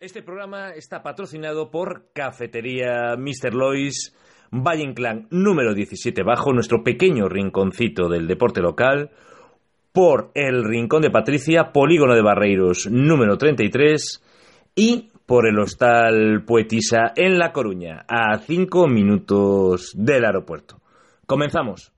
Este programa está patrocinado por Cafetería Mr. Lois, Valle Inclán número 17 bajo, nuestro pequeño rinconcito del deporte local, por el Rincón de Patricia, Polígono de Barreiros número 33 y por el Hostal Poetisa en La Coruña, a 5 minutos del aeropuerto. Comenzamos.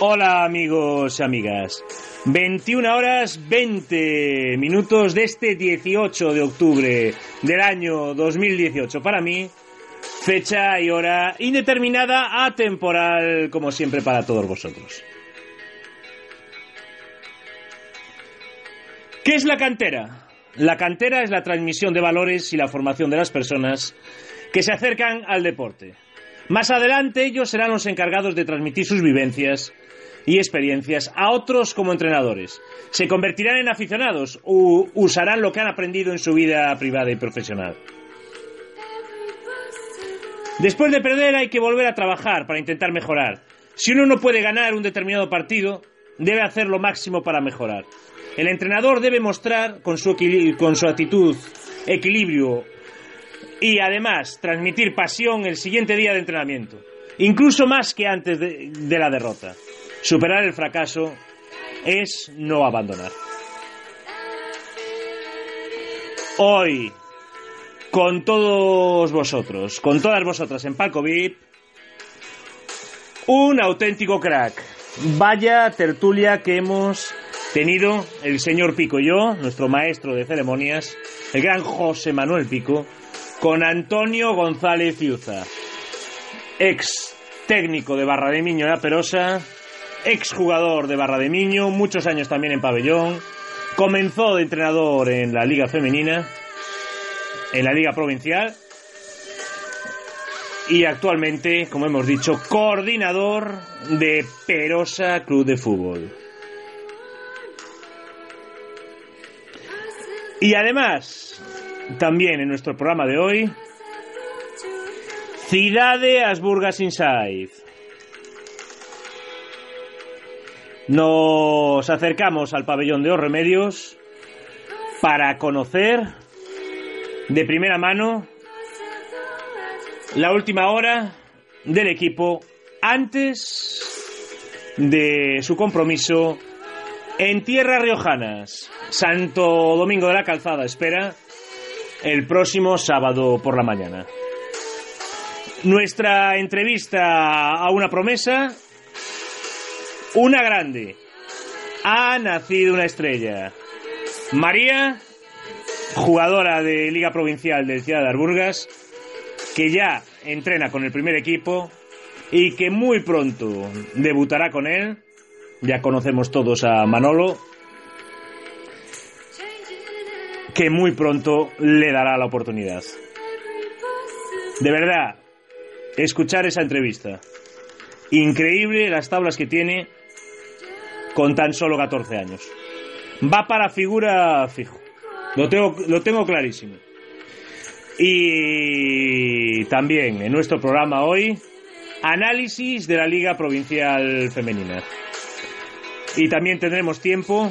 Hola amigos y amigas. 21 horas 20 minutos de este 18 de octubre del año 2018. Para mí, fecha y hora indeterminada, atemporal, como siempre para todos vosotros. ¿Qué es la cantera? La cantera es la transmisión de valores y la formación de las personas que se acercan al deporte. Más adelante ellos serán los encargados de transmitir sus vivencias y experiencias a otros como entrenadores. Se convertirán en aficionados o usarán lo que han aprendido en su vida privada y profesional. Después de perder hay que volver a trabajar para intentar mejorar. Si uno no puede ganar un determinado partido, debe hacer lo máximo para mejorar. El entrenador debe mostrar con su, con su actitud equilibrio y además transmitir pasión el siguiente día de entrenamiento, incluso más que antes de, de la derrota. Superar el fracaso es no abandonar. Hoy, con todos vosotros, con todas vosotras en Palco VIP, un auténtico crack. Vaya tertulia que hemos tenido el señor Pico y yo, nuestro maestro de ceremonias, el gran José Manuel Pico, con Antonio González Ciuza, ex técnico de Barra de Miño la Perosa, exjugador de Barra de Miño, muchos años también en pabellón, comenzó de entrenador en la Liga Femenina, en la Liga Provincial y actualmente, como hemos dicho, coordinador de Perosa Club de Fútbol. Y además, también en nuestro programa de hoy, Cidade Asburgas Inside. Nos acercamos al pabellón de los remedios para conocer de primera mano la última hora del equipo antes de su compromiso en tierras riojanas. Santo Domingo de la Calzada espera el próximo sábado por la mañana. Nuestra entrevista a una promesa una grande. Ha nacido una estrella. María, jugadora de Liga Provincial del Ciudad de Arburgas, que ya entrena con el primer equipo y que muy pronto debutará con él. Ya conocemos todos a Manolo, que muy pronto le dará la oportunidad. De verdad, escuchar esa entrevista. Increíble las tablas que tiene con tan solo 14 años. Va para figura fijo. Lo tengo, lo tengo clarísimo. Y también en nuestro programa hoy, análisis de la Liga Provincial Femenina. Y también tendremos tiempo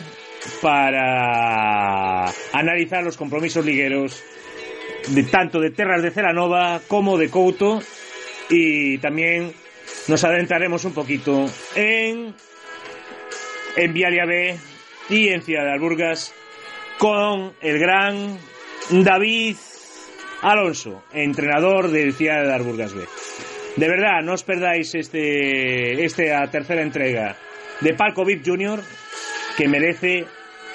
para analizar los compromisos ligueros de tanto de Terras de Ceranova como de Couto y también nos adentraremos un poquito en en Vialia B y en Ciudad de Alburgas con el gran David Alonso, entrenador del Ciudad de Alburgas B. De verdad, no os perdáis este, esta tercera entrega de Palco VIP Junior que merece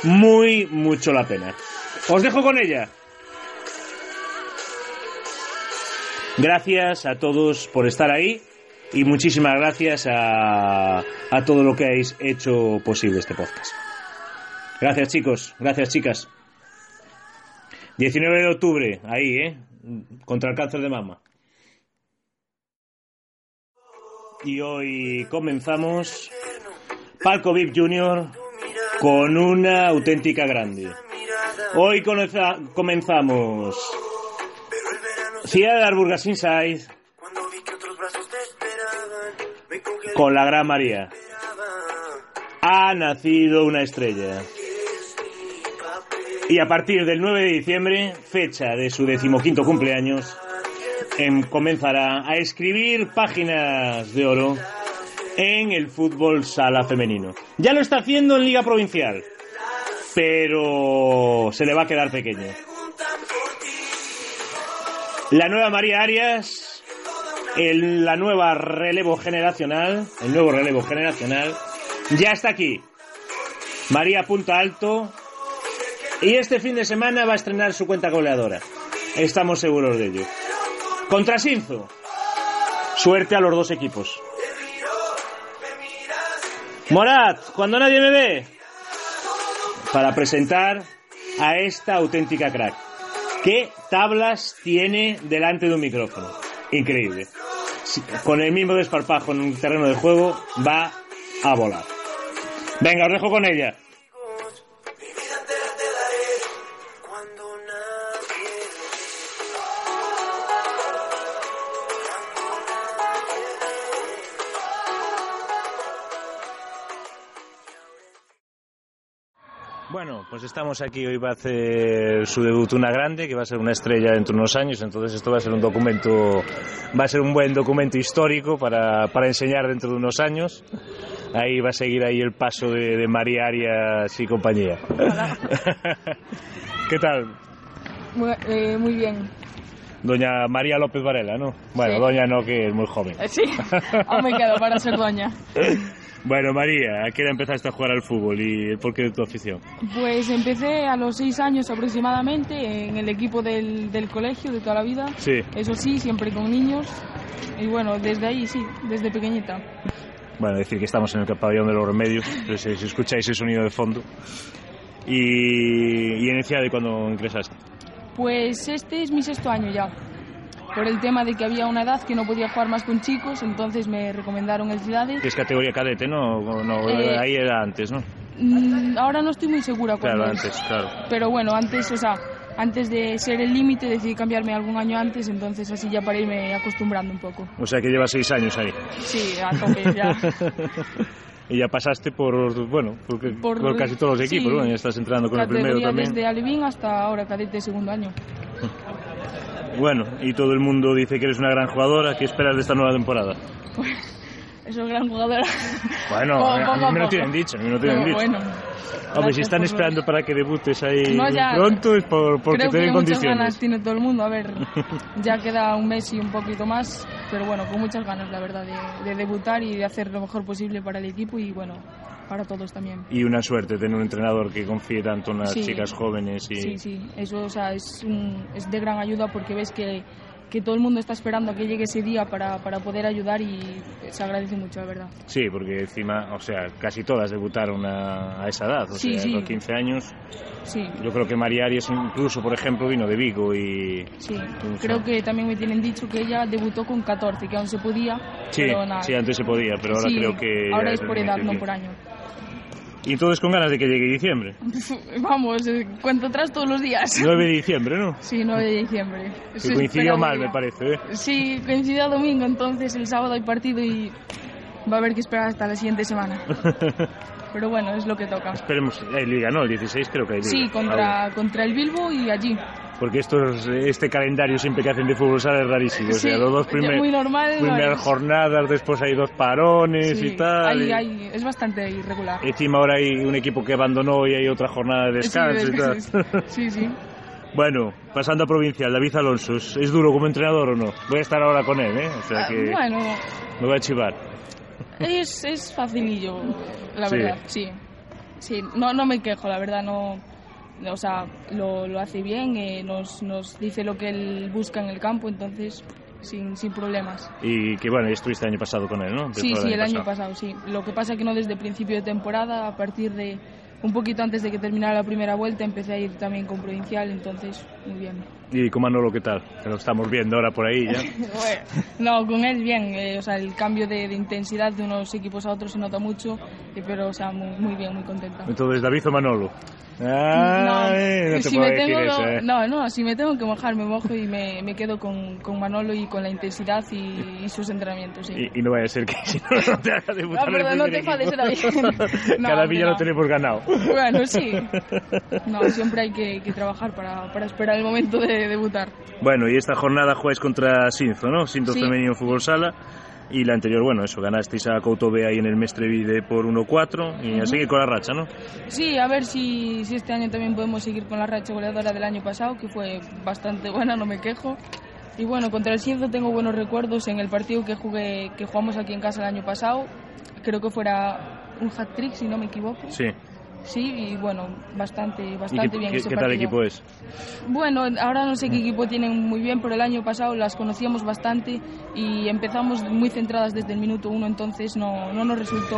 muy mucho la pena. Os dejo con ella. Gracias a todos por estar ahí y muchísimas gracias a, a todo lo que habéis hecho posible este podcast. Gracias chicos, gracias chicas. 19 de octubre, ahí, ¿eh? Contra el cáncer de mama. Y hoy comenzamos Palco VIP Junior con una auténtica grande. Hoy comenzamos Ciudad de Arburgas Inside con la Gran María. ha nacido una estrella. Y a partir del 9 de diciembre, fecha de su decimoquinto cumpleaños, em, comenzará a escribir páginas de oro en el fútbol sala femenino. Ya lo está haciendo en Liga Provincial, pero se le va a quedar pequeño. La nueva María Arias, el, la nueva relevo generacional, el nuevo relevo generacional, ya está aquí. María Punta Alto. Y este fin de semana va a estrenar su cuenta goleadora. Estamos seguros de ello. Contra Sinzo. Suerte a los dos equipos. Morat, cuando nadie me ve. Para presentar a esta auténtica crack. ¿Qué tablas tiene delante de un micrófono? Increíble. Con el mismo desparpajo en un terreno de juego va a volar. Venga, os dejo con ella. Estamos aquí, hoy va a hacer su debut una grande, que va a ser una estrella dentro de unos años, entonces esto va a ser un documento, va a ser un buen documento histórico para, para enseñar dentro de unos años ahí va a seguir ahí el paso de, de María Arias y compañía. ¿Qué tal? Muy, eh, muy, bien. Doña María López Varela, ¿no? Bueno, sí. doña no, que es muy joven. Sí, aún me quedo para ser doña. Bueno, María, ¿a qué edad empezaste a jugar al fútbol y el porqué de tu afición? Pues empecé a los seis años aproximadamente en el equipo del, del colegio de toda la vida. Sí. Eso sí, siempre con niños. Y bueno, desde ahí sí, desde pequeñita. Bueno, decir que estamos en el pabellón de los remedios, si, si escucháis el sonido de fondo. ¿Y, y en de cuando ingresaste? Pues este es mi sexto año ya. Por el tema de que había una edad que no podía jugar más con chicos, entonces me recomendaron el Ciudades. Que es categoría cadete, ¿no? no Eh, ahí era antes, ¿no? Mm, Ahora no estoy muy segura Claro, es. antes, claro. Pero bueno, antes, o sea, antes de ser el límite decidí cambiarme algún año antes, entonces así ya para irme acostumbrando un poco. O sea que llevas seis años ahí. Sí, a tope ya. y ya pasaste por, bueno, por, por, Por- casi todos los sí. equipos, ¿no? Ya estás entrando con el primero también. desde Alevín hasta ahora cadete segundo año. Bueno, y todo el mundo dice que eres una gran jugadora. ¿Qué esperas de esta nueva temporada? Eso es gran jugadora. Bueno, Poco a mí me lo tienen dicho, a mí me lo tienen Pero dicho. bueno. Hombre, si gracias están por- esperando para que debutes ahí No, ya. pronto es por, porque Creo te den que muchas condiciones. ganas tiene todo el mundo. A ver, ya queda un mes y un poquito más, pero bueno, con muchas ganas, la verdad, de, de debutar y de hacer lo mejor posible para el equipo y bueno, para todos también. Y una suerte tener un entrenador que confíe tanto en las Sí. chicas jóvenes y Sí, sí, eso o sea, es, un- es de gran ayuda porque ves que, que todo el mundo está esperando a que llegue ese día para, para poder ayudar y se agradece mucho, la verdad. Sí, porque encima, o sea, casi todas debutaron a, a esa edad, o Sí, sea, sí. con 15 años. Sí, Yo creo que María Arias incluso, por ejemplo, vino de Vigo y... sí. Entonces- Creo que también me tienen dicho que ella debutó con 14, que aún se podía, Sí, pero nada. sí, antes se podía, pero ahora creo que... ahora es por edad, no por año. Y entonces con ganas de que llegue diciembre. Vamos, eh, cuento atrás todos los días. 9 de diciembre, ¿no? Sí, 9 de diciembre. Que coincidió mal, me parece, ¿eh? Sí, coincidió domingo, entonces el sábado hay partido y va a haber que esperar hasta la siguiente semana. Pero bueno, es lo que toca. Esperemos, hay liga, ¿no? El 16 creo que hay liga. Sí, contra, contra el Bilbo y allí. Porque estos, este calendario siempre que hacen de fútbol sala es rarísimo. o sea, Sí, los dos primer- normal, no primeras es. jornadas, después hay dos parones Sí, y tal. hay- y- hay- es bastante irregular. Encima ahora hay un equipo que abandonó y hay otra jornada de descanso Sí, y tal. Sí, sí. bueno, pasando a provincial, David Alonso, ¿es es duro como entrenador o no? Voy a estar ahora con él, ¿eh? O sea Ah, que Bueno, me voy a chivar. Es, es facilillo, la verdad, sí. Sí, no, no me quejo, la verdad, no. O sea, lo, lo hace bien, eh, nos, nos dice lo que él busca en el campo, entonces sin, sin problemas. Y que bueno, ya estuviste el año pasado con él, ¿no? Sí, sí, el año pasado, sí. Lo que pasa que no desde principio de temporada, a partir de un poquito antes de que terminara la primera vuelta, empecé a ir también con Provincial, entonces muy bien. ¿Y con Manolo qué tal? Que lo estamos viendo ahora por ahí ya. no, con él bien, eh, o sea, el cambio de, de, intensidad de unos equipos a otros se nota mucho, eh, pero o sea, muy, muy bien, muy contenta. Entonces, ¿David o Manolo? Ah, no, no, si me tengo, eso, ¿eh? no, no, si me tengo que mojar, me mojo y me, me quedo con, con, Manolo y con la intensidad y, y sus entrenamientos. Sí. Y, y, no vaya a ser que si no, no te haga debutar no, perdón, no te enfades, no, Cada día lo tenemos ganado. Bueno, sí. No, siempre hay que, que trabajar para, para, esperar el momento de debutar. Bueno, y esta jornada jugáis contra Sinzo, ¿no? Sinzo sí. Femenino Fútbol Sala. Y la anterior, bueno, eso, ganasteis a Couto B ahí en el Mestrevide por 1-4 y uh -huh. a seguir con la racha, ¿no? Sí, a ver si, si este año también podemos seguir con la racha goleadora del año pasado, que fue bastante buena, no me quejo. Y bueno, contra el Cienzo tengo buenos recuerdos en el partido que jugué, que jugamos aquí en casa el año pasado. Creo que fuera un hat-trick, si no me equivoco. Sí. Sí, y bueno, bastante, bastante qué, bien. ¿Qué, ese ¿qué tal equipo es? Bueno, ahora no sé qué equipo tienen muy bien, pero el año pasado las conocíamos bastante y empezamos muy centradas desde el minuto uno, entonces no, no nos resultó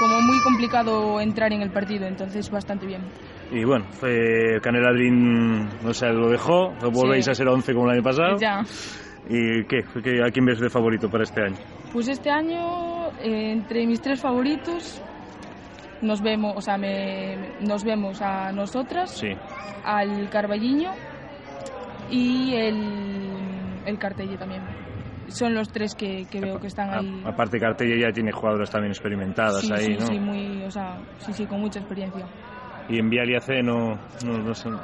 como muy complicado entrar en el partido, entonces bastante bien. Y bueno, fue Caneladrín, no sé, lo dejó, volvéis Sí. a ser 11 como el año pasado. Ya. ¿Y qué? ¿Qué- ¿A quién ves de favorito para este año? Pues este año, eh, entre mis tres favoritos, nos vemos, o sea, me- nos vemos a nosotras, Sí. al Carballiño y el, el Cartelle también. Son los tres que, que veo que están ahí. Aparte Cartella ya tiene jugadoras también experimentadas sí, ahí, sí, ¿no? sí, muy, o sea, sí, sí, con mucha experiencia. Y en Vial y AC no, no, siento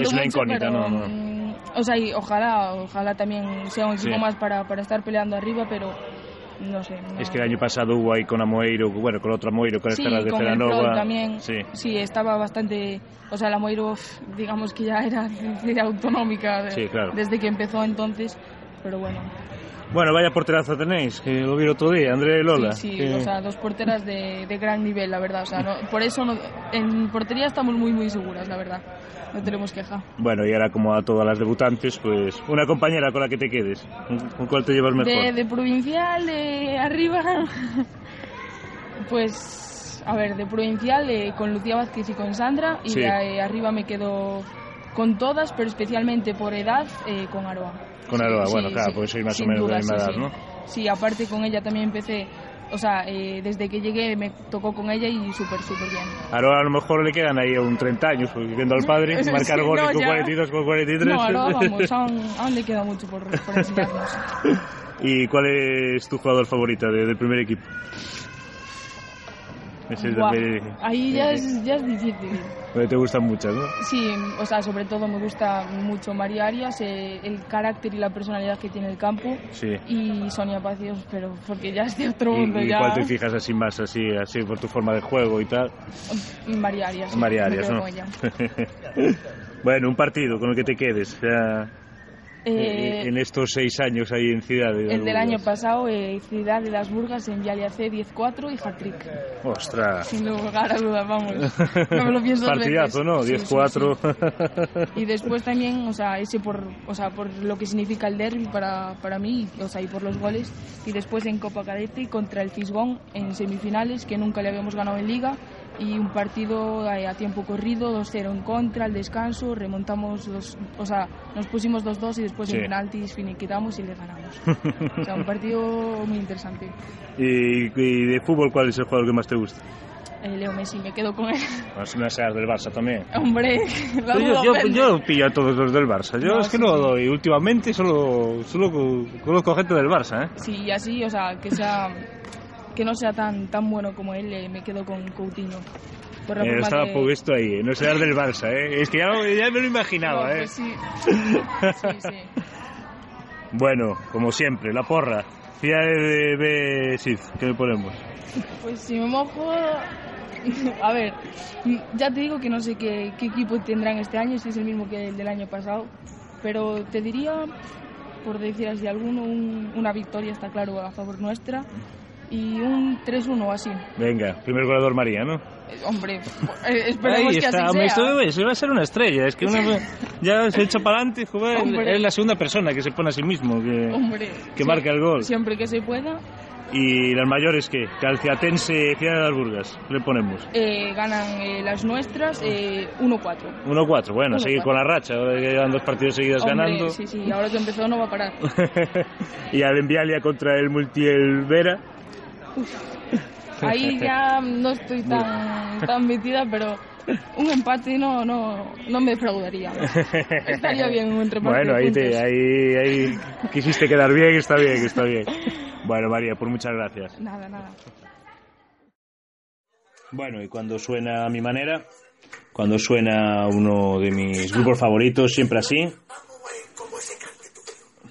es una incógnita, pero, ¿no? no. mm, O sea, y ojalá, ojalá también sea un equipo más para, para estar peleando arriba, pero no sé. no- Es que el año pasado hubo ahí con Amoeiro, bueno, con otro Amoeiro, con Sí, Estelas de. Prol también. Sí. Sí, estaba bastante. O sea, la Moiro, digamos que ya era autonómica Sí, claro. desde que empezó entonces. Pero bueno, Bueno, vaya porterazo tenéis, que lo vi el otro día, André y Lola. sí, sí, que- o sea, dos porteras de, de gran nivel, la verdad. O sea, no- por eso no- en portería estamos muy, muy seguras, la verdad. No tenemos queja. Bueno, y ahora como a todas las debutantes, pues una compañera con la que te quedes. ¿Con- ¿Con cuál te llevas mejor? De, de provincial, de arriba. Pues, a ver, de provincial eh, con Lucía Vázquez y con Sandra. Y Sí. de eh, arriba me quedo con todas, pero especialmente por edad eh, con Aroa. Con Sí, Aroa, sí, bueno, claro, sí, porque sois más o menos de la duda, misma sí, edad, sí. ¿no? Sí, aparte con ella también empecé, o sea, eh, desde que llegué me tocó con ella y súper, súper bien. Ahora a lo mejor le quedan ahí un 30 años, porque viendo al padre, Sí, marcar no, goles con ya. 42, con 43. No, Aroa, vamos, aún, aún le queda mucho por, por enseñarnos. ¿Y cuál es tu jugador favorito de- del primer equipo? Ese es Buah, ahí ya es, ya es difícil. Porque te gustan muchas, ¿no? Sí, o sea, sobre todo me gusta mucho María Arias, eh, el carácter y la personalidad que tiene el campo. Sí. Y Sonia Pacios, pero porque ya es de otro ¿Y, mundo. y ya. cuál te fijas así más, así, así por tu forma de juego y tal? María Arias. María Arias, ¿no? bueno, un partido con el que te quedes. ya, Eh, en estos seis años ahí en Ciudad de el del Las año pasado, eh, Ciudad de las Burgas en Vialia C 10-4 y hat-trick. Ostras. Sin lugar a dudas, vamos. No me lo pienso dos Partidazo, veces. ¿no? Sí, sí, 10-4. Y después también, o sea, ese por, o sea, por lo que significa el derby para, para mí, o sea, y por los goles. Y después en Copa Cadete contra el Fisgón en semifinales, que nunca le habíamos ganado en Liga. Y un partido a tiempo corrido, 2-0 en contra, al descanso, remontamos, los, o sea, nos pusimos 2-2 y después Sí. en penaltis finiquitamos y le ganamos. O sea, un partido muy interesante. ¿Y, y de fútbol cuál es el jugador que más te gusta? Eh, Leo Messi, me quedo con él. Más no seas del Barça también. Hombre, la Yo, yo, yo pillo a todos los del Barça. Yo No, es que sí, no sí. doy. Últimamente solo, solo co- conozco gente del Barça, ¿eh? Sí, y así, o sea, que sea que no sea tan tan bueno como él, eh, me quedo con Coutinho. Por la Eh, forma estaba de- puesto ahí, eh, no seas del Barça, ¿eh? Es que ya, lo- ya me lo imaginaba, No, ¿eh? pues sí. sí, sí. Bueno, como siempre, la porra. Ciudad de, de Sid, ¿qué le ponemos? Pues si me mojo, a ver, ya te digo que no sé qué, qué equipo tendrán este año, si es el mismo que el del año pasado, pero te diría, por decir así alguno, un- una victoria está claro a favor nuestra y un 3-1 o así. Venga, primer goleador María, ¿no? Eh, hombre, eh, esperemos Ahí que está, así hombre, sea. esto, eso va a ser una estrella. Es que una, ya se echa para adelante, es la segunda persona que se pone a sí mismo, que, Hombre, que sí, marca el gol. Siempre que se pueda. ¿Y las mayores qué? Calciatense, Ciudad de las Burgas. ¿Qué le ponemos? Eh, ganan eh, las nuestras eh, 1-4. 1-4, bueno, seguir con la racha. Ahora que llevan dos partidos seguidos Hombre, ganando. Sí, sí, ahora que empezó no va a parar. y al Envialia contra el Multiel Vera. Ahí ya no estoy tan, tan metida, pero un empate no, no, no me defraudaría. Estaría bien un entre Bueno, ahí, te, ahí, ahí quisiste quedar bien, está bien, está bien. Bueno, María, pues muchas gracias. Nada, nada. Bueno, y cuando suena a mi manera, cuando suena uno de mis grupos favoritos, siempre así,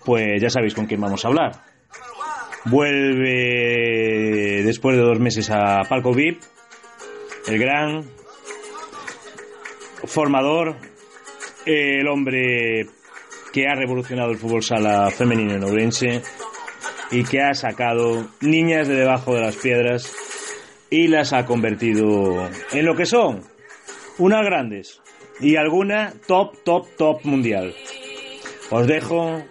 pues ya sabéis con quién vamos a hablar. Vuelve después de dos meses a Palco VIP, el gran formador, el hombre que ha revolucionado el fútbol sala femenino en Ourense y que ha sacado niñas de debajo de las piedras y las ha convertido en lo que son, unas grandes y alguna top, top, top mundial. Os dejo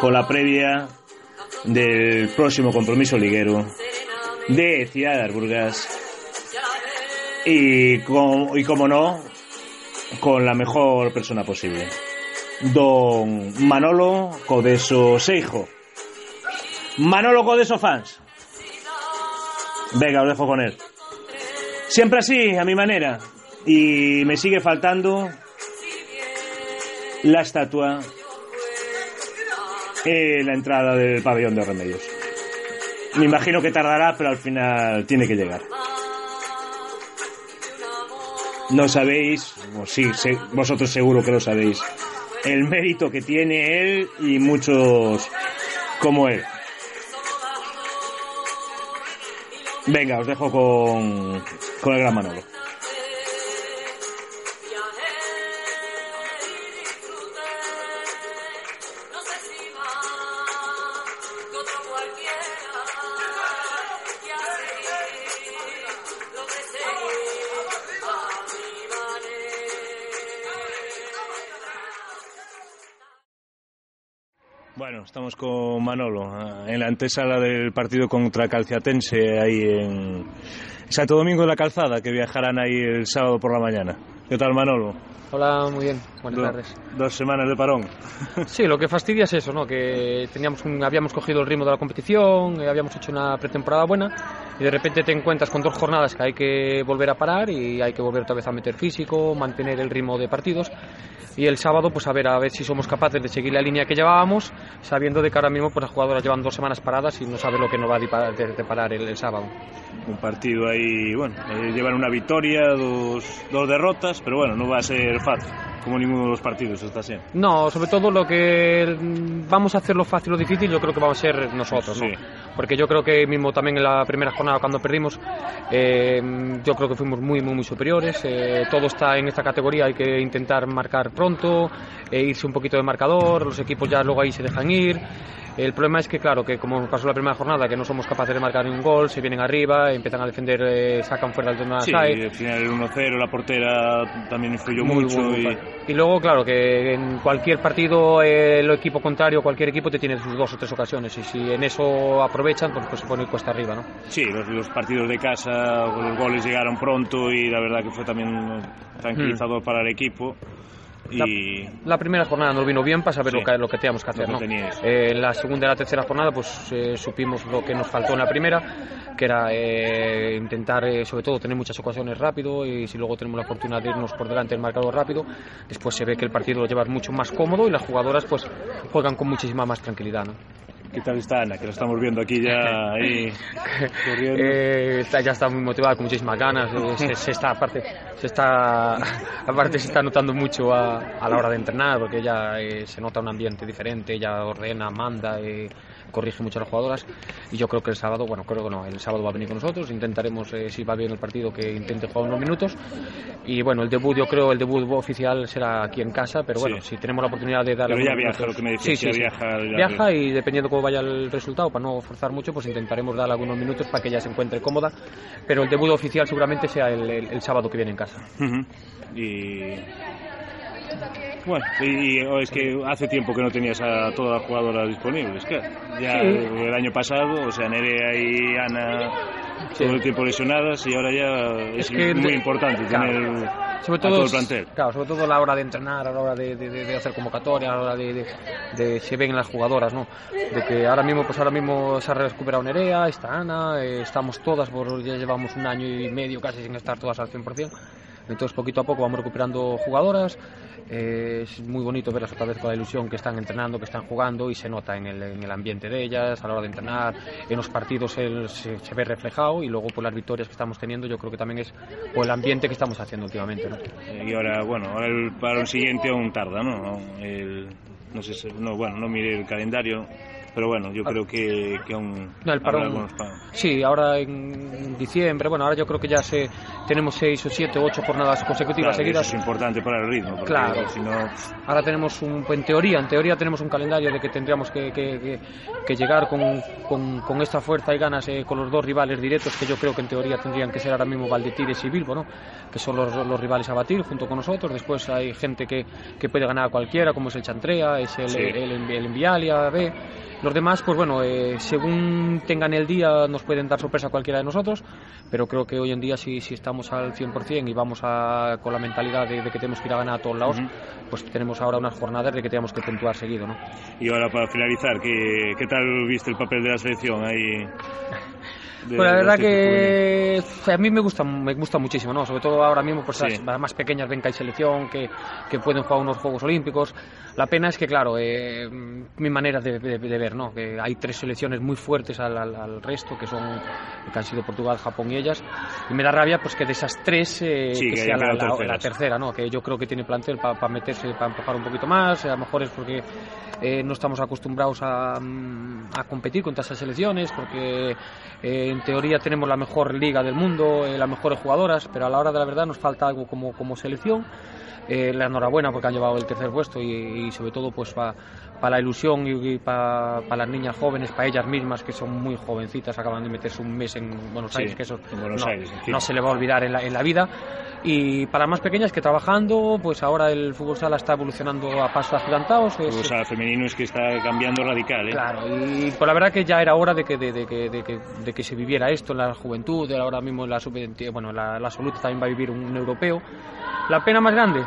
con la previa del próximo compromiso liguero de Ciudad de Arburgas y, y como no, con la mejor persona posible, don Manolo Codeso Seijo. Manolo Codeso Fans. Venga, os dejo con él. Siempre así, a mi manera. Y me sigue faltando la estatua en la entrada del pabellón de remedios. Me imagino que tardará, pero al final tiene que llegar. No sabéis, o sí, se- vosotros seguro que lo sabéis, el mérito que tiene él y muchos como él. Venga, os dejo con, con el gran Manolo. Estamos con Manolo eh, en la antesala del partido contra Calciatense ahí en Santo Domingo de la Calzada, que viajarán ahí el sábado por la mañana. ¿Qué tal, Manolo? Hola, muy bien. Buenas Do- tardes. Dos semanas de parón. Sí, lo que fastidia es eso, ¿no? Que teníamos un- habíamos cogido el ritmo de la competición, eh, habíamos hecho una pretemporada buena y de repente te encuentras con dos jornadas que hay que volver a parar y hay que volver otra vez a meter físico, mantener el ritmo de partidos y el sábado pues a ver a ver si somos capaces de seguir la línea que llevábamos, sabiendo de que ahora mismo pues las jugadoras llevan dos semanas paradas y no sabe lo que nos va a dipar- de- deparar el, el sábado. Un partido ahí, bueno, eh, llevan una victoria, dos, dos derrotas, pero bueno, no va a ser fácil, como ninguno de los partidos está siendo. No, sobre todo lo que vamos a hacer lo fácil o difícil, yo creo que vamos a ser nosotros, ¿no? Sí. Porque yo creo que mismo también en la primera jornada cuando perdimos, eh, yo creo que fuimos muy, muy, muy superiores. eh, todo está en esta categoría, hay que intentar marcar pronto, e irse un poquito de marcador, los equipos ya luego ahí se dejan ir. El problema es que, claro, que como pasó la primera jornada, que no somos capaces de marcar ningún gol, se vienen arriba, empiezan a defender, eh, sacan fuera el tema Sí, al final el 1-0, la portera también influyó muy mucho. y... y luego, claro, que en cualquier partido eh, el equipo contrario, cualquier equipo te tiene sus dos o tres ocasiones y si en eso aprovechan, pues, pues se pone cuesta arriba, ¿no? Sí, los, los partidos de casa, los goles llegaron pronto y la verdad que fue también eh, tranquilizador para el equipo. Y La primera jornada nos vino bien para saber Sí. lo, que, lo que teníamos que hacer, ¿no? Eh, en la segunda y la tercera jornada, pues eh, supimos lo que nos faltó en la primera, que era eh, intentar, sobre todo, tener muchas ocasiones rápido y si luego tenemos la oportunidad de irnos por delante del marcador rápido, después se ve que el partido lo llevas mucho más cómodo y las jugadoras pues juegan con muchísima más tranquilidad, ¿no? ¿Qué tal está Ana? Que la estamos viendo aquí ya ahí corriendo. Eh, está- ya está muy motivada, con muchísimas ganas. se, se está, aparte, se está, aparte se está notando mucho a, a la hora de entrenar, porque ella eh, se nota un ambiente diferente, ella ordena, manda, eh, corrige mucho a las jugadoras. Y yo creo que el sábado, bueno, creo que no, el sábado va a venir con nosotros. Intentaremos, eh, si va bien el partido, que intente jugar unos minutos. Y bueno, el debut, yo creo, el debut oficial será aquí en casa, pero bueno, Sí. si tenemos la oportunidad de darle. Pero ya viaja, minutos- lo que me decías, Sí, sí, viaja, ya- Viaja y dependiendo cómo vaya el resultado, para no forzar mucho, pues intentaremos darle algunos minutos para que ella se encuentre cómoda. Pero el debut oficial seguramente sea el, el- el sábado que viene en casa. Y Bueno, y, y es que hace tiempo que no tenías a todas las jugadoras disponibles, que ya Sí. el año pasado, o sea, Nerea y Ana. Todo el tiempo lesionadas y ahora ya es, Es que muy importante claro. tener sobre a todo, todo el plantel. Claro, sobre todo a la hora de entrenar, a la hora de, de- de- hacer convocatoria, a la hora de, de- de- se ven las jugadoras, ¿no? De que ahora mismo, pues ahora mismo se ha recuperado Nerea, está Ana, eh, estamos todas, por, ya llevamos un año y medio casi sin estar todas al 100%. Entonces, poquito a poco vamos recuperando jugadoras. Eh, es muy bonito verlas otra vez con la ilusión que están entrenando, que están jugando y se nota en el, en el ambiente de ellas, a la hora de entrenar, en los partidos el- se, se ve reflejado y luego por las victorias que estamos teniendo, yo creo que también es por el ambiente que estamos haciendo últimamente. ¿no? Y ahora, bueno, ahora el, para el siguiente aún tarda, ¿no? El, no sé, no, bueno, no miré el calendario, pero bueno, yo creo que, que aún No, el parón- algunos Sí, ahora en diciembre, bueno, ahora yo creo que ya se, tenemos seis o siete o ocho jornadas consecutivas Claro, seguidas. eso es importante para el ritmo, Claro. si no, Ahora tenemos un, en teoría, en teoría tenemos un calendario de que tendríamos que, que- que- que llegar con, con- con esta fuerza y ganas eh, con los dos rivales directos que yo creo que en teoría tendrían que ser ahora mismo Valdetires y Bilbo, ¿no? que son los, los rivales a batir junto con nosotros. Después hay gente que, que puede ganar a cualquiera, como es el Chantrea, es el, Sí. el, el, el Envialia B. Los demás, pues bueno, eh, según tengan el día nos pueden dar sorpresa a cualquiera de nosotros, pero creo que hoy en día si, si estamos al 100% y vamos a, con la mentalidad de, de que tenemos que ir a ganar a todos lados, pues tenemos ahora unas jornadas de que tenemos que puntuar seguido, ¿no? y ahora para finalizar, ¿qué, qué tal viste el papel de la selección ahí? Pues la verdad que a mí me gusta, me gusta muchísimo, ¿no? Sobre todo ahora mismo, pues Sí. las más pequeñas ven que hay selección, que, que pueden jugar unos Juegos Olímpicos. La pena es que, claro, eh, mi manera de, de- de ver, ¿no? Que hay tres selecciones muy fuertes al, al- al resto, que son que han sido Portugal, Japón y ellas. Y me da rabia, pues que de esas tres eh, Sí, que, que sea la, la- la tercera, ¿no? Que yo creo que tiene plantel para meterse, para empujar un poquito más. A lo mejor es porque eh, no estamos acostumbrados a, mm, a competir contra esas selecciones, porque eh, en teoría tenemos la mejor liga del mundo, eh, las mejores jugadoras, pero a la hora de la verdad nos falta algo como, como selección. Eh, la enhorabuena porque han llevado el tercer puesto y, y sobre todo pues para la ilusión y, para las niñas jóvenes, para ellas mismas que son muy jovencitas, acaban de meterse un mes en Buenos Sí, Aires, que eso Buenos no, Aires, no se le va a olvidar en la, en la vida. Y para más pequeñas que trabajando, pues ahora el fútbol sala está evolucionando a pasos agigantados. O sea, femenino es que está cambiando radical, ¿eh? Claro, y pues la verdad que ya era hora de que, de, de que, de que, de que se viviera esto en la juventud, ahora mismo en la sub bueno, la, la absoluta también va a vivir un europeo. La pena más grande,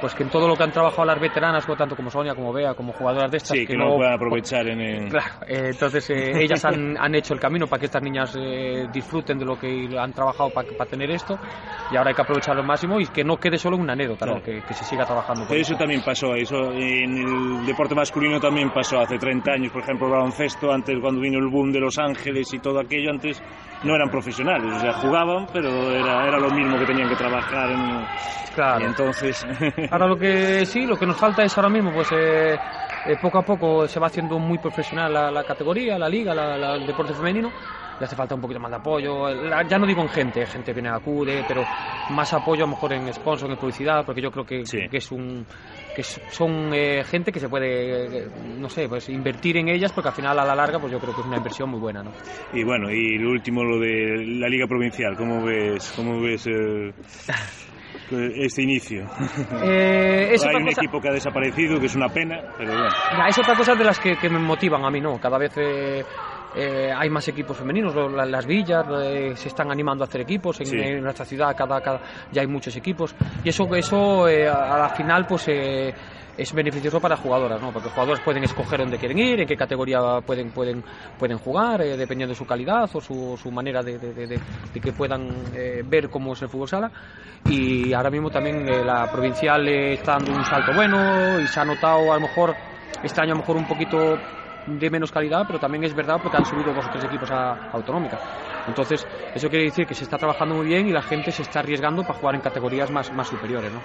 pues que en todo lo que han trabajado las veteranas, tanto como Sonia, como Bea, como jugadoras de estas, Sí, que no puedan aprovechar en el... Claro, eh, entonces eh, ellas han, han hecho el camino para que estas niñas eh, disfruten de lo que han trabajado para, para tener esto y ahora hay que aprovecharlo al máximo y que no quede solo una anécdota, ¿no? Claro. que, que se siga trabajando. por Eso también pasó, eso en el deporte masculino también pasó hace 30 años, por ejemplo, el baloncesto, antes cuando vino el boom de Los Ángeles y todo aquello, antes no eran profesionales, o sea, jugaban, pero era, era lo mismo que tenían que trabajar en... Claro. Y entonces... Ahora lo que sí, lo que nos falta es ahora mismo, pues eh, eh, poco a poco se va haciendo muy profesional la, la categoría, la liga, la- la- el deporte femenino. Le hace falta un poquito más de apoyo. La- ya no digo en gente, gente viene acude, pero más apoyo a lo mejor en sponsor, en publicidad, porque yo creo que, Sí. que es un que son eh, gente que se puede, eh, no sé, pues invertir en ellas, porque al final a la larga, pues yo creo que es una inversión muy buena, ¿no? Y bueno, y lo último, lo de la Liga Provincial, ¿cómo ves, cómo ves eh, este inicio? Eh, es Hay un cosa- equipo que ha desaparecido, que es una pena, pero bueno. Ya, es otra cosa de las que, que me motivan a mí, ¿no? Cada vez eh, eh, hay más equipos femeninos, las villas eh, se están animando a hacer equipos, en, Sí. en nuestra ciudad cada, cada, ya hay muchos equipos, y eso, eso eh, a a la final pues eh, es beneficioso para jugadoras, ¿no? Porque jugadoras pueden escoger dónde quieren ir, en qué categoría pueden, pueden, pueden jugar, eh, dependiendo de su calidad o su, su manera de, de- que puedan eh, ver cómo es el fútbol sala. Y ahora mismo también eh, la provincial está dando un salto bueno y se ha notado a lo mejor este año a lo mejor un poquito de menos calidad, pero también es verdad porque han subido dos o tres equipos a autonómica. Entonces, eso quiere decir que se está trabajando muy bien y la gente se está arriesgando para jugar en categorías más, más superiores, ¿no?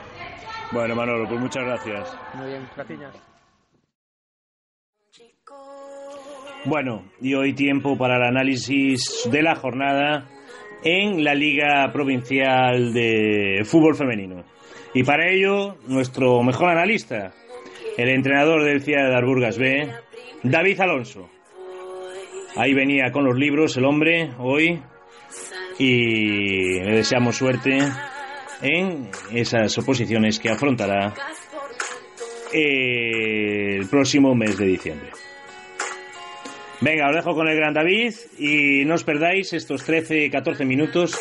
Bueno, Manolo, pues muchas gracias. Muy bien, gracias. Bueno, y hoy tiempo para el análisis de la jornada en la Liga Provincial de Fútbol Femenino. Y para ello, nuestro mejor analista, el entrenador del CIA de Arburgas B, David Alonso. Ahí venía con los libros el hombre hoy y le deseamos suerte en esas oposiciones que afrontará eh, el próximo mes de diciembre. Venga, os dejo con el gran David y no os perdáis estos 13-14 minutos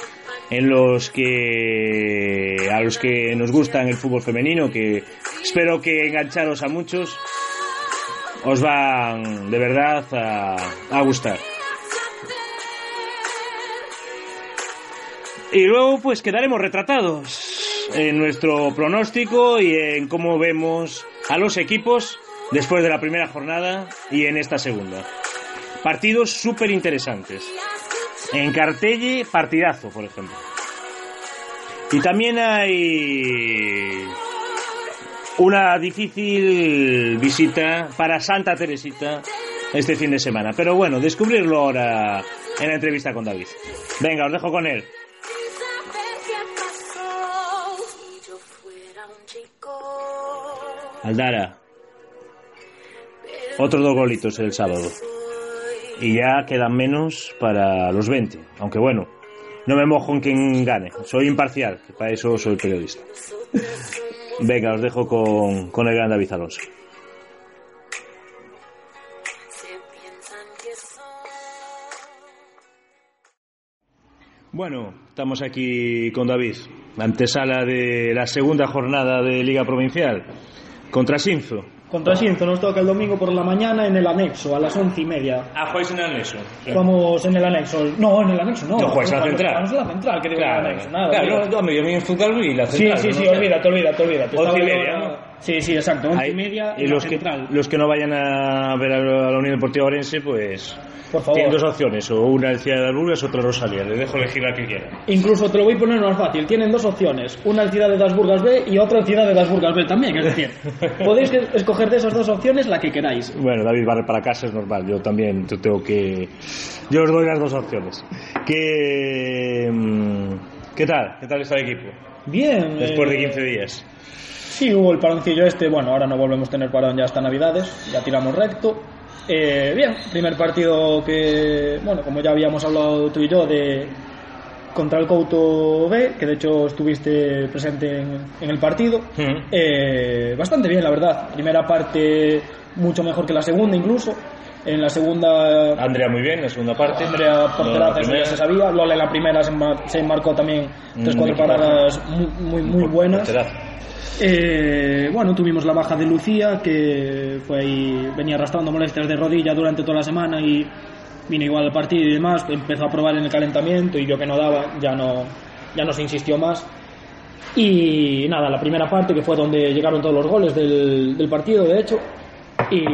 en los que a los que nos gustan el fútbol femenino, que espero que engancharos a muchos, os van de verdad a, a gustar. Y luego pues quedaremos retratados en nuestro pronóstico y en cómo vemos a los equipos después de la primera jornada y en esta segunda. Partidos súper interesantes. En Cartelle, partidazo, por ejemplo. Y también hay una difícil visita para Santa Teresita este fin de semana. Pero bueno, descubrirlo ahora en la entrevista con David. Venga, os dejo con él. Aldara. Otros dos golitos el sábado. Y ya quedan menos para los 20. Aunque bueno, no me mojo en quien gane. Soy imparcial, para eso soy periodista. Venga, os dejo con, con el gran David Alonso. Bueno, estamos aquí con David. Antesala de la segunda jornada de Liga Provincial. Contra Sinzo. Contra Xinzo nos toca el domingo por la mañana en el anexo, a las once y media. Ah, jugáis en el eso. Vamos en el anexo. No, en el anexo no. No, juegas en la central. Vamos en la central, que digo en el anexo. Nada, claro, yo, me enfocaba y la Sí, central. sí, ¿no? sí, olvídate, olvídate, olvídate. Once y media. Sí, sí, exacto, once y media y los que, los que no vayan a ver a la Unión Deportiva Orense, pues Por favor. tienen dos opciones, o una en Ciudad de las Burgas, otra Rosalía. Les dejo elegir la que quieran. Incluso te lo voy a poner más fácil. Tienen dos opciones. Una en Ciudad de las Burgas B y otra en Ciudad de las Burgas B también. Es decir, podéis que- escoger de esas dos opciones la que queráis. Bueno, David barre para casa es normal. Yo también yo tengo que. Yo os doy las dos opciones. ¿Qué, mm, ¿Qué tal? ¿Qué tal está el equipo? Bien. Después de eh, 15 días. Sí, hubo el paroncillo este. Bueno, ahora no volvemos a tener parón ya hasta Navidades. Ya tiramos recto. Eh, bien, primer partido que, bueno, como ya habíamos hablado tú y yo, de contra el Couto B, que de hecho estuviste presente en, en el partido. Ujú. Eh, bastante bien, la verdad. Primera parte mucho mejor que la segunda incluso. En la segunda Andrea muy bien, la segunda parte. Andrea Porteraza, eso ya se sabía. Lola en la primera se, mar- se marcó también tres, Mm, cuatro paradas muy, muy, muy buenas. Eh, bueno, tuvimos la baja de Lucía, que fue ahí, venía arrastrando molestias de rodilla durante toda la semana y vino igual al partido y demás. Empezó a probar en el calentamiento y vio que no daba, ya no, ya no se insistió más. Y nada, la primera parte, que fue donde llegaron todos los goles del, del partido, de hecho. Y,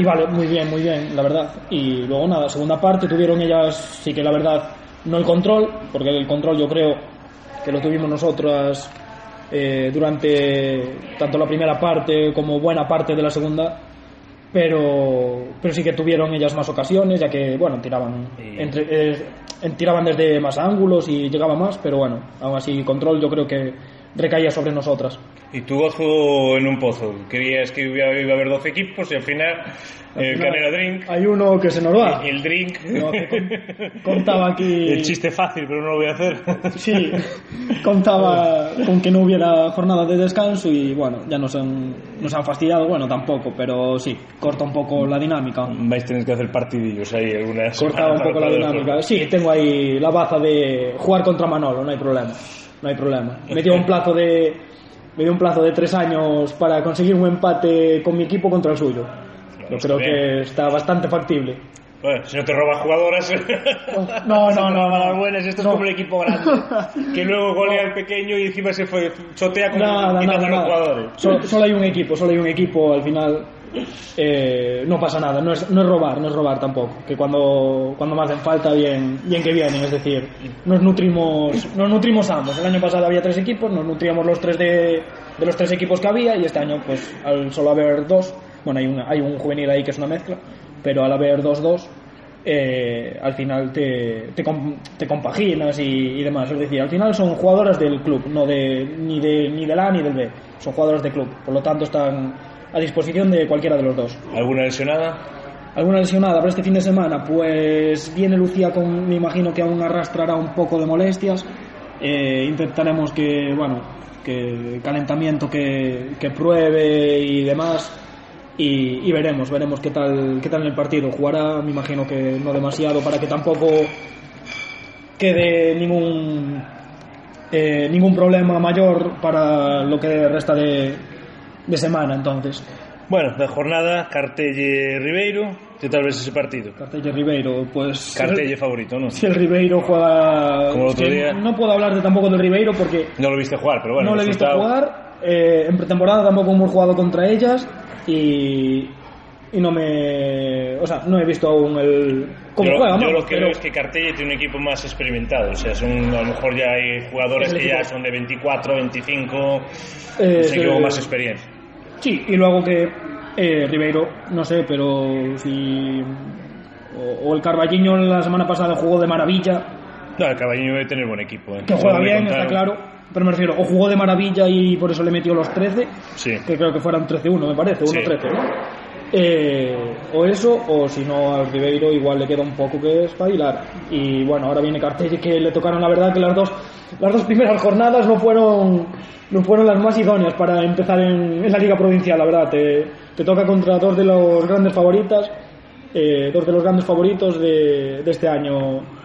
y vale, muy bien, muy bien, la verdad. Y luego nada, segunda parte tuvieron ellas, sí que la verdad, no el control, porque el control yo creo que lo tuvimos nosotras eh, durante tanto la primera parte como buena parte de la segunda. Pero, pero sí que tuvieron ellas más ocasiones, ya que, bueno, tiraban, entre, eh, tiraban desde más ángulos y llegaba más, pero bueno, aún así control yo creo que recaía sobre nosotras. Y tu gozo en un pozo. Querías que iba a haber 12 equipos y al final el Al final, Canela Drink, Hay uno que se nos va. el Drink, No, que con- contaba aquí. el chiste fácil, pero no lo voy a hacer. Sí, contaba con que no hubiera jornada de descanso y bueno, ya nos han, nos han fastidiado, bueno, tampoco, pero sí, corta un poco la dinámica. Vais a tener que hacer partidillos ahí algunas. Cortaba un poco la dinámica. Sí, tengo ahí la baza de jugar contra Manolo, no hay problema. No hay problema. Me dio un plazo de me dio un plazo de tres años para conseguir un empate con mi equipo contra el suyo. Yo está creo bien. que está bastante factible. Bueno, si no te roban jugadoras. No, si no, no, no. las buenas, esto No. es como el equipo grande. que luego golea al pequeño y encima se fue, chotea con Nada, nada, los jugadores. Solo, solo hay un equipo, solo hay un equipo. Al final eh, no pasa nada. No es, no es robar, no es robar tampoco. Que cuando, cuando me hacen falta, bien, bien que vienen. Es decir, nos nutrimos, nos nutrimos ambos. El año pasado había tres equipos, nos nutríamos los tres de, los tres equipos que había y este año, pues al solo haber dos, bueno, hay un, hay un juvenil ahí que es una mezcla, pero al haber dos, dos, eh, al final te, te compaginas y, y demás. Es decir, al final son jugadoras del club, no de, ni, de, ni del A ni del B. Son jugadoras de club. Por lo tanto, están a disposición de cualquiera de los dos. ¿Alguna lesionada? ¿Alguna lesionada para este fin de semana? Pues viene Lucía con, me imagino que aún arrastrará un poco de molestias. Eh, intentaremos que, bueno, que calentamiento que, que pruebe y demás. Y, y veremos, veremos qué tal, qué tal en el partido. Jugará, me imagino que no demasiado, para que tampoco quede ningún eh, ningún problema mayor para lo que resta de, de semana. Entonces, Bueno, da jornada, Cartelle Ribeiro, que tal vez ese partido. Cartelle Ribeiro, pues. Cartelle favorito, ¿no? Si el Ribeiro juega. Como el otro que día. No puedo hablar de tampoco del Ribeiro porque No lo viste jugar, pero bueno. no el le he visto jugar. Eh, en pretemporada tampoco hemos jugado contra ellas y, y no me. O sea, no he visto aún el. cómo yo, juegan, yo lo que pero- veo es que Cartelle tiene un equipo más experimentado. O sea, son, a lo mejor ya hay jugadores Es el que ya son de 24, 25. Eh, un equipo eh, más experiencia. Sí, y luego que eh, Ribeiro, no sé, pero si. O, o el Carballiño la semana pasada jugó de maravilla, No, el Caballino debe tener buen equipo. ¿eh? que juega bien, está claro, pero me refiero, o jugó de maravilla y por eso le metió los 13, Sí. que creo que fueran 13-1, me parece, Sí. 1-13, ¿no? Eh, o eso, o si no, al Ribeiro igual le queda un poco que espabilar. Y bueno, ahora viene Cartelli que le tocaron, la verdad, que las dos, las dos primeras jornadas no fueron, no fueron las más idóneas para empezar en, la Liga Provincial, la verdad. Te, te toca contra dos de los grandes favoritas, eh, dos de los grandes favoritos de este año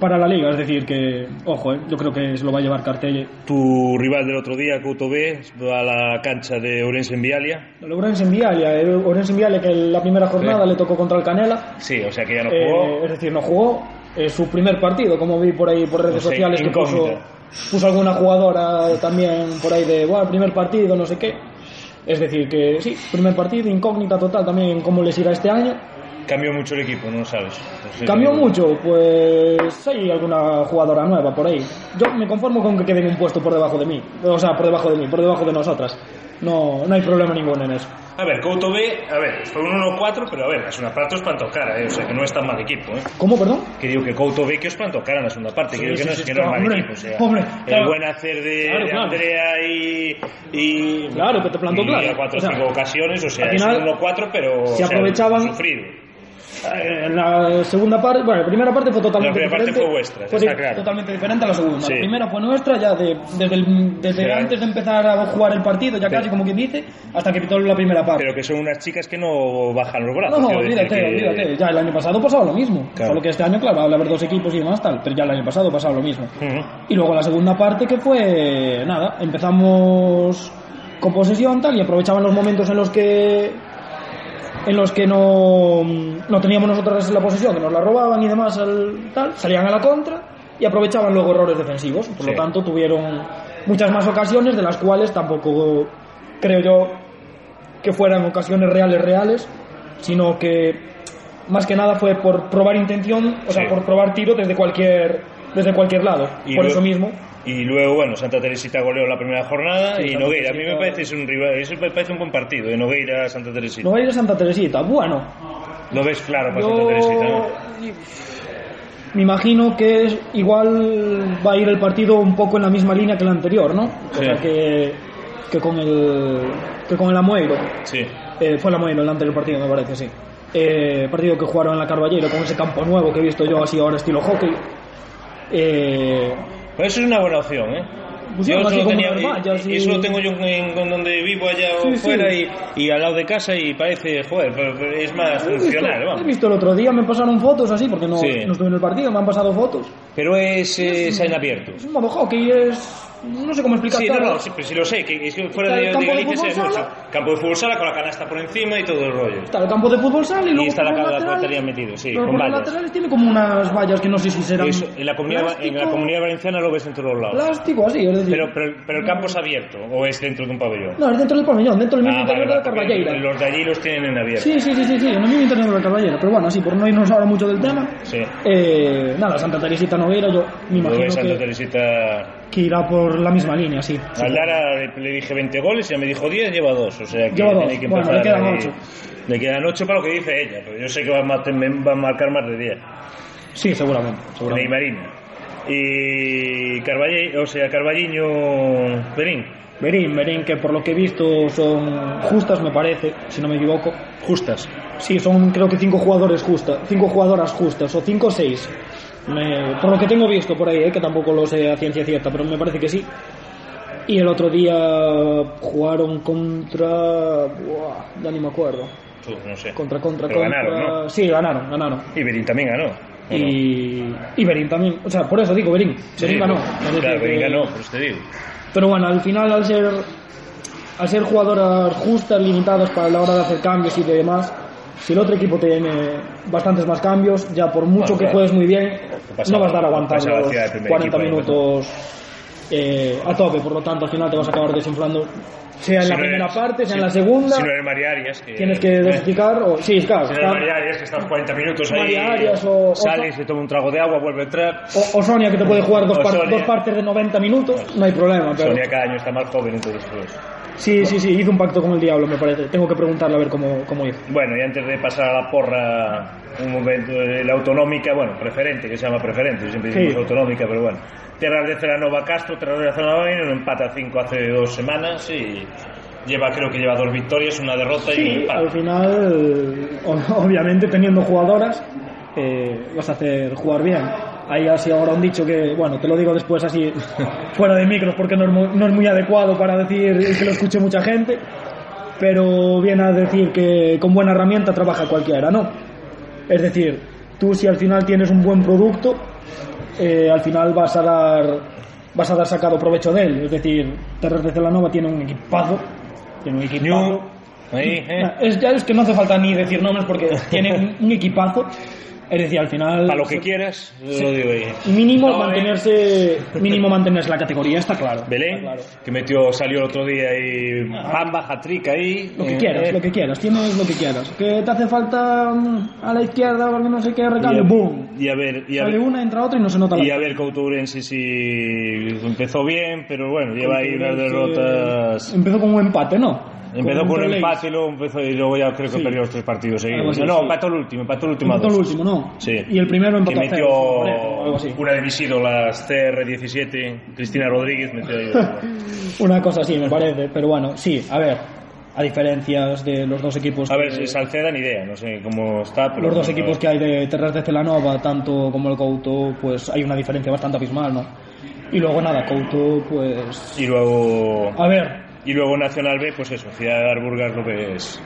Para la Liga. Es decir, que, ojo, eh, yo creo que se lo va a llevar Cartelli. tu rival del otro día, Couto B, va a la cancha de Ourense en Vialia. El Ourense en Vialia, el Ourense en Vialia que en la primera jornada Sí. le tocó contra el Canela. Sí, o sea que ya no Eh, jugó. es decir, no jugó. Es su primer partido, como vi por ahí por redes O sea, sociales que puso, puso alguna jugadora también por ahí de, bueno, primer partido, no sé qué. Es decir, que sí, primer partido, incógnita total también cómo les irá este año. Cambió mucho el equipo, no lo sabes. No Cambió mucho, pues hay alguna jugadora nueva por ahí. Yo me conformo con que queden un puesto por debajo de mí, o sea, por debajo de mí, por debajo de nosotras. No, no hay problema ninguno en eso. A ver, Couto B, a ver, fue un 1-4, pero a ver, la segunda parte os plantó cara, ¿eh? o sea que no es tan mal equipo. ¿eh? ¿Cómo, perdón? Que digo que Couto B que os plantó cara en la segunda parte, que Sí, digo que sí, no, sí, es, que no es mal hombre, equipo. O sea, hombre, el buen hacer de, Claro, de claro. Andrea y, y. Claro, que te plantó y claro. a cuatro o sea, cinco ocasiones, o sea, al es final, un 1-4, pero. se o sea, aprovechaban- Sufrido. Eh, En la segunda parte, bueno, la primera parte fue totalmente La primera parte diferente. fue vuestra, Fue está di- claro. totalmente diferente a la segunda. Sí. La primera fue nuestra, ya de- desde, el- desde antes de empezar a jugar el partido, ya casi como quien dice, hasta que pitó la primera parte. Pero que son unas chicas que no bajan los brazos. no, no, olvídate, que- olvídate. Ya el año pasado pasaba lo mismo. Claro. Solo que este año, claro, al haber dos equipos y demás tal, pero ya el año pasado pasaba lo mismo. Y luego la segunda parte que fue, nada, empezamos con posesión tal y aprovechaban los momentos en los que en los que no, no teníamos nosotros la posesión, que nos la robaban y demás, al- tal, salían a la contra y aprovechaban luego errores defensivos. Por Sí. lo tanto, tuvieron muchas más ocasiones, de las cuales tampoco creo yo que fueran ocasiones reales, reales, sino que más que nada fue por probar intención, o sea, Sí. por probar tiro desde cualquier, desde cualquier lado. Y por luego- eso mismo. Y luego, bueno, Santa Teresita goleó la primera jornada Sí, y Santa Nogueira. A mí me parece es un rival, eso me parece un buen partido, de Nogueira Santa Teresita. No va a ir a Santa Teresita. Bueno, Lo ves claro para yo Santa Teresita, ¿no? me imagino que es- igual va a ir el partido un poco en la misma línea que el anterior, ¿no? O sea, que, que con el que con el Amoeiro. Sí. Eh, fue el Amoeiro el anterior partido, me parece, sí. Eh, partido que jugaron en la Carballera con ese campo nuevo que he visto yo así ahora estilo hockey. Eh, Pues eso es una buena opción, ¿eh? Pusieron Yo eso, lo tenía, vallas y, eso lo tengo yo en, en donde vivo allá Sí, o sí. fuera Y, y al lado de casa y parece, joder, pero- pero es más he visto, funcional, he visto el otro día, me pasaron fotos así, porque no, no estuve en el partido, me han pasado fotos. Pero es, eh, es en abierto. Es un modo hockey, es. No sé cómo explicar Sí, no, no, sí, pero sí lo sé, que es que fuera de, de Galicia se mucho. Campo de fútbol sala con la canasta por encima y todo el rollo. Está el campo de fútbol sala y luego está la laterales- portería metido, sí, con por los vallas. laterales tiene como unas vallas que no sé si serán. Eso, en, la comunidad, en la plástico, comunidad valenciana lo ves en todos los lados. Plástico, así, es decir. Pero, pero, pero el campo es abierto o es dentro de un pabellón. No, es dentro del pabellón, dentro del mismo Ah, interior vale, de la Carballeira. los de allí los tienen en abierto. Sí, sí, sí, sí, sí, en el mismo interior de la Carballeira. Pero bueno, así, por no irnos ahora mucho del tema. Sí. Eh, nada, Santa Teresita Nogueira, yo me imagino ves Santa Teresita. Que irá por la misma línea, sí. Al Lara le, dije 20 goles y ya me dijo 10, lleva 2. O sea que Lleva dos. tiene que Bueno, empezar le quedan ahí. ocho. Le quedan 8 para lo que dice ella, pero yo sé que va a, me va a marcar más de 10. Sí, seguramente. seguramente. Neymarina. Y Carvalle, o sea, Carballiño Berín. Berín, Berín, que por lo que he visto son justas, me parece, si no me equivoco. Justas. Sí, son creo que cinco jugadores justas, cinco jugadoras justas, o cinco o seis. Me- por lo que tengo visto por ahí, eh, que tampoco lo sé a ciencia cierta, pero me parece que sí. Y el otro día jugaron contra. Buah, ya ni me acuerdo. Tú, no sé. Contra, contra, Pero contra. ganaron, ¿no? Sí, ganaron, ganaron. Y Berín también ganó. ¿o no? Y, y Berín también. O sea, por eso digo Berín. Sí, Berín ganó. pues, Claro, Berín ganó, por eso te digo. Pero bueno, al final, al ser, al ser jugadoras justas, limitadas para la hora de hacer cambios y demás, si el otro equipo tiene bastantes más cambios, ya por mucho Bueno, que juegues muy bien, no vas a dar la los ciudad del primer 40 equipo ahí, minutos eh, a tope. Por lo tanto, al final te vas a acabar desinflando, sea en Si la no primera eres- parte, sea si- en la segunda. Si no eres María Arias, que, Tienes que eh, dosificar, o sí, claro, Si no eres María Arias, que estás 40 minutos ahí. Arias o- o- Sale, se toma un trago de agua, vuelve a entrar. o, o Sonia que te puede jugar dos, par- dos partes de 90 minutos, no hay problema. Pero... Sonia cada año está más joven, entonces pues. Sí, sí, sí, hizo un pacto con el diablo, me parece. Tengo que preguntarle a ver cómo, cómo hizo. Bueno, y antes de pasar a la porra, un momento, la autonómica, bueno, preferente, que se llama preferente, siempre decimos Sí. autonómica, pero bueno. Terras de Celanova Castro, Terras de Celanova un empate a 5 hace dos semanas y lleva, creo que lleva dos victorias, una derrota y un empate. al final, obviamente teniendo jugadoras, eh, vas a hacer jugar bien. Hay así ahora un dicho que, bueno, te lo digo después así fuera de micros porque no es muy, no es muy adecuado para decir que lo escuche mucha gente, pero viene a decir que con buena herramienta trabaja cualquiera, ¿no? Es decir, tú si al final tienes un buen producto, eh, al final vas a dar vas a dar sacado provecho de él. Es decir, Terras de Celanova tiene un equipazo, tiene un equipazo. Ahí, eh. Es, ya es que no hace falta ni decir nombres porque tiene un, un equipazo. Es decir, al final. Para lo que quieras, lo digo ahí. Mínimo No, eh. mantenerse. Mínimo mantenerse la categoría, está claro. Belén, Está claro. que metió, salió el otro día y Bamba, hat-trick ahí. Lo que eh, quieras, eh. lo que quieras, tienes lo que quieras. Que te hace falta mm, a la izquierda porque no sé qué y recambio, a, ¡boom! y a ver, y a Sale ver, una, entra otra y no se nota la y a ver Couturense si empezó bien, pero bueno, lleva ahí unas derrotas. Empezó con un empate, ¿no? Empezó con un Leeds. empate y luego, empezó, y luego ya creo que Sí. perdió los tres partidos seguidos. no, sí. empató el último, empató el último Empató el último, ¿no? Sí. Y el primero empató que metió algo así. una de mis ídolas, CR17, Cristina Rodríguez, metió ahí. Una cosa así, me parece. Pero bueno, sí, a ver. A diferencias de los dos equipos. A ver, si Salceda ni idea, no sé cómo está, pero... los dos equipos que hay de Terras de Celanova, tanto como el Couto, pues hay una diferencia bastante abismal, ¿no? Y luego nada, Couto, pues... Y luego... A ver, Y luego Nacional B, pues eso, Ciudad de Arburgas lo que es...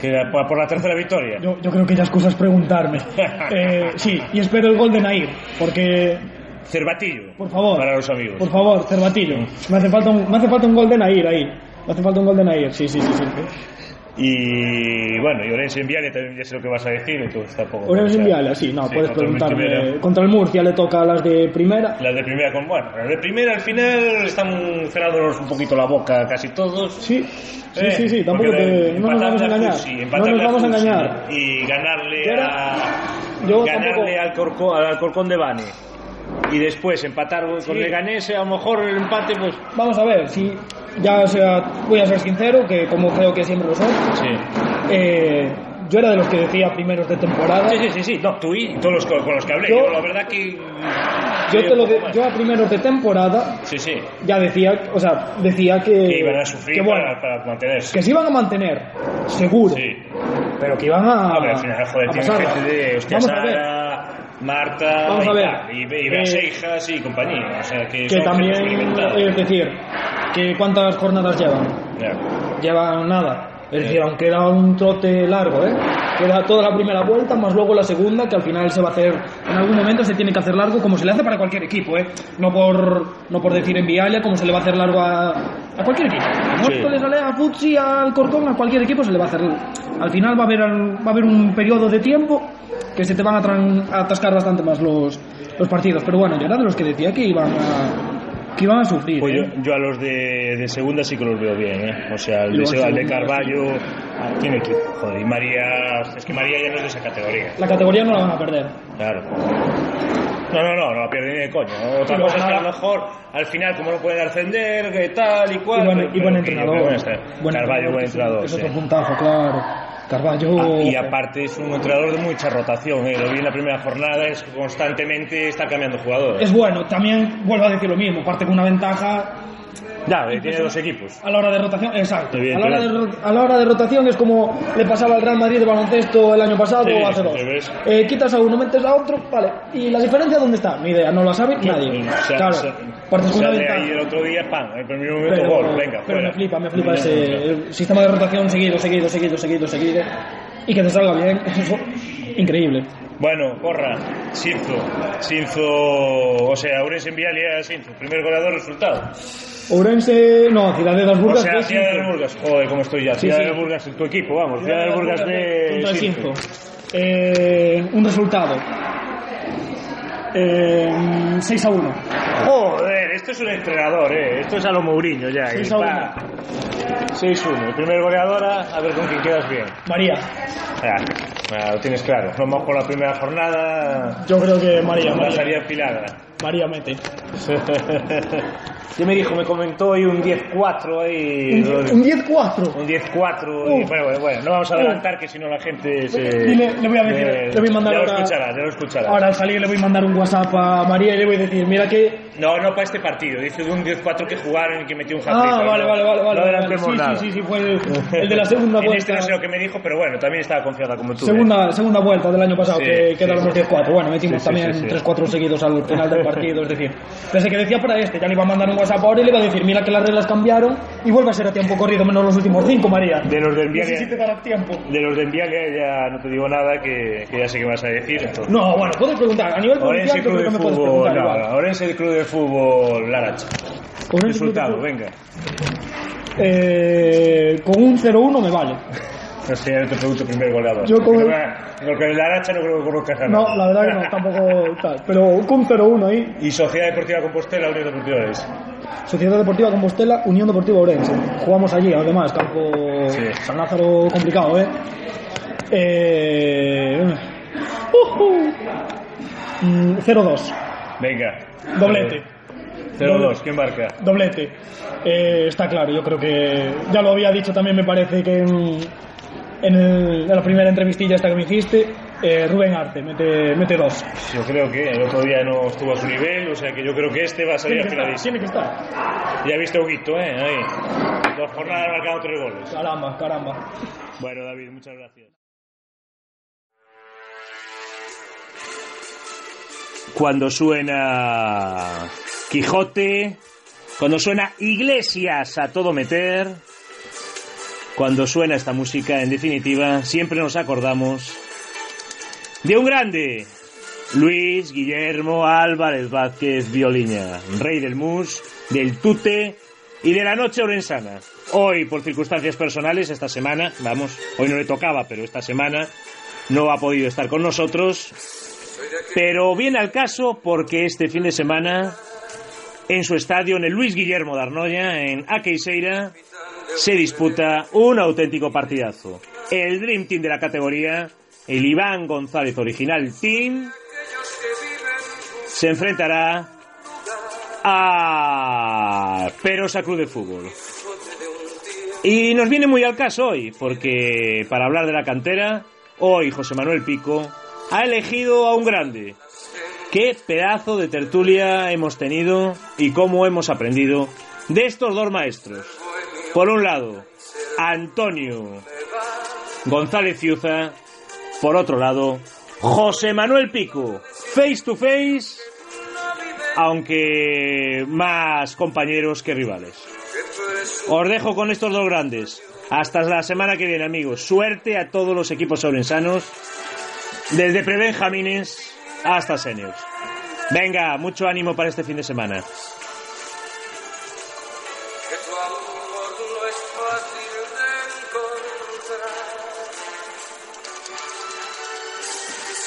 Que por la tercera victoria. yo, yo creo que ya excusas preguntarme. Eh, sí, y espero el gol de Nair, porque, Cervatillo. por favor, Para los amigos. por favor, Cervatillo, me hace falta un, me hace falta un gol de Nair ahí. Me hace falta un gol de Nair, sí, sí, sí. sí. Y bueno, y Orense en Viale también ya sé lo que vas a decir, entonces tampoco... Orense en Viale, sí, no, sí, puedes contra el preguntarme. Primera. Contra el Murcia le toca a las de primera. Las de primera con bueno, las de primera al final están cerrándonos un poquito la boca casi todos. Sí, sí, Eh, sí, sí, tampoco te, no nos vamos a engañar. Fusi, No nos vamos a engañar. Y ganarle a yo ganarle al, Corco- al Alcorcón de Bane y después empatar con Leganés, a lo mejor el empate pues Vamos a ver, si ya sea, voy a ser sincero, que como creo que siempre lo soy, sí. eh, yo era de los que decía primeros de temporada. Sí, sí, sí, sí, no, tú y todos los con, los que hablé. Yo- Yo, la verdad que Yo, te lo de- yo a primeros de temporada Sí, sí, ya decía, o sea, decía que, que iban a sufrir que, bueno, para, para mantenerse. que se iban a mantener, seguro, Sí. pero que iban a, A ver, al final, joder, tiene gente de hostia Vamos a ver, Sara, Marta, Vamos a y, ver. y, y Eh, Beaseijas y compañía. O sea, que, que también, es decir, que cuántas jornadas llevan, Ya. llevan nada. Es decir, aunque era un trote largo, ¿eh? Queda toda la primera vuelta, más luego la segunda, que al final se va a hacer, en algún momento se tiene que hacer largo, como se le hace para cualquier equipo, ¿eh? No por, no por decir en Vialia, como se le va a hacer largo a, a cualquier equipo. A Móstoles, Lea, a Futsi, al Corcón, a cualquier equipo se le va a hacer. Al final va a haber, va a haber un periodo de tiempo que se te van a atascar bastante más los, los partidos. Pero bueno, yo era de los que decía que iban a, que iban a sufrir. Pues ¿eh? yo, yo a los de, de segunda sí que los veo bien, ¿eh? O sea, el de, luego al de Carballo ah, tiene equipo, joder. Y María, es que María ya no es de esa categoría, La categoría no la van a perder. claro. No, no, no, no la pierden ni de coño. Otra cosa es que a lo mejor al final, como no pueden ascender, que tal y cual. y buen, y buen yo entrenador. Buen Carballo, buen entrenador. Es sí. otro puntazo, claro. Carballo. Ah, y aparte es un entrenador de mucha rotación, ¿eh? lo vi en la primera jornada, es constantemente está cambiando jugadores. Es bueno, también vuelvo a decir lo mismo, parte con una ventaja Ya, eh, tiene dos equipos. a la hora de rotación, exacto. A la, hora de, Evidentemente. ro- a la hora de rotación es como le pasaba al Real Madrid de baloncesto el año pasado Sí, o hace dos. Eh, quitas a uno, metes a otro, vale. ¿Y la diferencia dónde está? Ni idea, no la sabe nadie. O sea, claro. Partes con una ventaja. el otro día, pam, en el primer momento Pero, gol, venga, pero fuera. me flipa, me flipa No, ese no, no. el sistema de rotación seguido, seguido, seguido, seguido, seguido. Y que te salga bien. Eso, increíble. Bueno, corra, Sinzo, Sinzo, o sea, Ourense enviaría a Sinzo, primer goleador resultado. Ourense, no, Ciudad de las O Burgas. sea, de Ciudad de Sinzo. Burgas, joder, cómo estoy ya, Sí, Ciudad sí. de Burgas, tu equipo, vamos, Ciudad de Burgas de Contra Sinzo. Sinzo. Eh, un resultado. Eh, 6 a 1. Joder, esto es un entrenador, eh, esto es a lo Mourinho ya. Seis y a pa. 6-1, el primer goleadora, a ver con quién quedas bien. María. Ah, ah, lo tienes claro, vamos con la primera jornada, Yo creo que María. María, salida pilada. María mete. ¿Qué me dijo? Me comentó hoy un 10-4 ahí. Un 10-4. Un 10-4. Uh. y Bueno, bueno, bueno, no vamos a adelantar que si no la gente se. Dile- le voy a decir, eh, le voy a mandar Ya lo escuchará, ya lo escuchará. Ahora al salir le voy a mandar un WhatsApp a María y le voy a decir, mira que... No, no para este partido. Dice de un 10-4 que jugaron y que metió un hat Ah, vale, vale, vale. vale adelantemos sí, nada. sí, sí, sí, fue el, el de la segunda En este vuelta. no sé lo que me dijo, pero bueno, también estaba confiada como tú. ¿eh? Segunda, segunda vuelta del año pasado, Sí, que quedaron los sí. 10-4. Bueno, metimos también sí, sí. 3-4 seguidos al final del partido. Es decir, desde que decía para este, ya le iba a mandar un WhatsApp ahora y le iba a decir, mira que las reglas cambiaron y vuelve a ser a tiempo corrido menos los últimos 5, María. De los si te Envialia, dará tiempo. de los del Envialia ya no te digo nada, que, que ya sé qué vas a decir. entonces. No, bueno, puedes preguntar. A nivel provincial, creo de que me puedes Fútbol. preguntar No, igual. no, Orense Club de Fútbol Laracha. De Resultado, venga. Eh, con un 0-1 me vale. No sé, te pregunto primer goleador. Yo con el- Porque el Laracha no creo que conozcas a No, la verdad que no, tampoco tal. Pero con 0-1 ahí. Y Sociedad Deportiva Compostela, Unión Deportiva Orense. Sociedad Deportiva Compostela, Unión Deportiva Orense. Jugamos allí, además, campo Sí. San Lázaro complicado, ¿eh? eh... ujú. Mm, 0-2. Venga. Doblete. 0-2, ¿quién marca? Doblete. Eh, está claro, yo creo que ya lo había dicho también, me parece que en, en, el- en la primera entrevistilla esta que me hiciste, eh, Rubén Arte, mete, mete dos. Yo creo que el otro día no estuvo a su nivel, o sea que yo creo que este va a salir estar, afiladísimo. tiene que estar. Ya viste Huguito, ¿eh? Ahí. Dos jornadas marcado tres goles. Caramba, caramba. Bueno, David, muchas gracias. Cuando suena Quijote, cuando suena Iglesias a todo meter, cuando suena esta música, en definitiva, siempre nos acordamos de un grande, Luis Guillermo Álvarez Vázquez Violiña, rey del mus, del tute y de la noche orensana. Hoy, por circunstancias personales, esta semana, vamos, hoy no le tocaba, pero esta semana no ha podido estar con nosotros. Pero viene al caso porque este fin de semana, en su estadio, en el Luis Guillermo de Arnoya, en Aqueixeira, se disputa un auténtico partidazo. El Dream Team de la categoría, el Iván González Original Team, se enfrentará a Perosa Club de Fútbol. Y nos viene muy al caso hoy, porque para hablar de la cantera, hoy José Manuel Pico ha elegido a un grande. Qué pedazo de tertulia hemos tenido y cómo hemos aprendido de estos dos maestros. Por un lado, Antonio González Ciuza. Por otro lado, José Manuel Pico. Face to face, aunque más compañeros que rivales. Os dejo con estos dos grandes. Hasta la semana que viene, amigos. Suerte a todos los equipos orensanos, desde prebenjamines hasta seniors. Venga, mucho ánimo para este fin de semana.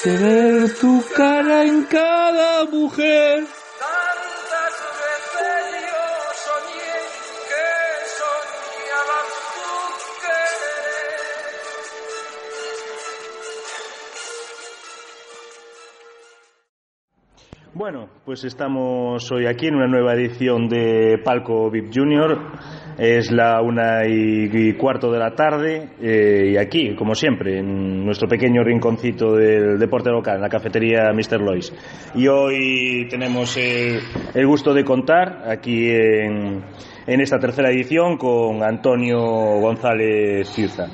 De ver tu cara en cada mujer. Tantas veces yo soñé que soñabas tu querer. Bueno, pues estamos hoy aquí en una nueva edición de Palco VIP Junior. Es la una y, cuarto de la tarde eh, y aquí, como siempre, en nuestro pequeño rinconcito del deporte local, en la cafetería Mr. Lois. Y hoy tenemos el, gusto de contar aquí en, en esta tercera edición con Antonio González Ciuza.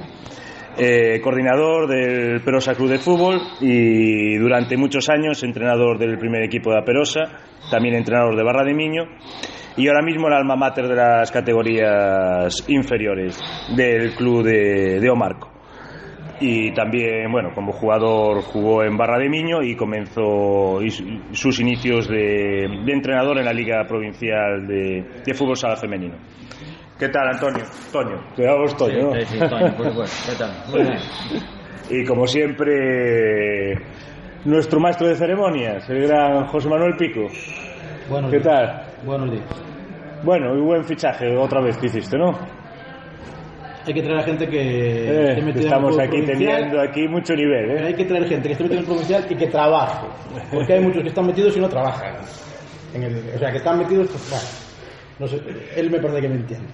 eh, coordinador del Perosa Club de Fútbol y durante muchos años entrenador del primer equipo de Perosa, también entrenador de Barra de Miño y ahora mismo el alma mater de las categorías inferiores del club de, de Omarco. Y también, bueno, como jugador jugó en Barra de Miño y comenzó sus inicios de, de entrenador en la Liga Provincial de, de Fútbol Sala Femenino. ¿Qué tal, Antonio? Toño. Te damos Toño, ¿no? Sí, sí, Toño, por supuesto. ¿Qué tal? Muy bien. Y como siempre, nuestro maestro de ceremonias, el gran José Manuel Pico. ¿Qué tal? Buenos días. Bueno, y buen fichaje otra vez que hiciste, ¿no? Hay que traer a gente que Eh, esté metida en estamos el fútbol aquí teniendo aquí mucho nivel, ¿eh? hay que traer gente que esté metida en el provincial y que trabaje. Porque hay muchos que están metidos y no trabajan. En el, o sea, que están metidos, pues, bueno, no sé, él me parece que me entiende.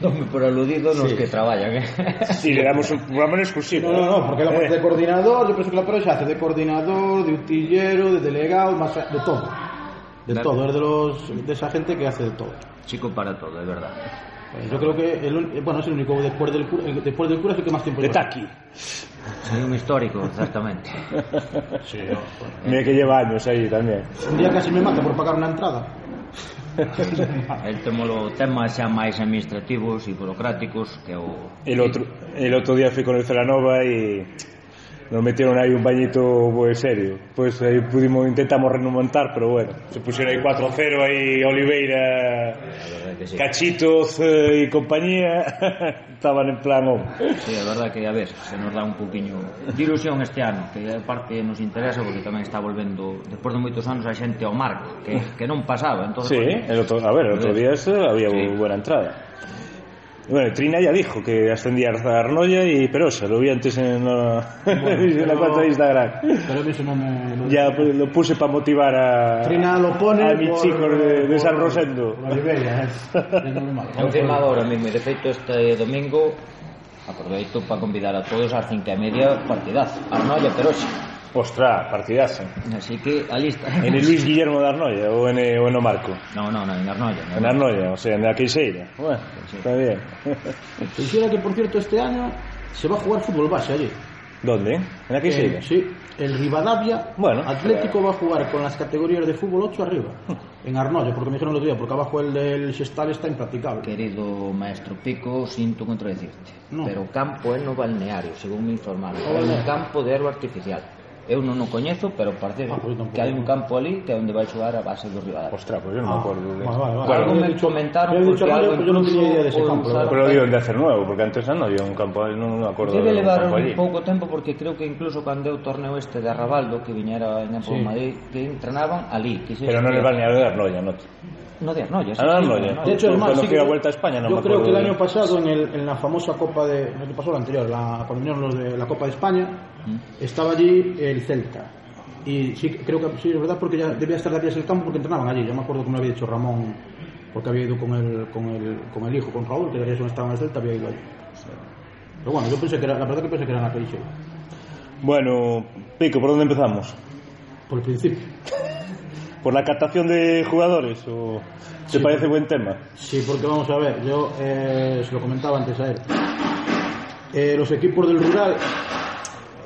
Dome por aludido los Sí. que trabajan, ¿eh? Y le damos un programa en exclusivo. No, no, no, porque la parte Eh, de coordinador, yo pienso que la se hace de coordinador, de utillero, de delegado, más, de todo. de claro. todo, es de, los, de esa gente que hace de todo. Chico para todo, es verdad. Pues yo creo que el, eh, bueno, es el único después del, cura, el, después del cura es el que más tiempo de lleva. Taqui. Soy un histórico, exactamente. sí, no, bueno. Mira que lleva años ahí también. Un día casi me mata por pagar una entrada. el temolo temas xa máis administrativos e burocráticos que o... El outro, el otro día fui con el Celanova e y nos metieron aí un bañito boi serio. Pois aí pudimos, intentamos remontar, pero bueno, se pusieron aí 4-0 aí Oliveira, sí. Cachitos eh, e compañía, estaban en plan oh. Sí, a verdad que, a ver, se nos dá un poquinho de ilusión este ano, que a parte nos interesa porque tamén está volvendo, despois de moitos anos, a xente ao marco, que, que non pasaba. Entonces, sí, pues, el otro, a ver, o outro día ese, había sí. buena entrada. Bueno, Trina ya dijo que ascendía a Arnoya y Perosa, lo vi antes en la, bueno, en la cuenta de Instagram. Pero eso no me. No ya pues, lo puse para motivar a. Trina lo pone. A mis por, chicos de, por, de San Rosendo. La Iberia, es, es normal. Confirmado ahora mismo, de feito este domingo aproveito para convidar a todos ás cinco e media partidazo, Arnoia Perosa. Ostras, partidazo. Así que a lista. ¿En el Luis Guillermo de Arnoya o en, o en Omarco? No, no, no, en Arnoia. En Arnoya, o sea, en la Queixeira. Bueno, está bien. Quisiera que, por cierto, este año se va a jugar fútbol base allí. ¿Dónde? ¿En la Queixeira? Eh, sí, el Rivadavia Bueno. Atlético va a jugar con las categorías de fútbol 8 arriba, en Arnoya, porque me dijeron el otro día, porque abajo el del Xestal está impracticable. Querido maestro Pico, sinto contradecirte. No. Pero campo é no balneario, según me informaron. O É un campo de erva artificial. Eu non o coñezo, pero parece ah, pois pues, que hai un pois campo ali que é onde vai xogar a base do Rivadavia. Ostras, pois pues eu non ah, me acordo. De... Vale, vale, vale. Algo me dicho, comentaron porque dicho, algo pues, incluso... Yo non idea de ese campo. Usar... Pero digo, de hacer nuevo, porque antes non había un campo ali, non me acordo. Debe de levar un, un pouco tempo porque creo que incluso cando eu torneo este de Arrabaldo, que viñera en Epo sí. Madrid, que entrenaban ali. Que pero non levan ni a ver Arnoia, non? No de no, Arnoya. Arnoya. De hecho, es más, sí fui a que- Vuelta a España no yo me creo que el año pasado, en, el, en la famosa Copa de. El año pasado, la anterior, la, cuando vinieron los de la Copa de España, estaba allí el Celta. Y sí, creo que sí, es verdad, porque ya debía estar de el campo porque entrenaban allí. Yo me acuerdo que me había dicho Ramón, porque había ido con el, con el, con el hijo, con Raúl, que de donde estaba en el Celta, había ido allí. Pero bueno, yo pensé que era, la verdad que pensé que era en la Calicheo, Bueno, Pico, ¿por dónde empezamos? por el principio. ¿Por la captación de jugadores o te Sí, parece buen tema? Sí, porque vamos a ver, yo eh, se lo comentaba antes a él. Eh, los equipos del rural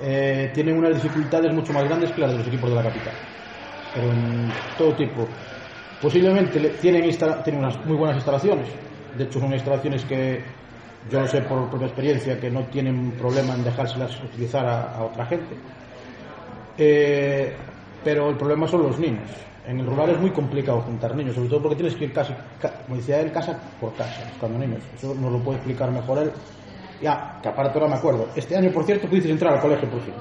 eh, tienen unas dificultades mucho más grandes que las de los equipos de la capital. Pero en todo tipo. Posiblemente le- tienen, unas muy buenas instalaciones. De hecho, son instalaciones que yo lo sé por propia experiencia que no tienen problema en dejárselas utilizar a, a otra gente. Eh, pero el problema son los niños. en el rural es muy complicado juntar niños, sobre todo porque tienes que ir casi, como decía él, casa por casa, buscando niños. Eso nos lo puede explicar mejor él. Ya, que aparte ahora me acuerdo. Este año, por cierto, pudiste entrar al colegio por fin.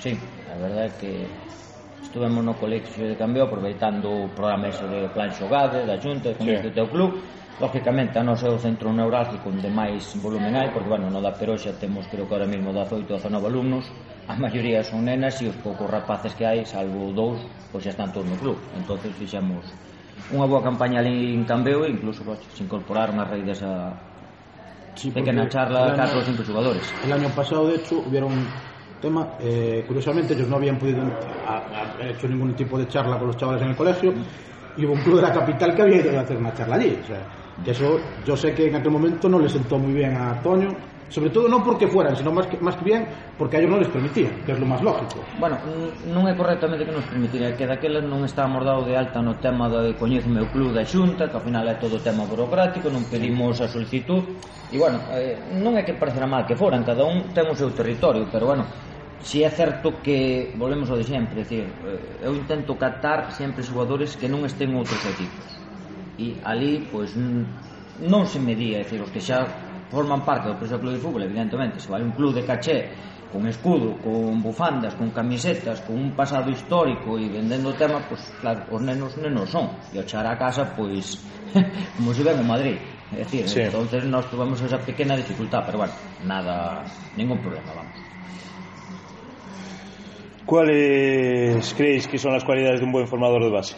Sí, a verdade é que estuvemos no colexio de Cambio aproveitando o programa ese de Plan Xogade, da Xunta, con sí. o teu club. Lógicamente, a nosa é o centro neurálgico onde máis volumen hai, porque, bueno, no da Peroxa temos, creo que ahora mismo, 18 ou 19 alumnos, a maioría son nenas e os poucos rapaces que hai, salvo dous, pois xa están todos no club. entonces fixemos unha boa campaña ali en Cambeo e incluso pois, se incorporaron a raíz desa sí, pequena charla catro ou cinco xogadores. El año pasado, de hecho, hubieron tema. Eh, curiosamente, ellos no habían podido a, a, hecho ningún tipo de charla con los chavales en el colegio y hubo un club de la capital que había ido a hacer una charla allí. O sea, que eso yo sé que en aquel momento no le sentó muy bien a Toño sobre todo non porque fueran, senón máis que, máis que bien porque a ellos non les permitían, que é lo máis lógico. Bueno, non é correctamente que nos permitiría, que daquela non estábamos dado de alta no tema de coñece meu club da xunta, que ao final é todo tema burocrático, non pedimos a solicitud, e bueno, eh, non é que parecerá mal que foran, cada un ten o seu territorio, pero bueno, si é certo que volvemos ao de sempre, é decir, eh, eu intento catar sempre xogadores que non estén outros equipos. E ali, pois, non se medía, decir, os que xa forman parte do preso do club de fútbol, evidentemente, se vai un club de caché con escudo, con bufandas, con camisetas, con un pasado histórico e vendendo tema, pois claro, os nenos nenos son. E o char a casa, pois, como se ven en Madrid. É dicir, sí. entonces nós tuvemos esa pequena dificultad, pero bueno, nada, ningún problema, vamos. Cuáles creéis que son as cualidades de un buen formador de base?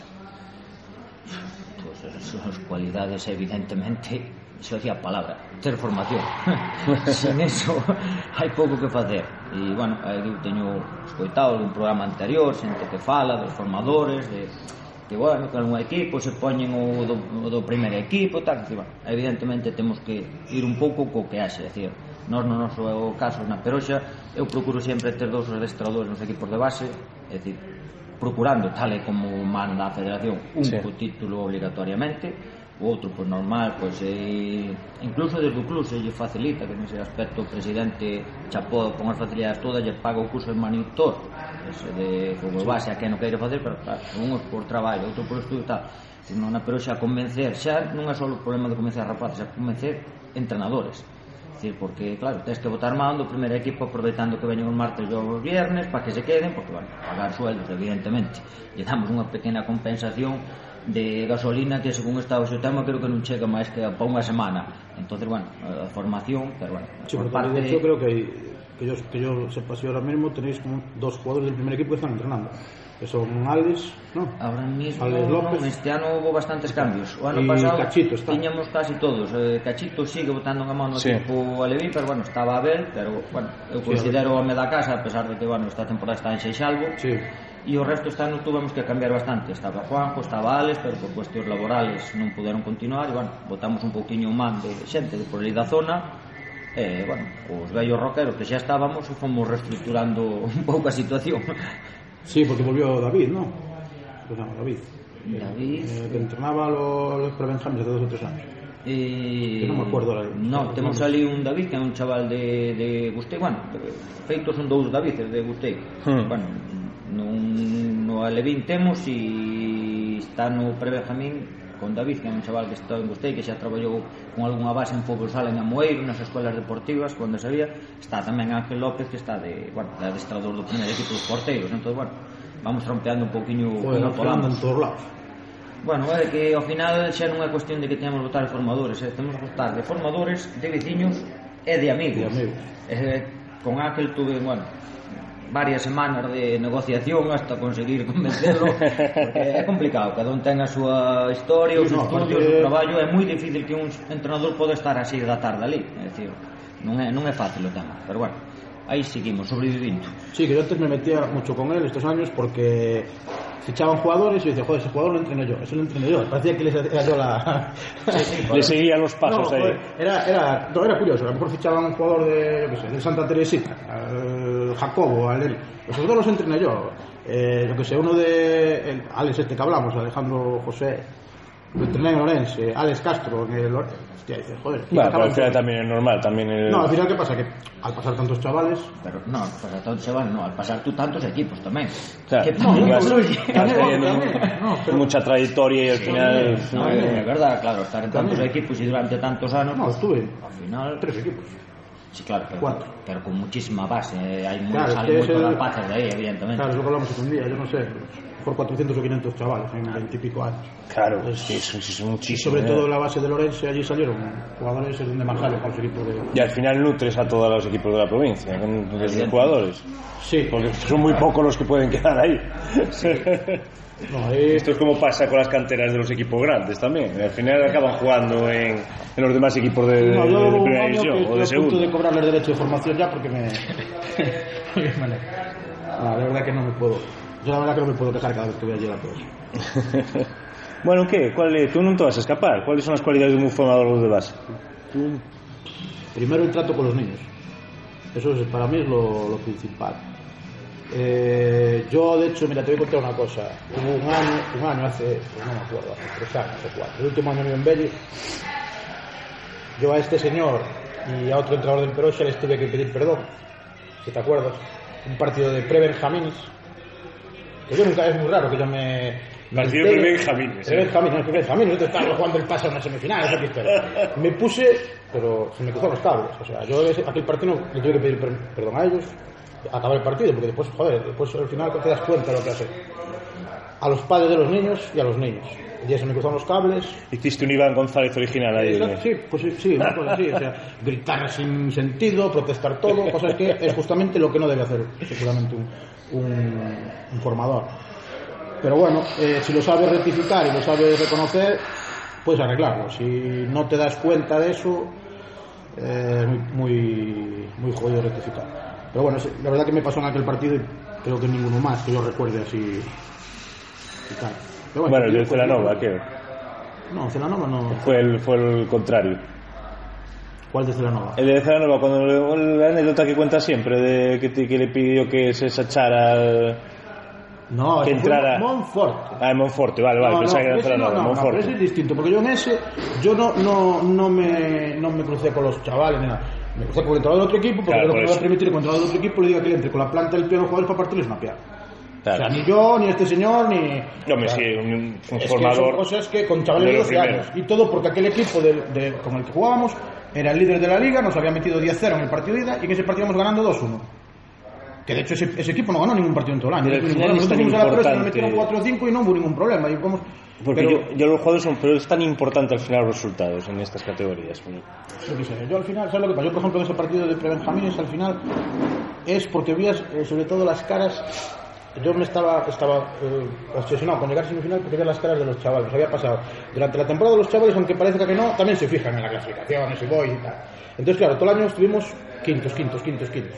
Pois pues, as cualidades, evidentemente, xa decía a palabra, ter formación. Sin eso hai pouco que facer. E, bueno, eu teño escoitado un programa anterior, xente que fala dos formadores, de que, bueno, que algún equipo se poñen o do, o do primeiro equipo, tal, que, bueno, evidentemente temos que ir un pouco co que haxe, decir, nós no noso caso na Peroxa, eu procuro sempre ter dous adestradores nos equipos de base, é dicir, procurando, tal e como manda a federación, un sí. título obligatoriamente, o outro, pois normal, pois e, incluso desde o club se lle facilita que nese aspecto o presidente chapó con as facilidades todas lle paga o curso de manitor ese pois, de como base a que non queira facer pero claro, unhos por traballo, outro por estudo tal. Non, pero xa convencer xa non é só o problema de convencer a rapaces xa convencer entrenadores. Decir, porque claro, tens que votar mando o primeiro equipo aproveitando que veñen os martes e os viernes para que se queden, porque van bueno, a pagar sueldos, evidentemente. Lle damos unha pequena compensación de gasolina que según está o seu tema creo que non chega máis que para unha semana entonces bueno, a formación pero bueno, sí, por parte de hecho creo que que yo, que yo sepa si ahora mismo tenéis como dos jugadores del primer equipo que están entrenando que son Alex, ¿no? Ahora mismo Alex López. No, este ano hubo bastantes cambios. O ano y pasado Cachito está. tiñamos casi todos. Eh, Cachito sigue botando unha mano sí. tipo Alevín, pero bueno, estaba Abel, pero bueno, eu considero sí, home da casa, a pesar de que bueno, esta temporada está en Seixalvo. Sí e o resto este ano tuvemos que cambiar bastante. Estaba Juanjo, estaba Alex, pero por cuestións laborales non puderon continuar e bueno, botamos un pouquiño man de xente de por ali da zona e bueno, os vellos roqueros que xa estábamos fomos reestructurando un pouco a situación. Sí, porque volvió David, ¿no? Pues no, David. David. Eh, que entrenaba los, los prebenjamines de dos o tres anos Eh, que non me acuerdo la, no, temos ali un David que é un chaval de, de Gustei bueno, feitos son dous Davides de Gustei hmm. bueno, nun, no Alevín temos e está no Prebenjamín con David, que é un chaval que está en Gustei, que xa traballou con algunha base en fútbol sala en Amoeiro, nas escolas deportivas, cando sabía, está tamén Ángel López, que está de, bueno, de adestrador do primeiro equipo dos porteiros, entón, bueno, vamos rompeando un poquinho Joder, como podamos. todos lados. Bueno, é que ao final xa non é cuestión de que teñamos votar formadores, eh? temos que votar de formadores, de veciños e de amigos. De amigos. Eh, con Ángel tuve, bueno, varias semanas de negociación hasta conseguir convencerlo porque é complicado, cada un ten a súa historia, sí, o seu no, estudio, o traballo é moi difícil que un entrenador poda estar así da tarde ali, é dicir, non é, non é fácil o tema, pero bueno aí seguimos, sobrevivindo. Sí, que yo antes me metía mucho con él estos años porque fichaban jugadores y yo decía, joder, ese jugador lo entreno yo, eso lo entreno yo. Parecía que les era yo la... Sí, sí, le seguía los pasos no, ahí. Joder, era, era, no, era curioso, a lo mejor fichaban un jugador de, yo qué sé, de Santa Teresita, eh, al Jacobo, al. Esos dos los entrené yo. Eh, yo que sé, uno de el Alex este que hablamos, Alejandro José, lo entrené en Orense, Alex Castro en el. Hostia, dices, joder. Bueno, pero al final también es normal, también el... No, al final, ¿qué pasa? Que al pasar tantos chavales, Pero no, al pasar tantos van, no, al pasar tú tantos equipos tamén. Claro, que tamén vas, También, también, no, pero- mucha trayectoria y al final... No, é verdad, claro, estar en tantos equipos y durante tantos anos, no, pues, estuve al final, tres equipos. Sí, claro, pero, Cuatro. pero con muchísima base, eh, moi, Claro, salen el- rapaces de aí, evidentemente. Claro, es lo que hablamos un día, yo no sé, por 400 o 500 chavales en 20 y pico años. Claro, es que eso, eso es Y muchísimo. sobre ¿eh? todo la base de Lorense, allí salieron jugadores donde marcaron con su equipo de... Y al final nutres a todos los equipos de la provincia, con sus jugadores. Sí, Porque son muy pocos los que pueden quedar ahí. no, ahí- Esto es como pasa con las canteras de los equipos grandes también. Al final acaban jugando en, en los demás equipos de, no, primera división o de segunda. de cobrarle derecho de formación ya porque me... Vale. No, la verdad que no me puedo... Yo la verdad que no me puedo quejar cada vez que voy allí a la cosa. bueno, ¿qué? ¿Cuál, tú no te vas a escapar. ¿Cuáles son las cualidades de un formador de base? Primero el trato con los niños. Eso es, para mí es lo, lo principal. Eh, yo, de hecho, mira, te voy a contar una cosa. Hubo un año, un año hace, no me acuerdo, hace tres años o cuatro, el último año en Belli, yo a este señor y a otro entrenador del Peroxa les tuve que pedir perdón, si te acuerdas. Un partido de pre-Benjamines, que yo nunca, es muy raro que yo me... Partido de Benjamines, de. Benjamines, no, Benjamines, yo estaba jugando el pase a una semifinal. Me puse, pero se me cruzaron los cables. O sea, yo aquel partido le tuve que pedir per- perdón a ellos, acabar el partido, porque después, joder, después al final te das cuenta de lo que hace. A los padres de los niños y a los niños. Y ya se me cruzaron los cables, Hiciste un Iván González original ahí. Exacto, Sí, pues sí, sí, una cosa así, o sea, gritar sin sentido, protestar todo, cosas que es justamente lo que no debe hacer seguramente un, un, un formador. Pero bueno, eh, si lo sabes rectificar y lo sabes reconocer, puedes arreglarlo. Si no te das cuenta de eso, eh, es muy, muy, muy jodido rectificar. Pero bueno, la verdad que me pasó en aquel partido y creo que ninguno más que yo recuerde así. y tal. Pero Bueno, el de pues, Celanova, ¿qué? No, Celanova no. Fue el, fue el contrario. ¿Cuál de Celanova? El de Celanova, cuando la anécdota que cuenta siempre, de que, te- que le pidió que se sachara al... No, que entrara- Monforte. Ah, en Monforte, vale, vale, no, pensaba no, que era Celanova, no, no, no, Monforte. pero ese es distinto, porque yo en ese, yo no, no, no, me, no me crucé con los chavales ni nada. Me con el entrenador del otro equipo, porque Claro, lo por que me eso. permitir que el entrenador del otro equipo le diga que le entre con la planta del pie a los jugadores para partirles una pierna. Claro. O sea, ni yo, ni este señor, ni... Hombre, o sea, sí, un, un es que formador... son cosas que con chavales de de los 12 años. Y todo porque aquel equipo del- de- con el que jugábamos era el líder de la liga, nos había metido 10-0 en el partido de ida y en ese partido íbamos ganando 2-1. Que de hecho ese, ese equipo no ganó ningún partido en todo el año. Pero final Nosotros fuimos a la Perosa, nos metieron 4-5 y no hubo ningún problema. Y vamos- Porque pero- yo, yo los jugadores son... Pero es tan importante al final los resultados en estas categorías. Yo qué sé, yo al final, ¿sabes lo que pasa? Yo, por ejemplo, en ese partido de Prebenjamines, al final, es porque vi, eh, sobre todo las caras. Yo me estaba, estaba eh, obsesionado con llegar a semifinal porque veía las caras de los chavales. Había pasado. Durante la temporada, los chavales, aunque parezca que no, también se fijan en la clasificación, si voy y tal. Entonces, claro, todo el año estuvimos quintos, quintos, quintos, quintos.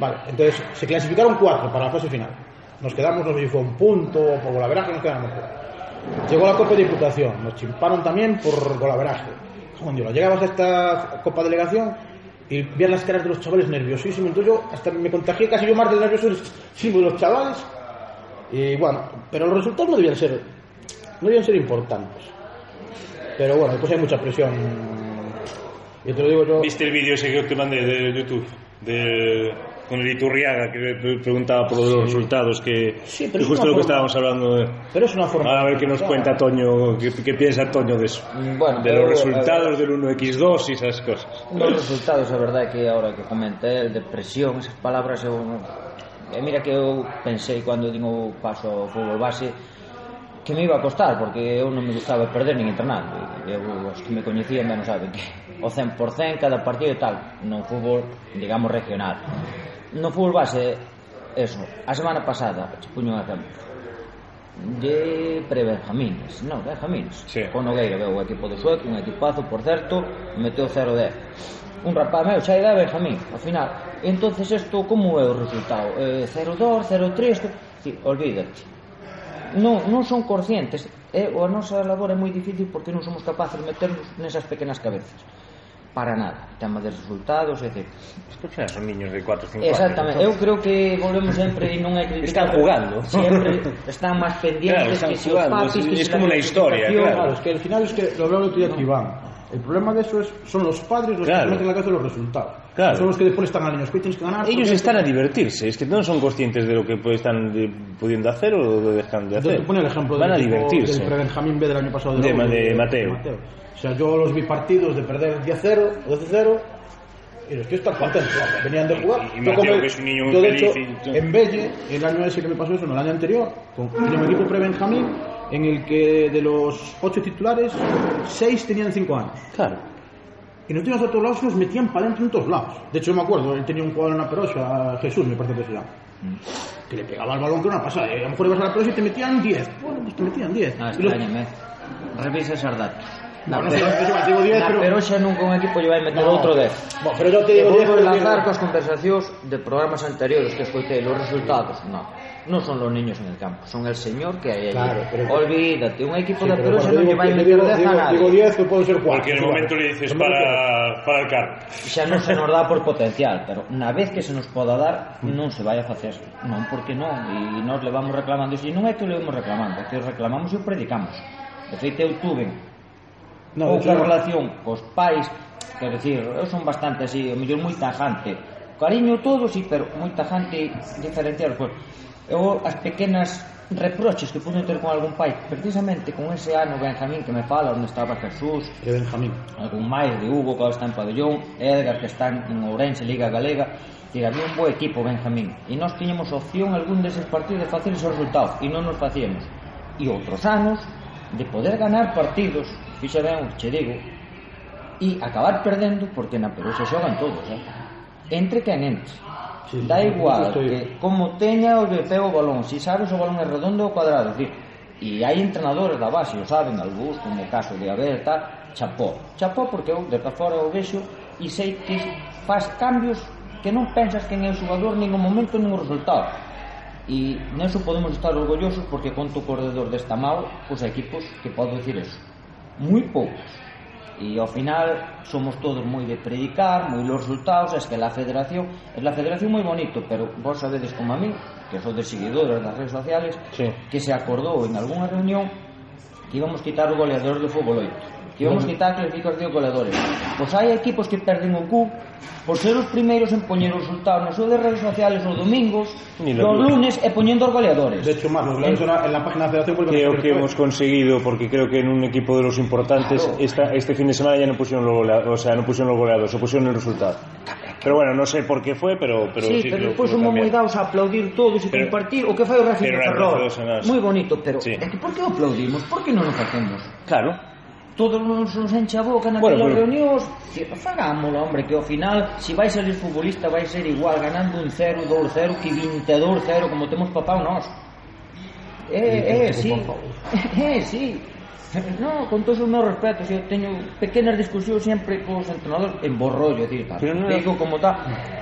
Vale, entonces se clasificaron cuatro para la fase final. Nos quedamos, no sé si un punto o por golaveraje, nos quedamos. Llegó la Copa de Diputación, nos chimparon también por golaveraje. Joder, llegabas a esta Copa Delegación y veías las caras de los chavales nerviosísimos. Entonces yo hasta me contagié casi yo más del nerviosismo de los chavales. Y bueno, pero los resultados no debían ser, no debían ser importantes. Pero bueno, después hay mucha presión. Y te lo digo yo. ¿Viste el vídeo ese que te mandé de YouTube? De, con el Iturriaga que preguntaba por los sí. resultados que sí, pero justo lo que forma, estábamos hablando de, pero es una forma a ver qué nos cuenta Toño qué, qué piensa Toño de eso bueno, de los resultados del 1x2 y esas cosas. Los resultados a verdade que ahora que comenté el depresión esas palabras eu, e eh, mira que eu pensei cando din o paso ao fútbol base que me iba a costar porque eu non me gustaba perder nin entrenar eu, os que me coñecían ben saben que o 100% cada partido e tal no fútbol digamos regional no fútbol base eso, a semana pasada se puño un exemplo de pre-Benjamines, non, Benjamines sí. con Nogueira, veo o equipo do sueco un equipazo, por certo, meteu 0-10 un rapaz meu, xa era Benjamín ao final, entonces isto como é o resultado? Eh, 0-2, 0-3 sí, olvídate non, non son conscientes eh, a nosa labor é moi difícil porque non somos capaces de meternos nesas pequenas cabezas para nada tema de resultados, etc. Isto xa son niños de 4 5 Exactamente, eu creo que volvemos sempre e non é criticar. Están jugando. Sempre están máis pendientes claro, que si os papis, que es como unha historia, claro. claro. Es que al final es que lo hablaba el otro día que Iván. El problema de eso es, son los padres los claro. que meten la cabeza los resultados. Claro. Son los que después están a niños que tienes que ganar. Ellos están a divertirse, es que no son conscientes de lo que están pudiendo hacer o lo dejan de hacer. Yo te pone el ejemplo Van del, a divertirse. del pre-Benjamín B del año pasado. De, de, de, Mateo. De Mateo. O sea, yo los vi partidos de perder 10-0, 12-0 y los tíos están contentos. Venían de jugar. Y- y Yo como- que es un niño muy yo, de feliz hecho, y en Belle, el año ese que me pasó eso, no, el año anterior, con, tenía un equipo pre-Benjamín en el que de los 8 titulares, 6 tenían 5 años. Claro. Y nos íbamos a todos lados y nos metían para adentro en todos lados. De hecho, yo me acuerdo, él tenía un jugador en la perosa, Jesús, me parece que se llama. Que le pegaba al balón que era una pasada. Y a lo mejor ibas a la perosa y te metían 10. Bueno, pues te metían 10. Ah, Y los- extrañame. Revisa esas datos. Na, bueno, pero, pero, pero, digo 10, na pero... Peroxa non con equipo lle vai meter no. outro 10 bueno, Pero eu te digo 10 Vou lanzar coas conversacións de programas anteriores que escoitei Os resultados, non non son los niños en el campo, son el señor que hay claro, allí. Pero... Olvídate, un equipo sí, de non lle vai meter digo, digo, digo 10, que pueden ser 4. Cualquier claro. momento le dices para, para el carro. Xa non se nos dá por potencial, pero na vez que se nos poda dar, non se vai a facer. Non, porque non, e nos levamos reclamando. E non é que o levamos reclamando, é que reclamamos e o predicamos. De feito, eu tuve no, pouca claro. relación cos pais, quero dicir, eu son bastante así, o mellor moi tajante. Cariño todo, sí, pero moi tajante diferenciar. Pois, eu as pequenas reproches que pude ter con algún pai, precisamente con ese ano Benjamín que me fala, onde estaba Jesús, e Benjamín, algún máis de Hugo que está en Pabellón, Edgar que está en Ourense, Liga Galega, que había un bo equipo Benjamín, e nós tiñemos opción algún deses partidos de facer esos resultados, e non nos facíamos. E outros anos, de poder ganar partidos fixa ben o che digo, e acabar perdendo porque na Perusa xogan todos, eh? entre quen entre. Sí, da igual estoy... que como teña o de o balón, si sabes o balón é redondo ou cuadrado, decir, e hai entrenadores da base, o saben, algúns, como o caso de Abel, tal, chapó. Chapó porque eu de fora o vexo e sei que faz cambios que non pensas que é o xogador nin o momento nin o resultado. E neso podemos estar orgullosos porque conto co corredor desta mal os equipos que podo dicir eso moi poucos e ao final somos todos moi de predicar, moi los resultados, es que la federación, es la federación moi bonito, pero vos sabedes como a mí, que sou de seguidores das redes sociales, sí. que se acordou en algunha reunión que íbamos quitar o goleador do fútbol 8, que íbamos quitar a clasificación de goleadores. Pois hai equipos que perden o cu por ser os primeiros en poñer os resultados nas súas redes sociales os domingos e os lunes e poñendo os goleadores de hecho más lo en, en la página de la federación creo que hemos conseguido porque creo que en un equipo de los importantes claro. esta, este fin de semana ya no pusieron los goleadores o sea no pusieron los goleadores se pusieron el resultado Pero bueno, non sei sé por que foi, pero... pero sí, sí, pero despois somos moi dados a aplaudir todos e pero, compartir o que fai o Racing de Ferrol. Moi bonito, pero sí. é que por que aplaudimos? Por que non o facemos? Claro, todos nos, nos enche a boca naquelas bueno, pero... reunións fagámoslo, hombre, que ao final se si vai salir futbolista vai ser igual ganando un 0, 2, 0 que 22, 0 como temos papá nós. Eh, eh, eh, sí. eh, sí. No, con todos os meus respetos, eu teño pequenas discusións sempre cos entrenadores en borrollo, decir, Pero no- digo como tal,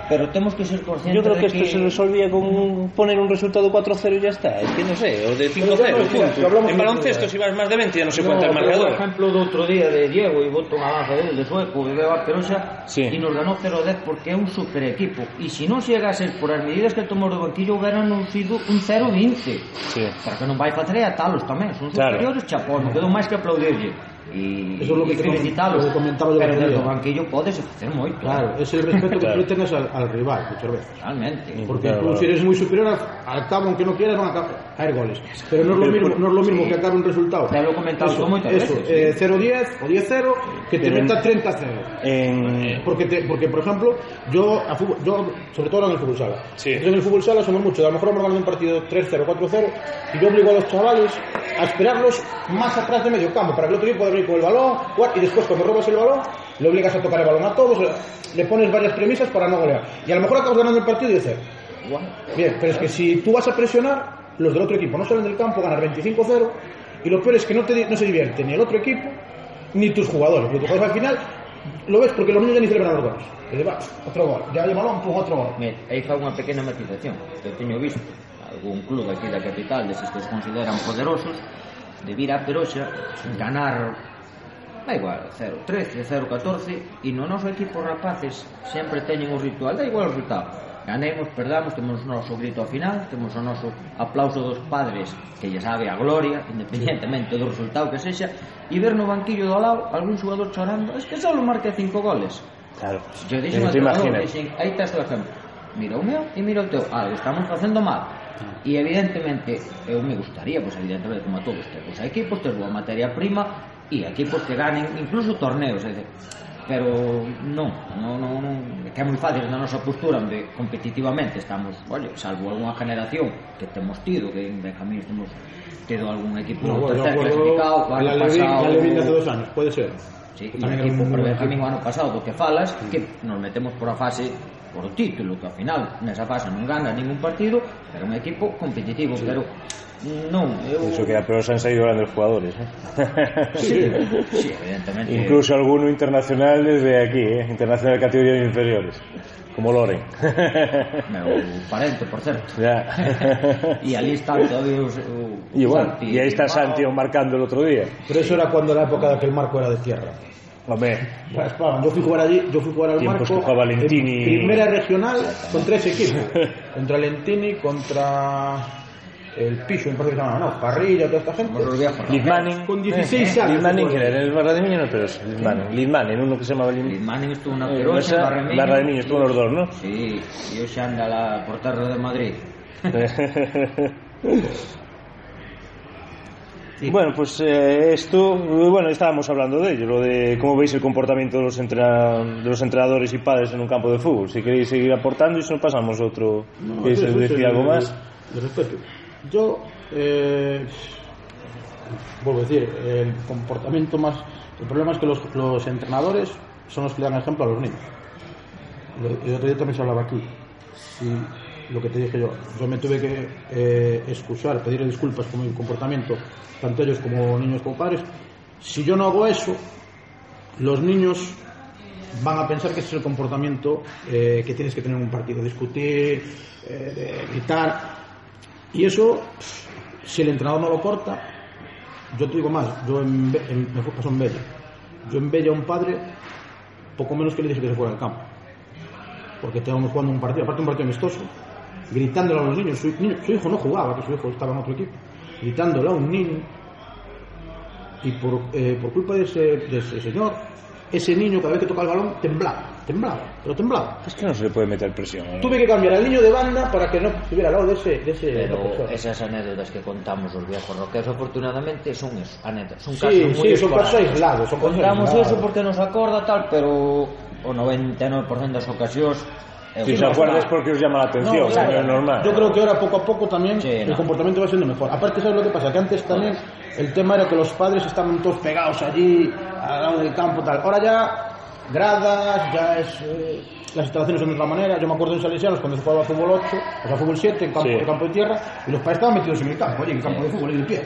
pero temos que ser conscientes Yo creo de que esto se resolvía con un- poner un resultado 4-0 y ya está. Es que no sé, o de 5-0, Pero ya, punto. En de- baloncesto, si vas más de 20, ya no sé No, cuánto el marcador. Por exemplo, do outro día de Diego e boto unha lanza dele de sueco e veo a Peroxa Sí. e nos ganou 0-10 porque é un super equipo e se non chega a ser por as medidas que tomou do banquillo houberan non sido un 0-20 Sí. pero que non vai facer é atalos tamén son Claro. superiores chapó, non quedou máis que aplaudirlle e, Eso es lo que te felicitalos lo que comentaba yo pero el desde día. banquillo podes facer moito Claro, es el respeto que Claro. tú le tengas al, al rival, muchas veces. realmente Porque Claro, tú, claro. si eres muy superior, al, al cabo, aunque no quieras, van a ca- caer goles. Pero no es lo mismo, no es lo mismo que acabe un resultado. Ya lo he comentado eso, muchas eso, veces, eh, 0-10 o 10-0, que te Pero en- meta 30-0. En... Porque, te- porque, por ejemplo, yo, a fútbol, yo, sobre todo en el fútbol sala. Sí. Entonces, en el fútbol sala somos muchos. A lo mejor hemos ganado un partido 3-0, 4-0, y yo obligo a los chavales a esperarlos más atrás de medio campo, para que el otro equipo con el balón, y después, cuando robas el balón, le obligas a tocar el balón a todos, le pones varias premisas para no golear. Y a lo mejor acabas ganando el partido y dices, Bien, pero es que si tú vas a presionar, los del otro equipo no salen del campo, ganas 25-0, y lo peor es que no, te, no se divierte ni el otro equipo, ni tus jugadores. Porque tus jugadores al final lo ves porque los niños ya ni celebran los goles. Dices, va, otro gol, ya hay balón, otro gol. Mira, aí fa unha pequena matización que teño visto algún club aquí da capital deses que se consideran poderosos de vir a Peroxa, ganar da igual, 0-13, 0-14 e no noso equipo rapaces sempre teñen o ritual, da igual o resultado. Ganemos, perdamos, temos o noso grito ao final temos o noso aplauso dos padres que lle sabe a gloria independientemente do resultado que sexa e ver no banquillo do lado algún xogador chorando es que só marca 5 goles. Claro, yo dixen, te imaginas. dixen, aí está o exemplo mira o meu e mira o teu, ah, estamos facendo mal. E evidentemente, eu me gustaría, pois evidentemente, como a todos, ter os equipos, ter boa materia prima e equipos que ganen incluso torneos, é dicir, pero non, non, non, non que é moi fácil na nosa postura onde competitivamente estamos, olha, salvo algunha generación que temos tido, que en Benjamín temos tido algún equipo no, tercer bueno, clasificado, o ano Alevín, pasado... Alevín hace dos anos, pode ser. Sí, e o equipo para Benjamín o ano pasado do que falas, sí. que nos metemos por a fase por o título, que ao final nesa fase non gana ningún partido, pero é un equipo competitivo, pero non, eu... Eso que pero se han saído grandes jugadores, ¿eh? Sí, sí, evidentemente. Incluso alguno internacional desde aquí, ¿eh? Internacional de categorías inferiores, como Loren. Meu parente, por certo. ya. E ali están todavía os, o, Y bueno, Santi, y ahí está. Santi marcando el otro día. Pero eso era cuando la época de que el marco era de tierra. Hombre, esperaban, Yo fui a jugar allí, yo fui a jugar al marco. que jugaba Lentini. en Primera regional con tres equipos. contra Lentini, contra el Piso, me parece que se llamaba, no, Parrilla, toda esta gente. Manning. Con 16 eh, años. Fue. que era el Barra de Niños, no, pero es. Liz Manning, uno que se llamaba Liz Manning estuvo na Eh, en Barra de Barra de Miño. Estuvo los dos, ¿no? Sí, e hoxe anda la por terra de Madrid. Bueno, pues eh, esto, eh, bueno, estábamos hablando de ello, lo de cómo veis el comportamiento de los, entrena- de los entrenadores y padres en un campo de fútbol. Si queréis seguir aportando y si no pasamos otro, No, ¿queréis sí, sí, decir sí, algo más? De respeto. Yo, eh, vuelvo a decir, el comportamiento más. El problema es que los, los entrenadores son los que le dan ejemplo a los niños. El otro día también se hablaba aquí. Si lo que te dije yo, yo me tuve que eh, excusar, pedir disculpas por mi comportamiento, tanto ellos como niños como padres. Si yo no hago eso, los niños van a pensar que ese es el comportamiento eh, que tienes que tener en un partido, discutir, eh, gritar. Y eso, si el entrenador no lo corta, yo te digo más, yo en, en, me pasó en Bella. Yo en Bella a un padre, poco menos que le dije que se fuera al campo. Porque estábamos jugando un partido, aparte un partido amistoso, gritándole a los niños. Su, niño- su hijo no jugaba, que su hijo estaba en otro equipo. Gritándole a un niño y por, eh, por culpa de ese, de ese señor, ese niño cada vez que toca el balón temblaba, temblaba, pero temblaba. Es que no se le puede meter presión. ¿eh? Tuve que cambiar al niño de banda para que no estuviera al lado de ese, de ese Pero esas anécdotas que contamos os viejos roqueros afortunadamente son eso, anécdotas, son Sí, casos muy sí, son casos aislados, son Contamos aislados. eso porque nos acorda tal, pero o 99% das ocasións Si que os acuerdas pasa. porque os llama la atención, No, claro. es normal. Yo creo que ahora poco a poco también Sí, el no. comportamiento va siendo mejor. Aparte, ¿sabes lo que pasa? Que antes también el tema era que los padres estaban todos pegados allí, al lado del campo, tal. Ahora ya, gradas, ya es. eh, las instalaciones son de otra manera. Yo me acuerdo en Salesianos cuando se jugaba fútbol 8, o sea, fútbol 7, en campo, Sí. en campo de tierra, y los padres estaban metidos en el campo, oye, en campo de fútbol y de pie.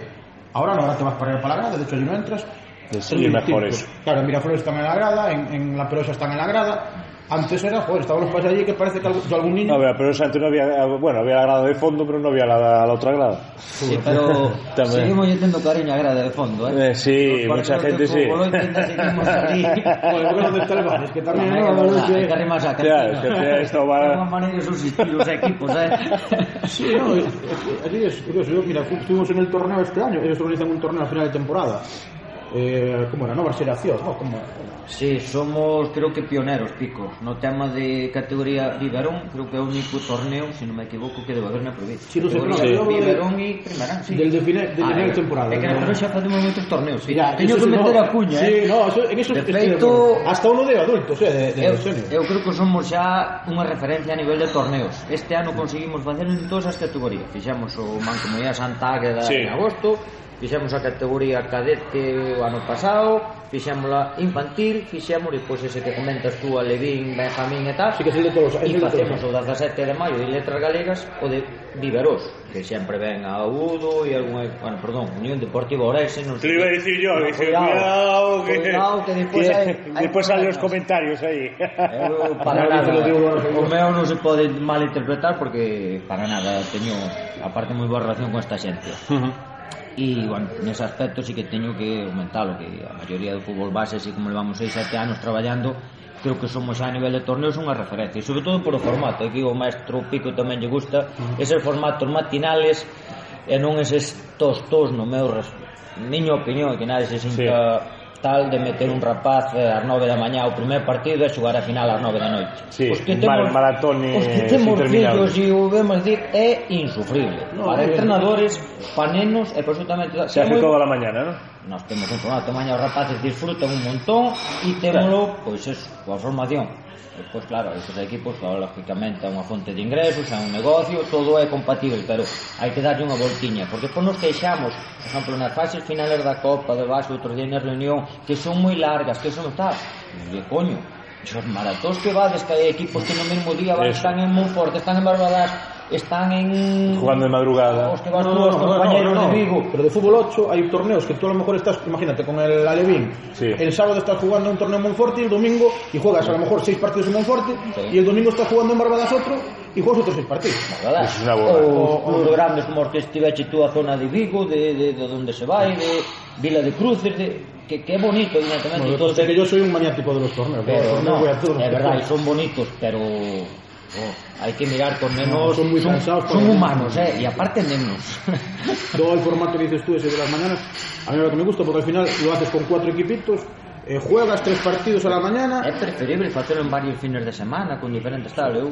Ahora no, ahora te vas para, para la grada, de hecho, allí no entras. Sí, Es muy mejor. Claro, en Miraflores están en la grada, en, en La Perosa están en la grada. Antes era, joder, estaban los padres allí que parece que algún, algún niño. No, pero, pero antes no había, bueno, había la grada de fondo, pero no había la, la otra grada. Sí, pero Tamén. seguimos tendo cariño a grada de fondo, eh? Eh, sí, Los mucha gente sí. fútbol, hoy tenta seguimos allí. Joder, ¿por qué no te está el bar? Es que también, ¿no? verdad, Es que- a Claro, es esto va- É unha maneira de subsistir os equipos, eh? Sí, no, es, es- así es curioso. Yo, mira, estuvimos en el torneo este año, ellos organizan un torneo a final de temporada. eh, como era, nova xeración, no? Como, Sí, somos, creo que pioneros, Pico No tema de categoría Viverón Creo que é o único torneo, se si non me equivoco Que debe haber na provincia sí, no sé, no, de, e Primarán sí. Del de final de, ah, de temporada É que no. xa facemos moitos torneos sí. Mira, Teño que meter no, a cuña sí, eh. no, eso, en eso de feito, Hasta uno de adultos eh, de, de eh, eu, eu creo que somos xa unha referencia a nivel de torneos Este ano conseguimos facer en todas as categorías Fixamos o Mancomunidade Santa Águeda sí. en agosto Fixemos a categoría cadete o ano pasado, fixémola infantil, fixemos pois ese que comentas tú a Levín, Benjamín e tal. Sí que sí, de todos, e facemos o 17 de maio de Letras Galegas o de Viveros, que sempre ven a Udo e algún, bueno, perdón, Unión Deportiva Orense, non sei. Te iba a dicir yo, dicir, cuidado, que, cuidado, que despois que, hai, hai despois salen os comentarios aí. Eu, para nada, lo digo, o meu non se pode malinterpretar porque para nada teño aparte moi boa relación con esta xente. Uh -huh e bueno, nese aspecto sí que teño que aumentalo que a maioría do fútbol base así como levamos 6-7 anos traballando creo que somos a nivel de torneos unha referencia. E sobre todo por o formato que o maestro Pico tamén lle gusta eses formatos matinales e non eses tostos no meu res... miña opinión que nadie se sinta sí tal de meter un rapaz eh, ás 9 da mañá o primeiro partido e xogar a final ás 9 da noite. Sí, os que temos, maratones os que temos fillos e o vemos dir é insufrible. No, para entrenadores, panenos e absolutamente... Se hace toda la mañana, ¿no? nós temos un programa ah, tamaño os rapaces disfrutan un montón e témolo, claro. pois eso, coa formación. E, pois claro, estes equipos claro, lógicamente é unha fonte de ingresos, é un negocio todo é compatible, pero hai que darlle unha voltiña, porque pois nos queixamos por exemplo, nas fases finales da Copa de Base outro día na reunión, que son moi largas que son tal, de coño Os maratóns que vades que hai equipos que no mesmo día van, están en Monforte, están en Barbadas, están en... Jugando de madrugada. Os que vas no, os compañeros no, no, no. de Vigo. Pero de fútbol 8 hay torneos que tú a lo mejor estás, imagínate, con el Alevín. Sí. El sábado estás jugando un torneo en Monforte y el domingo, y juegas a lo mejor seis partidos en Monforte, sí. y el domingo estás jugando en Barbadas otro, y juegas otros seis partidos. Barbadas. Es una bola. Os o... grandes como os que estiveche tú a zona de Vigo, de, de, de donde se vai, de Vila de Cruces, de... Que, que bonito, evidentemente. Bueno, todo que yo soy un maniático de los torneos. Pero, no, no, voy a turno, es verdad, y son bonitos, pero oh, hay que mirar con menos... No, son muy cansados, Son humanos, eh, y aparte menos. Todo el formato que dices tú, ese de las mañanas, a mí lo que me gusta porque al final lo haces con cuatro equipitos, eh, juegas tres partidos a la mañana. É preferible facelo en varios fines de semana con diferentes tal. Eu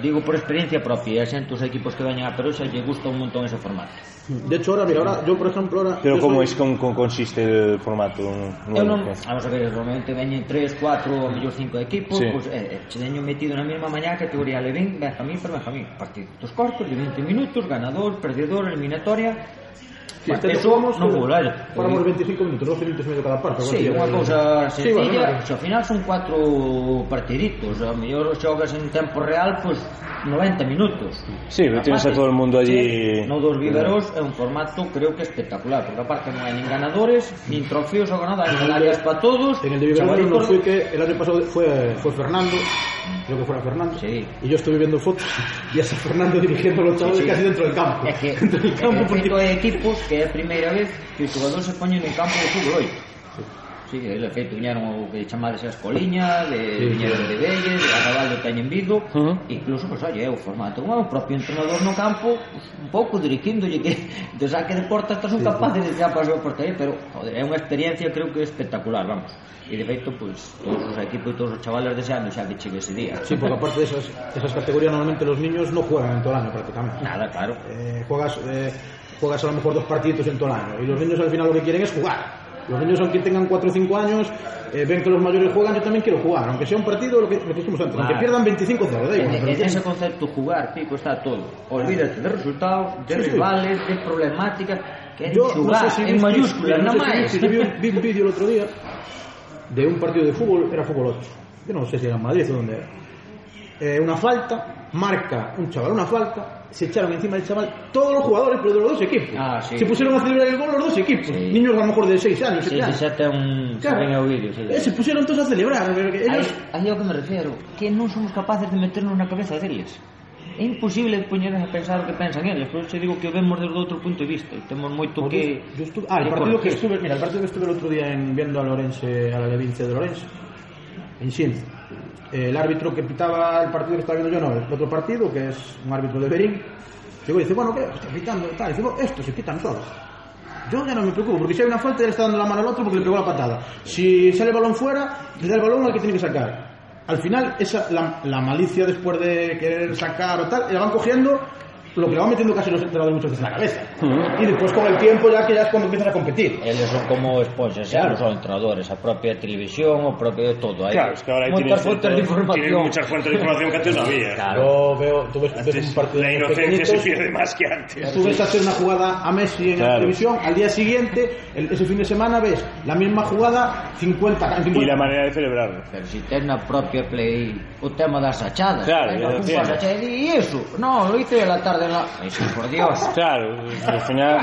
digo por experiencia propia, e xente os equipos que veñen a Peruxa lle gusta un montón ese formato. De hecho, ahora, mira, ahora yo, por ejemplo, ahora. Pero ¿cómo soy- es, cómo, cómo consiste el formato? Eu non, vamos a ver, normalmente veñen 3, 4 ou mellor 5 equipos, Sí. pois eh, eh, che teño metido na mesma mañá categoría Levín, Benjamín por Benjamín, partidos cortos de 20 minutos, ganador, perdedor, eliminatoria. Sí, bueno, eso vamos non vou ler. Paramos 25 minutos, 12 minutos medio cada parte. Sí, unha eh. cousa sencilla, sí, bueno, ao final son cuatro partiditos, a mellor xogas en tempo real, pois pues, 90 minutos. Sí, pero tienes a todo el mundo allí... No dos viveros é un formato creo que espectacular, porque aparte non hai nin ganadores, nin trofeos ou nada, hai medallas para todos. En el de Viveros no fui que el año pasado fue, fue Fernando, creo que fuera Fernando, sí. y yo estuve viendo fotos y hasta Fernando dirigiendo a los chavales sí, sí. casi dentro del campo. É que, dentro del campo porque... de equipos que é a primeira vez que os jugadores se poñen en campo de fútbol 8. Sí, ele feito viñeron o que chamades as coliñas, de sí, viñeron sí. de Belles, de Arrabaldo do Caño Vigo, uh -huh. incluso, pues, oye, o formato, un o propio entrenador no campo, pues, un pouco dirigíndolle que de saque de porta estás un sí, capaz sí. de tirar para a súa portería, pero, joder, é unha experiencia creo que espectacular, vamos. E de feito, pues, todos os equipos e todos os chavales deseando xa que chegue ese día. Sí, porque aparte de esas, esas categorías normalmente los niños no juegan en todo el año prácticamente. Nada, claro. Eh, juegas, eh, juegas a lo mejor dos partiditos en todo el año y los niños al final lo que quieren es jugar. Los niños, aunque tengan 4 o 5 años, eh, ven que los mayores juegan, yo también quiero jugar, aunque sea un partido, lo que, lo que dijimos antes, claro. aunque pierdan 25 0 da igual. En, en ese concepto jugar, Pico, está todo. Olvídate de resultados, de sí, rivales, sí. de problemáticas, que yo, jugar no sé si en mayúsculas, nada más. Si vi, vi un vídeo el otro día de un partido de fútbol, era fútbol 8. Yo no sé si era en Madrid o dónde era eh, una falta, marca un chaval una falta, se echaron encima del chaval todos los jugadores, pero de los dos equipos. Ah, sí. Se pusieron a celebrar el gol los dos equipos. Sí. Niños a lo mejor de 6 años. Sí, ten un... claro. se, eh, se pusieron todos a celebrar. Ellos... Aí ao que me refiero, que non somos capaces de meternos na cabeza deles. É imposible poñernos a pensar o que pensan eles, por eso digo que o vemos desde outro punto de vista, temos moito que... Yo estuve... Ah, el partido que estuve, mira, el partido que estuve el outro día en, viendo a Lorense, a la Levince de Lorense, Eh, el árbitro que pitaba el partido que estaba viendo yo, no, el otro partido, que es un árbitro de Berín, llegó y dice, bueno, ¿qué? Está pitando, tal, dice, "Bueno, esto se pitan todos. Yo ya no me preocupo, porque si hay una falta, le está dando la mano al otro porque le pegó la patada. Si sale el balón fuera, le da el balón al que tiene que sacar. Al final, esa, la, la malicia después de querer sacar o tal, la van cogiendo lo que le van metiendo casi los entrenadores muchas veces en la cabeza. Y después con el tiempo ya que ya es cuando empiezan a competir. Eles son como esponxas, xa, non son entrenadores, a propia televisión, o propio todo. Hai Claro, es que ahora ahí moitas tienes, fontes de información. tienes muchas fuentes de información que antes no había. Claro. Yo veo, tú ves, ves Antes un partido la inocencia se pierde más que antes. Tú ves hacer una jugada a Messi en la Claro. televisión, al día siguiente, el- ese fin de semana, ves la misma jugada 50, en 50 Y la manera de celebrarlo. Pero si ten na propia play o tema das achadas. Claro, achada y eso. No, lo hice a la tarde en la... Eso, por Dios. Claro, al final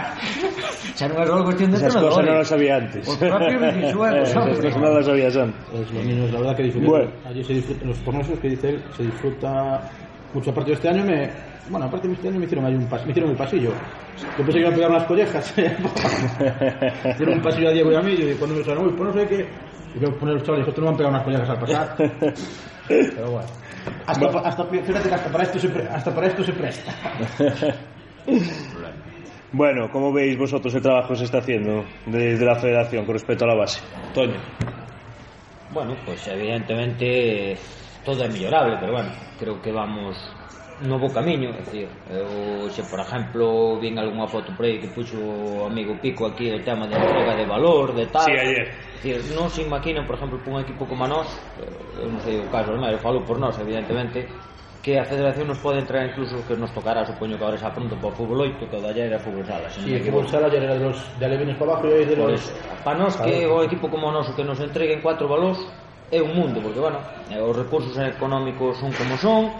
Xa non é só cuestión de esas cosas no las sabía antes. Os propios videojuegos, Esas hombre. cosas no las sabías antes. Pues los niños, la verdad que disfrutan. Bueno. Allí se disfruta, en los torneos que dice él, se disfruta mucho. Aparte de este año, me, bueno, aparte de este año me hicieron ahí un pas, me hicieron el pasillo. Yo pensé que iban a pegar unas collejas. hicieron un pasillo a Diego y a mí, y cuando me dijeron, uy, pues no sé qué. Y yo poner los chavales, otros no van a pegar unas collejas al pasar. Pero bueno. Hasta, hasta, fíjate que hasta para esto se, pre- hasta para esto se presta. Bueno, ¿cómo veis vosotros el trabajo que se está haciendo desde la federación con respecto a la base? Toño. Bueno, pues evidentemente todo é mellorable, pero bueno, creo que vamos novo camiño, é dicir, eu, se por exemplo vin algunha foto por aí que puxo o amigo Pico aquí o tema de entrega de valor, de tal. Sí, ayer. Dicir, non se imaginan, por exemplo, por un equipo como a nós, eu non sei o caso, non, eu falo por nós, evidentemente, que a federación nos pode entrar incluso que nos tocará, supoño que agora xa pronto para o fútbol 8, que o de ayer era fútbol sala. Si, sí, o fútbol sala era de los de alevines para abajo e de pois, los... Para nós que o equipo como o noso que nos entreguen cuatro balóns é un mundo, porque, bueno, eh, os recursos económicos son como son,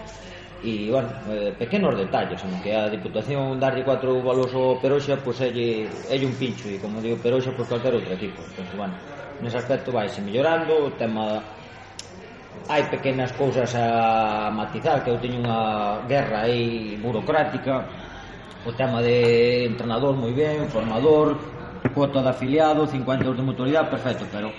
e, bueno, eh, pequenos detalles, aunque a Diputación darlle cuatro balos ao Peroxa, pois pues, elle, elle un pincho, e como digo Peroxa, pois pues, calquer outro equipo. Entón, bueno, nese aspecto vai se mellorando, o tema hai pequenas cousas a matizar, que eu teño unha guerra aí burocrática, o tema de entrenador moi ben, formador, cuota de afiliado, 50 euros de mutualidade, perfecto, pero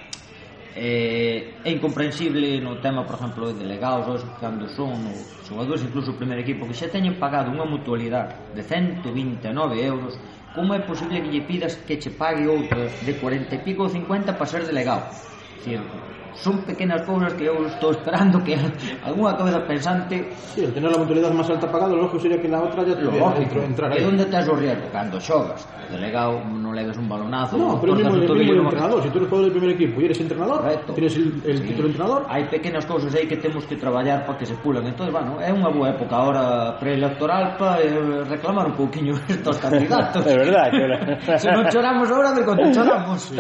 eh, é incomprensible no tema, por exemplo, de delegados ou cando son os xogadores, incluso o primeiro equipo, que xa teñen pagado unha mutualidade de 129 euros, como é posible que lle pidas que che pague outra de 40 e pico ou 50 para ser delegado? Cierto son pequenas cousas que eu estou esperando que algunha cabeza pensante sí, tener a mentalidade máis alta pagada lógico sería que na outra ya tuviera lógico, entrar e onde tes o riesgo? cando xogas delegado non leves un balonazo no, pero mismo, el mismo entrenador se si tú eres jugador del primer equipo y eres entrenador Correcto. tienes el, el sí. título entrenador. Hai pequenas cousas aí que temos que traballar para que se pulan. Entón, bueno, é unha boa época ahora preelectoral para eh, reclamar un pouquiño estos candidatos. É verdade se non choramos ahora de cuando choramos sí,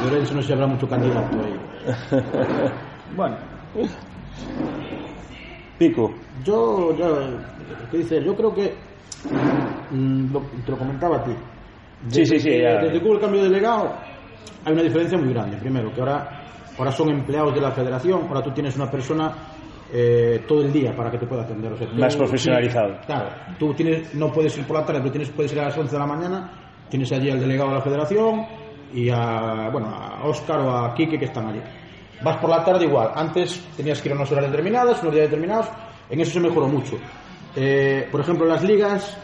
De Orense no se habrá mucho candidato ahí. bueno, Pico. Yo, ya, ¿qué dices? Yo creo que, mm, lo- te lo comentaba a ti. Sí, sí, sí, ya. Desde que hubo el cambio de delegado, hay una diferencia muy grande. Primero, que ahora, ahora son empleados de la federación, ahora tú tienes una persona eh, todo el día para que te pueda atender. O sea, tú- Más profesionalizado. tienes- claro, tú tienes, no puedes ir por la tarde, pero tienes, puedes ir a las 11 de la mañana, tienes allí al delegado de la federación y a, bueno, a Óscar o a Quique que están allí. Vas por la tarde igual. Antes tenías que ir a unas horas determinadas, unos días determinados. En eso se mejoró mucho. Eh, por ejemplo, las ligas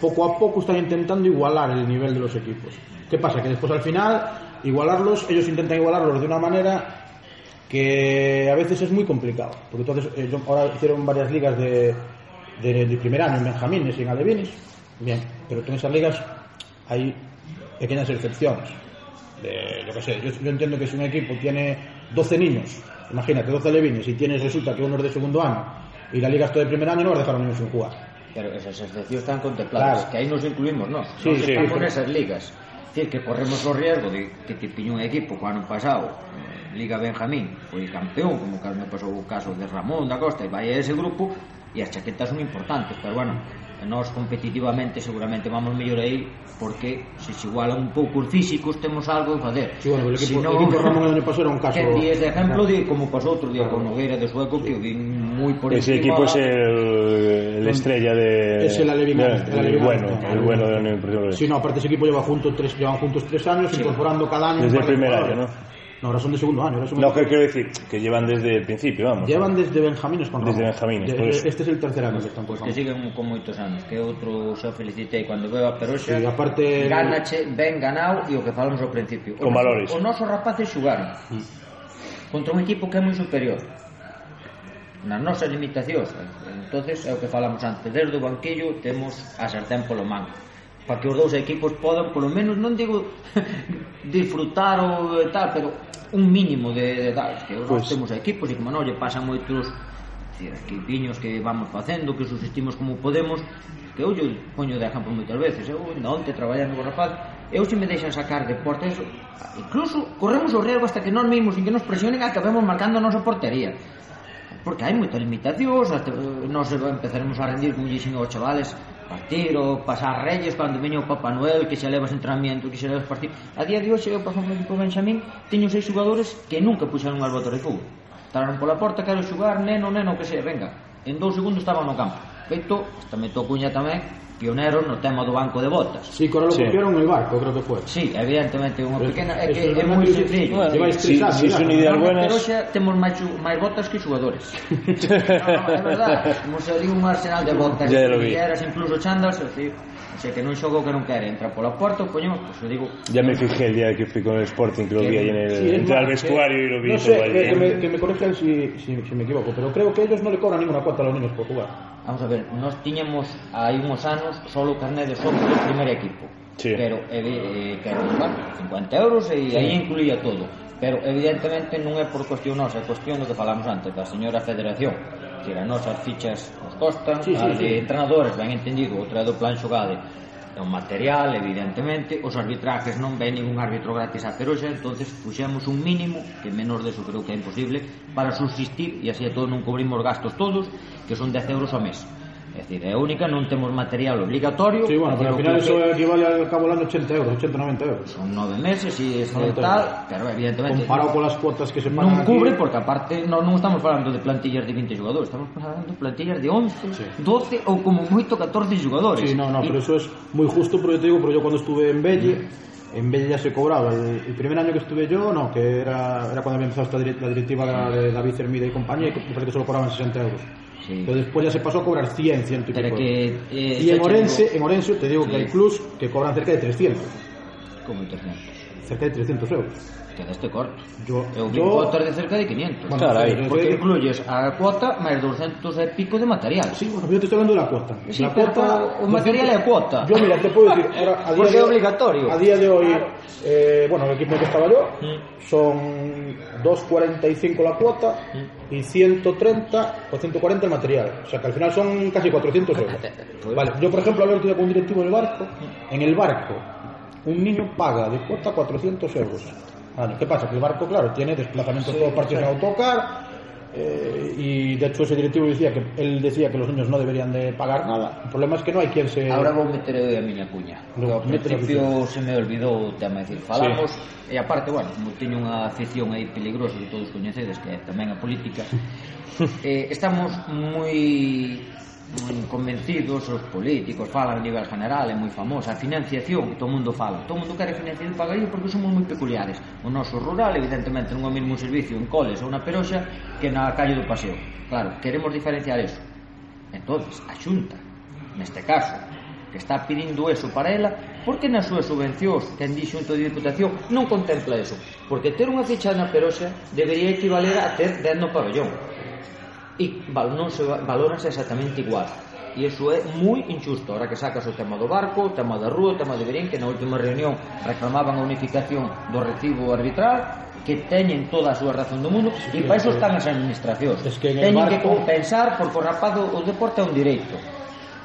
poco a poco están intentando igualar el nivel de los equipos. ¿Qué pasa? Que después al final, igualarlos, ellos intentan igualarlos de una manera que a veces es muy complicado. Porque entonces, eh, ahora hicieron varias ligas de, de, de primer año en Benjamines y en Alevines. Bien, pero en esas ligas hay pequeñas excepciones. de, yo qué sé, yo, yo, entiendo que si un equipo tiene 12 niños, imagínate, 12 levinos, y tienes, resulta que uno es de segundo año y la liga está de primer año, no vas a dejar a niños sin jugar. Pero esas excepciones están contempladas, claro. que ahí nos incluimos, ¿no? Sí, nos sí, están sí, con esas ligas. Es decir, que corremos o riesgo de que te piñe un equipo que ano pasado, eh, Liga Benjamín, foi campeón, como que me pasou o caso de Ramón da Costa, e vai a ese grupo, e as chaquetas son importantes, pero bueno, nós competitivamente seguramente vamos mellor aí porque se se igualan un pouco os físicos temos algo que facer Sí, bueno, el equipo, Si no- el equipo Ramón año pasado era un caso. que días de ejemplo de como pasou outro día con Nogueira de Sueco que o vi moi por Ese encima equipo es el, el estrella de. Es el Alevín. de- el bueno, el bueno de la. Unión Deportiva. Sí, no, aparte ese equipo lleva juntos tres, llevan juntos tres años, incorporando cada año. Desde el primer año. ¿no? No, ahora son de segundo año. Ahora son no, que quiero decir que llevan desde el principio, vamos. Llevan desde Benjamines con Desde Benjamines, por eso. Este es el tercer año que están con Pues que siguen con moitos anos, que outro xa felicitei cando veo a Peroxa. Sí, aparte... Ganache, ben ganado e o que falamos ao principio. Con o valores. Noso, nosos rapaces xugaron mm. contra un equipo que é moi superior nas nosas limitacións entonces é o que falamos antes desde o banquillo temos a sartén polo mango para que os dous equipos podan, polo menos, non digo disfrutar ou tal, pero un mínimo de, de dar, que os pues... temos equipos e como non lle pasan moitos decir, equipiños que vamos facendo, que subsistimos como podemos, que eu poño de exemplo moitas veces, eu ainda onte traballando con rapaz, eu se me deixan sacar de porta eso, incluso corremos o riesgo hasta que nós mesmos sin que nos presionen acabemos marcando a nosa portería porque hai moitas limitacións hasta, eh, nos empezaremos a rendir como dixen os chavales partir ou pasar reyes cando veña o Papá Noel que xa levas entrenamiento que xa levas partir. A día de hoxe eu paso por Benxamín teño seis xogadores que nunca puxeron unhas botas de fútbol. Entraron pola porta quero xogar neno, neno, que se venga. En dous segundos estaban no campo. Feito, hasta me cuña tamén pioneros no tema do banco de botas. Sí, que ahora lo sí. copiaron el barco, creo que fue. Sí, evidentemente unha pequena, é que é moi sencillo. Bueno, vai son ideas buenas. Pero xa temos máis máis botas que xogadores. no, no, é verdade, como se di un arsenal de botas, ya lo vi. Eras incluso chandas, o sea, sea que non xogo que non quere, entra pola porta, coño, pois eu digo. Ya me fijé el día que fui con el Sporting, que lo vi ahí en el sí, entré al eh, vestuario que, y lo vi no sé, que. Eh, que me, que me corrijan si, si, si me equivoco, pero creo que ellos no le cobran ninguna cuota a los niños por jugar. Vamos a ver, nós tiñemos hai uns anos só o carné de socio do primeiro equipo. Sí. Pero, eh, que, bueno, 50 euros e sí. aí incluía todo. Pero, evidentemente, non é por cuestión nosa, é cuestión do que falamos antes, da señora Federación. Que as nosas fichas nos costan, sí, sí, as de sí. entrenadores, ben entendido, outra do plan xogade é un material, evidentemente, os arbitrajes non ven ningún árbitro gratis a Peroxa, entonces puxemos un mínimo, que menos deso creo que é imposible, para subsistir, e así a todo non cobrimos gastos todos, que son 10 euros ao mes. É dicir, é única, non temos material obligatorio. Sí, bueno, pero ao final eso que... equivale al cabo ano 80 euros, 80, 90 euros. Son nove meses e es tal, pero evidentemente... Comparado con las cuotas que se pagan Non cubre, porque aparte non, non estamos falando de plantillas de 20 jugadores, estamos falando de plantillas de 11, sí. 12 ou como moito 14 jugadores. Sí, no, no, y... pero eso es moi justo, porque te digo, pero yo cuando estuve en Belle, mm. en Belle ya se cobraba. El, el, primer año que estuve yo, no, que era, era cuando había empezado esta, la directiva de David Cermida y compañía, y me parece que solo cobraban 60 euros. Sí. Pero después ya se pasó a cobrar 100, 100 y Pero pico. que, eh, y en Orense, en Orense te digo Sí. que hay clubs que cobran cerca de 300, Como 300. cerca de 300 euros. Quedaste corto. Yo, Eu vi yo cuotas de cerca de 500. Bueno, porque incluyes a cuota máis 200 e pico de material. Sí, bueno, yo te estoy hablando de la cuota. Sí, la pero o material é a cuota. Yo, mira, te puedo decir, ahora, a día Porque de obligatorio. A día de hoy, eh, bueno, el equipo en que estaba yo, Mm. son 2,45 la cuota Mm. y 130 o 140 el material. O sea que al final son casi 400 euros. Pues- Vale, yo por ejemplo día con un directivo en el barco. Mm. En el barco, un niño paga de cuota 400 euros. Vale, ¿qué pasa? Que el barco, claro, tiene desplazamientos sí, por parches autocar, eh, y de hecho ese directivo decía que él decía que los niños no deberían de pagar nada. El problema es que no hay quien se... Ahora vou meter eu a miña cuña. No, ao principio se me olvidou o tema de decir, falamos, sí. e aparte, bueno, como teño unha afición aí peligrosa que todos coñecedes, que é tamén a política, eh, estamos moi moi convencidos, os políticos falan a nivel general, é moi famosa, a financiación, todo mundo fala, todo mundo quere financiar o Galicia porque somos moi peculiares. O noso rural, evidentemente, non é o mesmo servicio en coles ou na peroxa que na calle do paseo. Claro, queremos diferenciar eso. Entonces, a xunta, neste caso, que está pedindo eso para ela, por que nas súas subvencións que en xunto de Diputación non contempla eso? Porque ter unha ficha na peroxa debería equivaler a ter dentro pabellón e non se valorase exactamente igual. E iso é moi injusto. Ahora que sacas o tema do barco, o tema da rúa o tema de Berín, que na última reunión reclamaban a unificación do recibo arbitral que teñen toda a súa razón do mundo e para iso están as administracións. Es que teñen barco... que compensar porque o rapado o deporte é un direito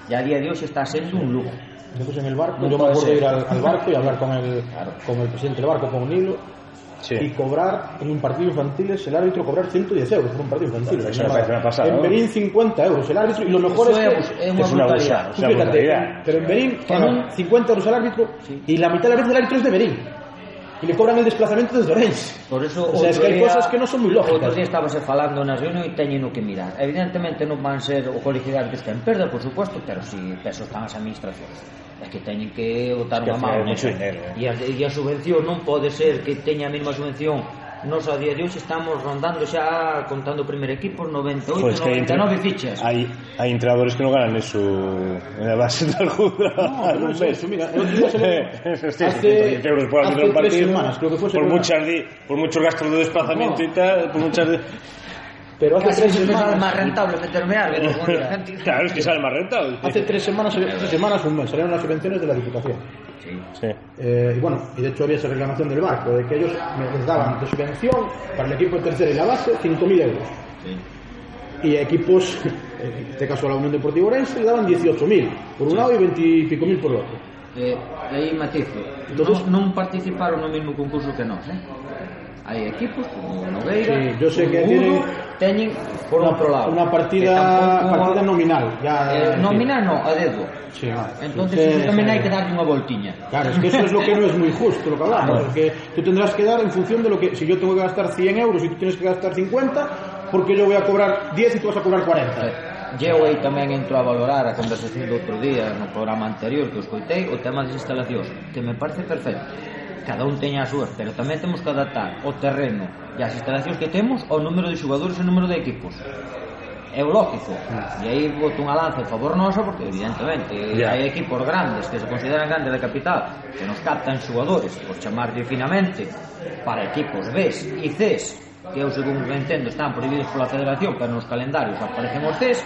e a día de hoxe está sendo un lujo. Entonces, en el barco, no yo me acuerdo ir al, al barco y hablar con el, claro. con el presidente del barco, con Nilo, Sí. y cobrar en un partido infantil es el árbitro cobrar 110 euros por un partido infantil. Eso me parece una pasada, en ¿no? Berín 50 euros el árbitro y lo mejor Eso es que... unha Es una brutalidad. pero en Berín pagan non- 50 euros al árbitro Sí. y la mitad de las veces el árbitro es de Berín. e le cobran el desplazamento desde Orense. Por eso, o sea, es que hai cosas que non son moi lógicas. Outro día estábase falando nas reunión e teñen o que mirar. Evidentemente non van ser o colegio de artes que en perda, por supuesto, pero si peso están as administracións. É que teñen que botar unha mano. Eh. E a, e a subvención non pode ser que teña a mesma subvención Nos a día de hoxe estamos rondando xa contando o primer equipo 98, Joder, es que hay, entre- 99 fichas. hay, hay entrenadores que no ganan eso en la base del jugador. No, eso, mira, el otro día se le- Hostia, hace- 110 euros por un partido, semanas, creo que fue, por, muchas por muchos gastos de desplazamiento No. y tal, por muchas... Pero hace Casi tres semanas... más rentable meterme algo. claro, es que sale más rentable. Hace tres semanas, tres semanas un mes, salieron las subvenciones de la Diputación. Sí. sí. Eh, y bueno, y de hecho había esa reclamación del barco, de que ellos les daban de subvención para el equipo de tercera y la base 5.000 euros. Sí y equipos, en este caso a la Unión Deportiva Orense, le daban 18.000 por un lado y 20 y pico mil por el otro. Eh, aí matizo, Entonces, non, non participaron no mesmo concurso que nós, eh? hai equipos como Nogueira, sí, yo sé que Mudo, teñen por unha, outro lado. Unha partida partida nominal, ya eh, nominal no, a dedo. Sí, ah, Entonces, sí, eso tamén sí. hai que darlle unha voltiña. Claro, es que eso es lo que no es muy justo, lo que hablamos, claro. porque tú tendrás que dar en función de lo que si yo tengo que gastar 100 euros y tú tienes que gastar 50, porque yo voy a cobrar 10 y tú vas a cobrar 40. Sí. Eu aí tamén entro a valorar a conversación do outro día no programa anterior que os coitei o tema das instalacións que me parece perfecto cada un teña as súas, pero tamén temos que adaptar o terreno e as instalacións que temos ao número de xogadores e ao número de equipos. É o lógico e aí boto unha lanza a favor noso porque evidentemente yeah. hai equipos grandes que se consideran grandes da capital que nos captan xogadores por chamar finamente para equipos B e Cs que eu según entendo están prohibidos pola federación pero nos calendarios aparecen os Cs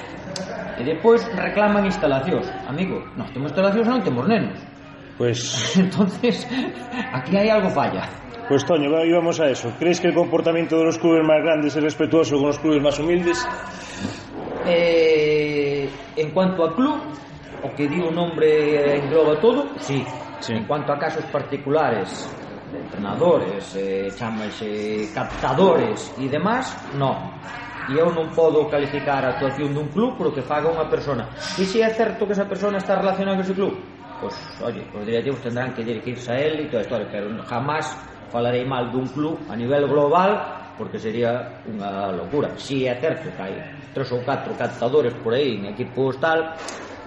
e depois reclaman instalacións. Amigo, nós temos instalacións non temos nenos. Pues... Entonces, aquí hay algo falla. Pues Toño, íbamos a eso. ¿Crees que el comportamiento de los clubes más grandes es respetuoso con los clubes más humildes? Eh, en cuanto a club, o que di un nombre eh, engloba todo, sí. sí. En cuanto a casos particulares, de entrenadores, eh, chamas, eh, captadores e demás, no. E eu non podo calificar a actuación dun club polo que faga unha persona. E se é certo que esa persona está relacionada con ese club? pois, oye, os directivos tendrán que dirigirse a él e toda a historia, pero jamás falarei mal dun club a nivel global porque sería unha locura. Si é certo que hai tres ou catro captadores por aí en equipos tal,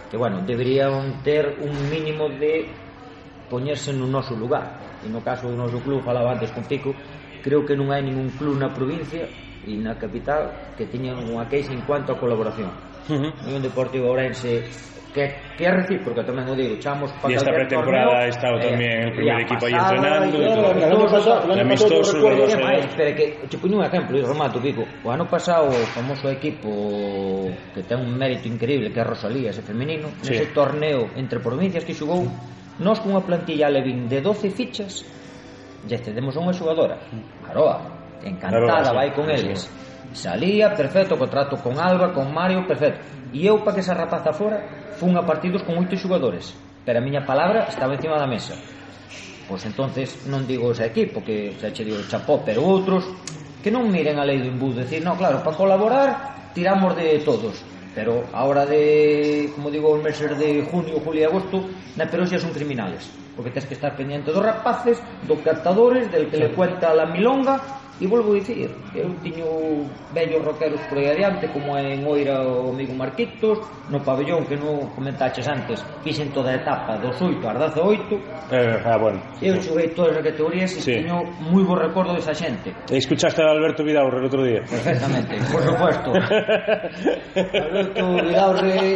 que bueno, deberían ter un mínimo de poñerse no noso lugar. E no caso do noso club, falaba antes con Pico, creo que non hai ningún club na provincia e na capital que teña unha queixa en cuanto a colaboración. Uh -huh. Un Deportivo Ourense que, que é recíproca, tamén o digo, chamos para esta pretemporada torneo, estado eh, tamén el primer equipo aí entrenando, e todo. O ano pasado, pasado, recuerdo, máis, pero que te poño un exemplo, e remato, Pico. O ano pasado o famoso equipo que ten un mérito increíble que é Rosalía, ese femenino, sí. nese torneo entre provincias que xogou, nós cunha plantilla Levin de 12 fichas, lle cedemos a unha xogadora, Aroa, encantada Aroa, sí, vai con sí, eles. Sí. Salía, perfecto, contrato con Alba, con Mario, perfecto E eu, para que esa rapaza fora, fun a partidos con oito xogadores, pero a miña palabra estaba encima da mesa. Pois entonces non digo ese equipo, que xa che digo Chapó, pero outros que non miren a lei do embudo, decir, non, claro, para colaborar tiramos de todos, pero a hora de, como digo, os meses de junio, julio e agosto, na Peroxia son criminales, porque tens que estar pendiente dos rapaces, dos cartadores, del que sí. le cuenta la milonga, E volvo dicir, eu tiño vellos roqueros por aí adiante, como en Oira o amigo Marquitos, no pabellón que non comentaches antes, fixen toda a etapa dos 8 ás 18. Eh, ah, bueno. Eu xoguei todas as categorías e sí. teño moi bo recordo desa xente. E escuchaste a Alberto Vidaurre o outro día? Perfectamente, por supuesto. Alberto Vidaurre,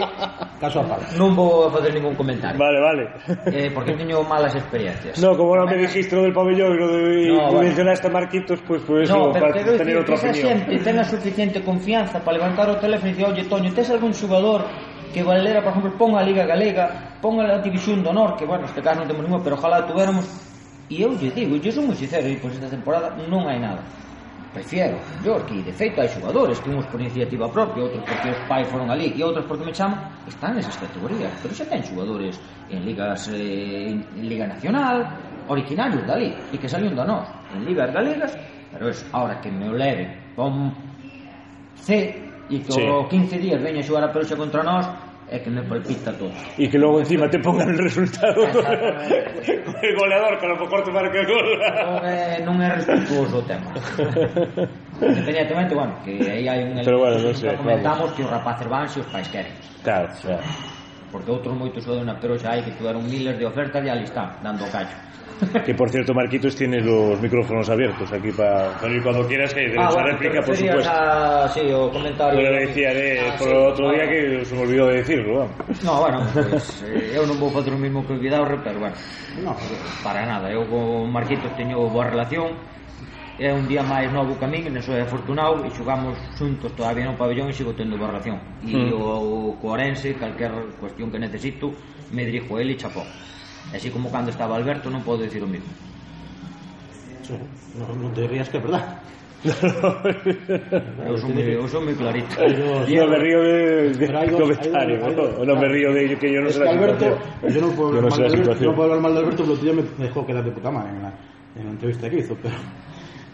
caso a parte. Non vou a facer ningún comentario. Vale, vale. Eh, porque teño malas experiencias. No, como non me dijiste do del pabellón e no, bueno. mencionaste Marquitos, pois pues, despois no, pero para tener outra opinión. Esa xente ten a suficiente confianza para levantar o teléfono e dicir, oye, Toño, tes algún xugador que valera, por exemplo, ponga a Liga Galega, ponga a División do Honor, que, bueno, este caso non temos ningún, pero ojalá tuviéramos... E eu lle digo, eu son moi sincero, e pois esta temporada non hai nada. Prefiero yo, que de feito hai xugadores que uns por iniciativa propia, outros porque os pais foron ali, e outros porque me chaman, están nesas categorías, pero xa ten xugadores en ligas eh, en Liga Nacional, originarios dali, e que salían da nós, en ligas galegas, pero es ahora que me o leve con C e que sí. o 15 días veña a xogar a Peruxa contra nós é que me palpita todo. E que logo encima te pongan el resultado con el goleador, que a lo mejor te marca el gol. Non é, non é respetuoso o tema. Independientemente, bueno, que aí hai un... Pero bueno, non sei. Comentamos claro. que os rapaces van se os pais queren. Claro, claro porque outros moitos o donan, pero xa hai que tuveron miles de ofertas e ali está, dando cacho. Que por cierto, Marquitos, tiene los micrófonos abiertos aquí para. Pero cuando quieras que ah, bueno, réplica, por supuesto. A... Sí, o comentario. Pero decía de, ah, por sí, otro bueno. día que se me olvidou de decirlo. Vamos. No, bueno, pues, eh, eu non vou facer o mismo que o Vidaurre, pero bueno, no, para nada. Eu con Marquitos teño boa relación é un día máis novo que a min, non sou afortunado e xogamos xuntos todavía no pabellón e sigo tendo boa relación. E mm. o, o coarense, calquer cuestión que necesito, me dirijo a ele e chapó. Así como cando estaba Alberto non podo dicir o mismo. Sí, non, no te rías que é verdad. eu son moi, eu son moi clarito. No, non me río de, de algo, comentario, algo, non me río de que yo non sei la Alberto, situación. Yo non puedo, yo no sé la situación. Alberto, no puedo hablar mal de Alberto, pero tú ya me dejó quedar de puta madre en la, en la entrevista que hizo, pero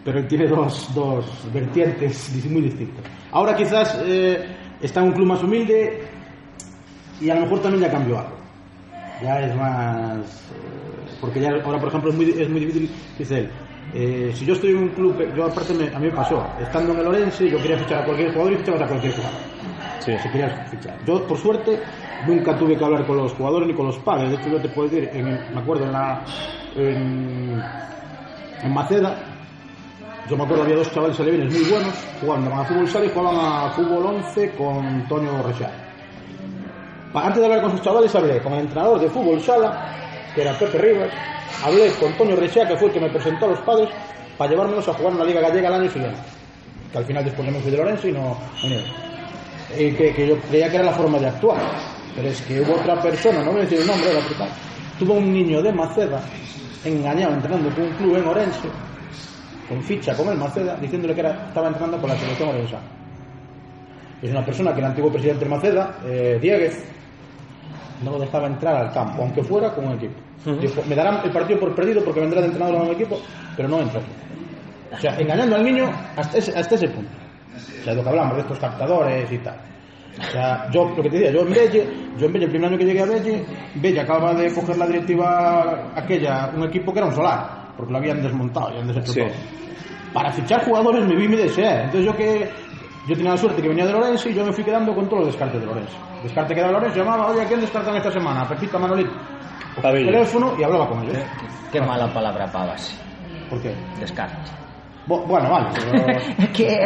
pero él tiene dos, dos vertientes muy distintas. Ahora quizás eh, está en un club más humilde y a lo mejor también ya cambió algo. Ya es más... eh, porque ya ahora, por ejemplo, es muy, es muy difícil, dice él, eh, si yo estoy en un club, yo aparte me- a mí me pasó, estando en el Orense, yo quería fichar a cualquier jugador y fichabas a cualquier jugador Sí. si querías fichar. Yo, por suerte, nunca tuve que hablar con los jugadores ni con los padres. De hecho, yo te puedo decir, en, me acuerdo en la. En, en Maceda, yo me acuerdo había dos chavales alevines muy buenos jugando a fútbol sala y jugaban a fútbol 11 con Toño Rechal. Antes de hablar con sus chavales, hablé con el entrenador de fútbol sala, que era Pepe Rivas, hablé con Toño Rechea, que fue el que me presentó a los padres, para llevármelos a jugar en la Liga Gallega el año siguiente. Que al final después me fui de Lorenzo y no, no eh, que, yo creía que era la forma de actuar. Pero es que hubo otra persona, no voy a el nombre, era brutal. Tuvo un niño de Maceda, engañado, entrenando con un club en Orense, con ficha con el Maceda, diciéndole que era, estaba entrenando con la selección orensana. Es una persona que el antiguo presidente del Maceda, eh, Dieguez, no lo dejaba entrar al campo, aunque fuera con un equipo. Dijo, me darán el partido por perdido porque vendrá de entrenador a un equipo, pero no entra aquí. O sea, engañando al niño hasta ese, hasta ese punto. O sea, lo que hablamos de estos captadores y tal. O sea, yo, lo que te decía, yo en Belle, yo en Belle, el primer año que llegué a Belle, Belle acababa de coger la directiva aquella, un equipo que era un solar, porque lo habían desmontado y habían deshecho Sí. todo. Para fichar jugadores me vi mi deseo. Entonces yo que yo tenía la suerte que venía de Lorenzo y yo me fui quedando con todos los descartes de Lorenzo. Descarte que daba Lorenzo, llamaba, oye, ¿a quién descartan esta semana? A Pepita Manolito. Teléfono y hablaba con ellos. Qué mala palabra para base. ¿Por qué? Descarte. Bo- bueno, vale, pero... Es que.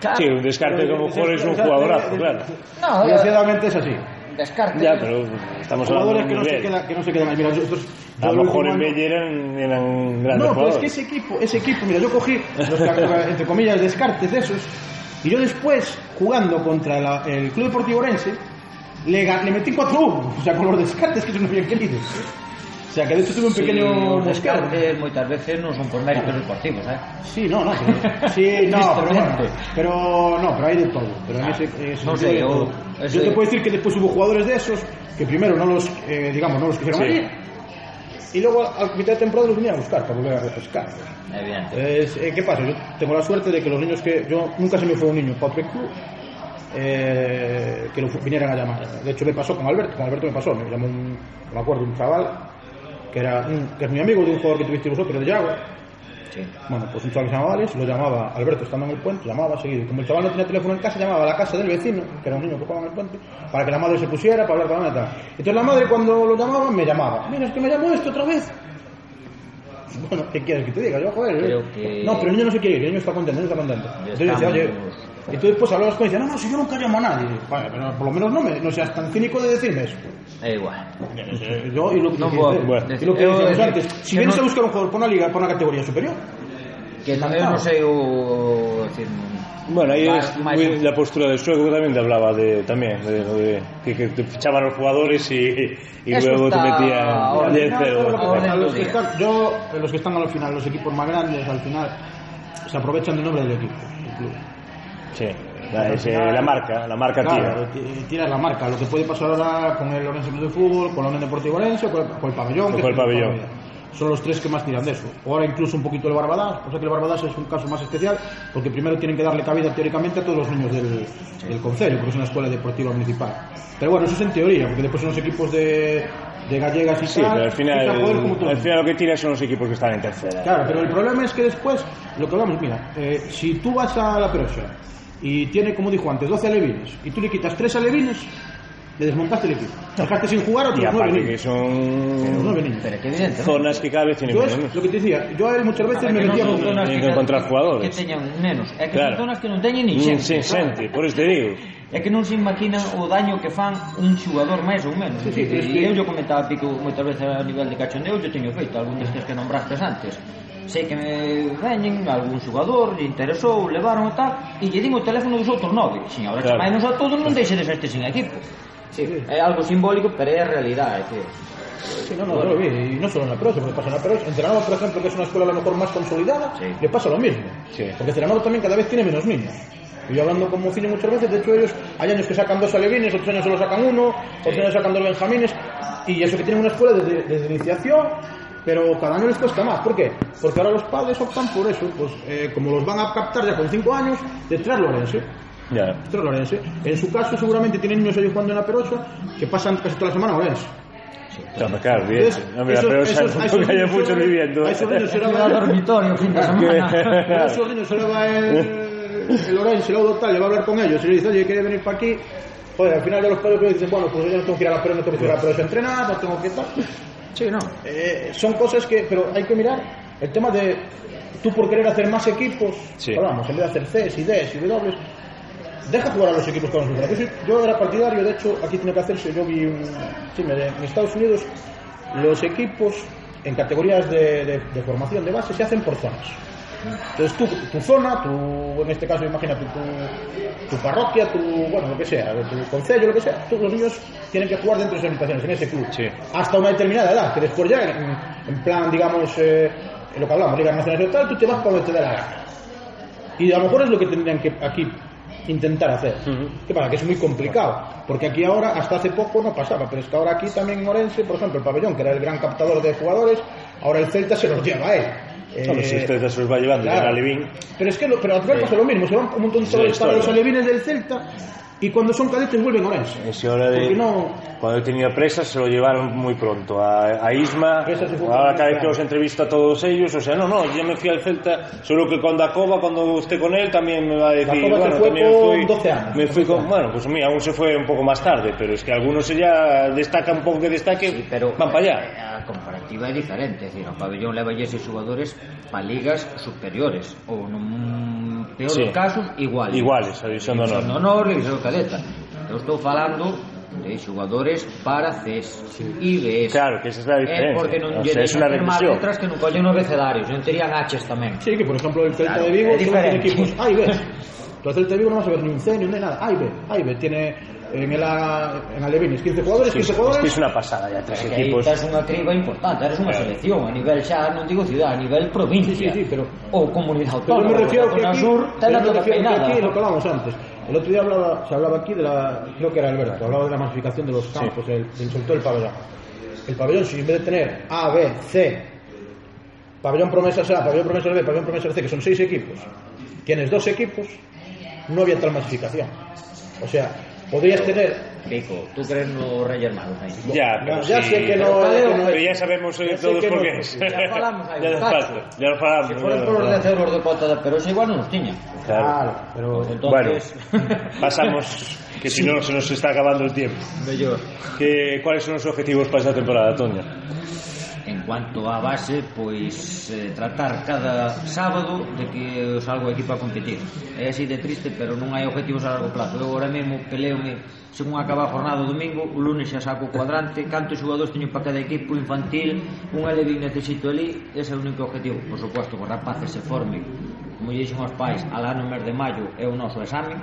claro, Sí, un descarte como mejor es un jugadorazo, claro. No, eh, Desgraciadamente es así. Descarte. Ya, pero estamos hablando Jugadores de que no, se que no se quedan ahí. Mira, nosotros, A yo lo mejor en Belle eran, eran grandes No, pero es jugadores. que ese equipo, ese equipo, mira, yo cogí los entre comillas descartes de esos y yo después jugando contra la- el Club Deportivo Orense le, le metí 4-1, o sea, con los descartes que se nos habían querido. O sea, que de hecho tuve un pequeño sí, mosqueo. Que moitas veces non son por méritos deportivos, eh? Sí, no, no. Pero, sí, no, pero, bueno, pero no, pero hai de todo. Pero ah, en ese, ese no sé, yo, ese... yo te puedo decir que después hubo jugadores de esos que primero no los, eh, digamos, no los quisieron sí. allí y luego a mitad de temporada los vinieron a buscar para volver a refrescar. Evidente. Es, eh, ¿Qué pasa? Yo tengo la suerte de que los niños que. Yo nunca se me fue un niño para club eh, que lo vinieran a llamar. De hecho, me pasó con Alberto, con Alberto me pasó, me llamó un, me acuerdo, un chaval que era un- que es mi amigo de un jugador que tuvisteis vosotros de Yago. Sí. Bueno, pues un chaval que se llamaba Alex, lo llamaba Alberto estando en el puente, llamaba seguido. Como el chaval no tenía teléfono en casa, llamaba a la casa del vecino, que era un niño que jugaba en el puente, para que la madre se pusiera, para hablar con la neta. Entonces la madre cuando lo llamaba, me llamaba. Mira, es que me llamó esto otra vez. Bueno, ¿qué quieres que te diga? Yo, joder, Creo eh. que- No, pero el niño no se quiere ir, el niño está contento, el niño está contento. Ya Entonces yo decía, oye, tú después hablabas con él y decía, no, no, si yo nunca llamo a nadie. Vale, pero por lo menos no, me, no seas tan cínico de decirme eso. É igual. Yo, y lo que, No puedo- dice- bueno. y lo que Yo decíamos decir antes, si vienes no- a buscar un jugador por una liga, por una categoría superior, Que eu non sei o... Decir, Bueno, ahí Más- es más- muy- la postura del sueco también te hablaba de también de, de- que, que te fichaban los jugadores y, y luego te metían ahora. 10 No, 0 no, lo que Ahora pasa, en los tu que día. están- yo, los que están al final, los equipos más grandes, al final, se aprovechan del nombre del equipo. del club. Sí, la, ese- la marca, la marca Claro, tira. ti- tiras la marca. Lo que puede pasar ahora con el Orense de Fútbol, con la Unión Deportiva Orense, con el, con el pabellón. Con es el pabellón. pabellón. Son los tres que más tiran de eso. Ahora incluso un poquito el Barbadas, o sea que el Barbadas es un caso más especial, porque primero tienen que darle cabida teóricamente a todos los niños del, del Concello, porque es una escuela deportiva municipal. Pero bueno, eso es en teoría, porque después son los equipos de, de gallegas y Sí, tal. pero al final, al final lo que tira son los equipos que están en tercera. Claro, pero el problema es que después, lo que hablamos, mira, eh, si tú vas a la Perosa y tiene, como dijo antes, 12 alevines, y tú le quitas 3 alevines, le desmontaste el equipo. Dejaste sin jugar otros nueve niños. que son... Pero, nueve niños. Pero que evidente, ¿no? Zonas que cada vez tienen yo menos. lo que te decía, yo a él muchas veces me metía con zonas que, que encontrar jugadores. Que teñan menos. É que claro. son zonas que non teñen nin xente. Sen xente, por isto te digo. É que non se imagina o daño que fan un xugador máis ou menos. Sí, sí, e sí, eu yo comentaba Pico moitas veces a nivel de cachondeo, yo teño feito algún destes que nombrastes antes sei que me veñen algún xogador, lle interesou, levaron e tal, e lle din o teléfono dos outros nove. Si, agora claro. chamainos a todos, non deixe de ser este sin equipo. Sí, é algo simbólico, pero é a realidade, é decir, Sí, no, no, bueno. y no solo en la prosa, porque pasa en la prosa. En Granada, por ejemplo, que es una escuela a lo mejor más consolidada, sí. le pasa lo mismo. Sí. Porque Granada también cada vez tiene menos niños. Y yo hablando con Mocinho muchas veces, de hecho ellos, hay años que sacan dos alevines, otros años solo sacan uno, sí. otros años sacan dos benjamines, y eso que tienen una escuela desde, desde iniciación pero cada año les cuesta más. ¿Por qué? Porque ahora los padres optan por eso, pues eh, como los van a captar ya con cinco años, de traerlo a Orense. Ya. En su caso seguramente tienen niños ellos jugando en la Perosa que pasan casi toda la semana a Orense. Claro, claro, bien. No, mira, pero sabes a esos que hay solo- viviendo. a esos niños se le va- ao dormitorio fin de semana. a esos niños se le va el, el Orense, el Audo tal, le va a hablar con ellos y le dice, oye, ¿quiere venir para aquí? Joder, al final de los padres dicen, bueno, pues yo no tengo que ir a la Perosa, no tengo que ir a la Perosa a entrenar, no tengo que tal. Sí, no. Eh, son cosas que, pero hay que mirar el tema de tú por querer hacer más equipos, Sí. hablamos, en vez de hacer Cs y Ds y W, deja jugar a los equipos vamos a Yo, yo era partidario, de hecho, aquí tiene que hacerse, yo vi un, sí, me- en Estados Unidos los equipos en categorías de, de- de formación de base se hacen por zonas. Entonces tú, tu zona, tu, en este caso imagínate tu, tu parroquia, tu, bueno, lo que sea, tu concello, lo que sea, todos los niños tienen que jugar dentro de esas habitaciones, en ese club. Sí. Hasta una determinada edad, que después ya, en, en plan, digamos, eh, lo que hablamos, Ligas Nacionales y tal, tú te vas para donde te dé la gana. Y a lo mejor es lo que tendrían que aquí intentar hacer. ¿Qué pasa? Que es muy complicado, porque aquí ahora, hasta hace poco no pasaba, pero es que ahora aquí también en Orense, por ejemplo, el pabellón, que era el gran captador de jugadores, ahora el Celta se los lleva a él. Eh, Hombre, si usted se los va llevando claro. Alevín. Pero es que lo, pero al final pasa lo mismo, se van un montón de para los alevines del Celta y cuando son cadetes vuelven a Orense. Ese hora de, no- Cuando he tenido presas se lo llevaron muy pronto a, a Isma. Ahora cada vez que claro. os entrevisto a todos ellos, o sea, no, no, yo me fui al Celta, solo que con Dacoba, cuando esté con él, también me va a decir, Dacoba se bueno, fue también con fui, 12 años, me fui 12 con, bueno, pues mira, aún se fue un poco más tarde, pero es que algunos ya destacan un poco que destaque, Sí, pero van para allá. eh, normativa é diferente, é dicir, o pabellón leva eses xogadores para ligas superiores ou nun mm, peor sí. caso iguales. Iguales, a división de honor. División de honor, división cadeta. Eu estou falando de xogadores para CES sí. e BES. Claro, que esa es la diferencia. É porque non o sea, es una regresión. letras que non collen abecedarios, non terían Hs tamén. Sí, que por exemplo, el Celta claro, de Vigo son equipos A ves B. el Celta de Vigo non vas a ver ni un C, ni un D, nada. A y B, A y B. Tiene en, el en Alevines 15 jugadores, Sí, 15 es jugadores. que es una pasada ya, tres equipos. tes unha criba importante, eres unha selección a nivel xa, non digo ciudad, a nivel provincia. Sí, sí, sí, pero- ou comunidade Pero autónoma. me refiero que aquí, sur pero ten me toda refiero que aquí lo que hablábamos antes. El otro día hablaba, se hablaba aquí de la, creo que era Alberto, hablaba de la masificación de los campos, el, del sobre todo el pabellón. El pabellón, si en vez de tener A, B, C, pabellón promesas A, pabellón promesas B, pabellón promesas C, que son seis equipos, tienes dos equipos, no había tal masificación. O sea, podrías tener Pico, tú crees no Reyes Magos aí? Ya, pero ya sí. sé que no, Pero que no- Pero ya sabemos eh, Ya todos por no- qué es. Ya falamos aí, ya nos cacho. falta, ya lo falamos. Foran lo por os falamos. 10 euros de cuota da Peroxa igual non os tiña. Claro, pero Entonces, Pasamos, que si no se nos está acabando el tiempo. ¿Qué, ¿Cuáles son los objetivos para esta temporada, Toña? En cuanto á base, pois eh, tratar cada sábado de que salgo equipo a competir. É así de triste, pero non hai objetivos a largo plazo. Eu agora mesmo peleome según acaba a jornada o domingo, o lunes xa saco o cuadrante, cantos xogadores teño para cada equipo infantil, un LB necesito ali, ese é o único objetivo. Por suposto, os rapaces se formen, como dixen os pais, alá no mes de maio é o noso exame,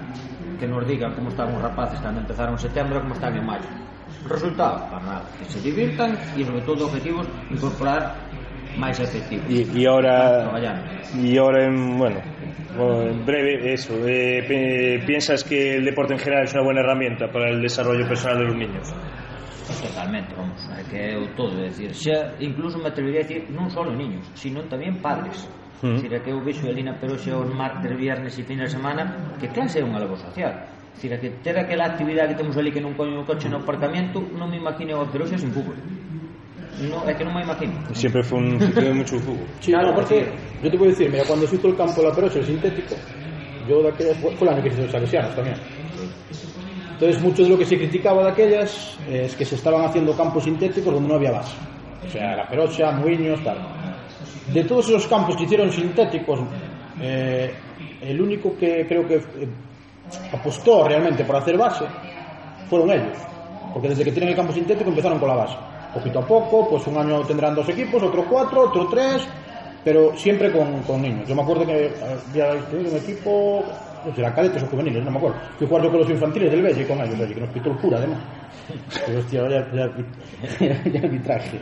que nos digan como están os rapaces cando empezaron en setembro e como están en maio resultado para que se divirtan e sobre todo objetivos incorporar máis efectivos. E, e ahora e ahora en, bueno en breve eso eh, piensas que el deporte en general es una buena herramienta para el desarrollo personal de los niños? Totalmente, vamos, é que é o todo, é dicir, xa incluso me atrevería a dicir non só niños, sino tamén padres. Mm. Dicir, é que eu vexo a Elina Peroxa os martes, viernes e fin de semana, que clase é unha labor social. Dicir, é que ter aquela actividade que temos ali que non coño o coche no aparcamiento, non me imagino a Peroxa sin fútbol. No, é que non me imagino. Siempre fue un sitio de mucho fútbol. Sí, Claro, no, porque yo te puedo decir, mira, cuando se hizo el campo de la Perosa, el sintético, yo de aquellas, fue fue el año que se hizo el Salesianos también. Entonces, mucho de lo que se criticaba de aquellas es que se estaban haciendo campos sintéticos donde no había base. O sea, la Perocha, Muiños, tal. De todos esos campos que hicieron sintéticos, eh, el único que creo que eh, apostó realmente por hacer base fueron ellos. Porque desde que tienen el campo sintético empezaron con la base. Poquito a poco, pues un año tendrán dos equipos, otro cuatro, otro tres, pero siempre con, niños. Yo me acuerdo que había tenido un equipo, no sé, cadetes o juveniles, no me acuerdo. Fui yo con los infantiles del Belle con ellos, que nos pitó el cura además. Pero hostia, ya, ya, ya arbitraje.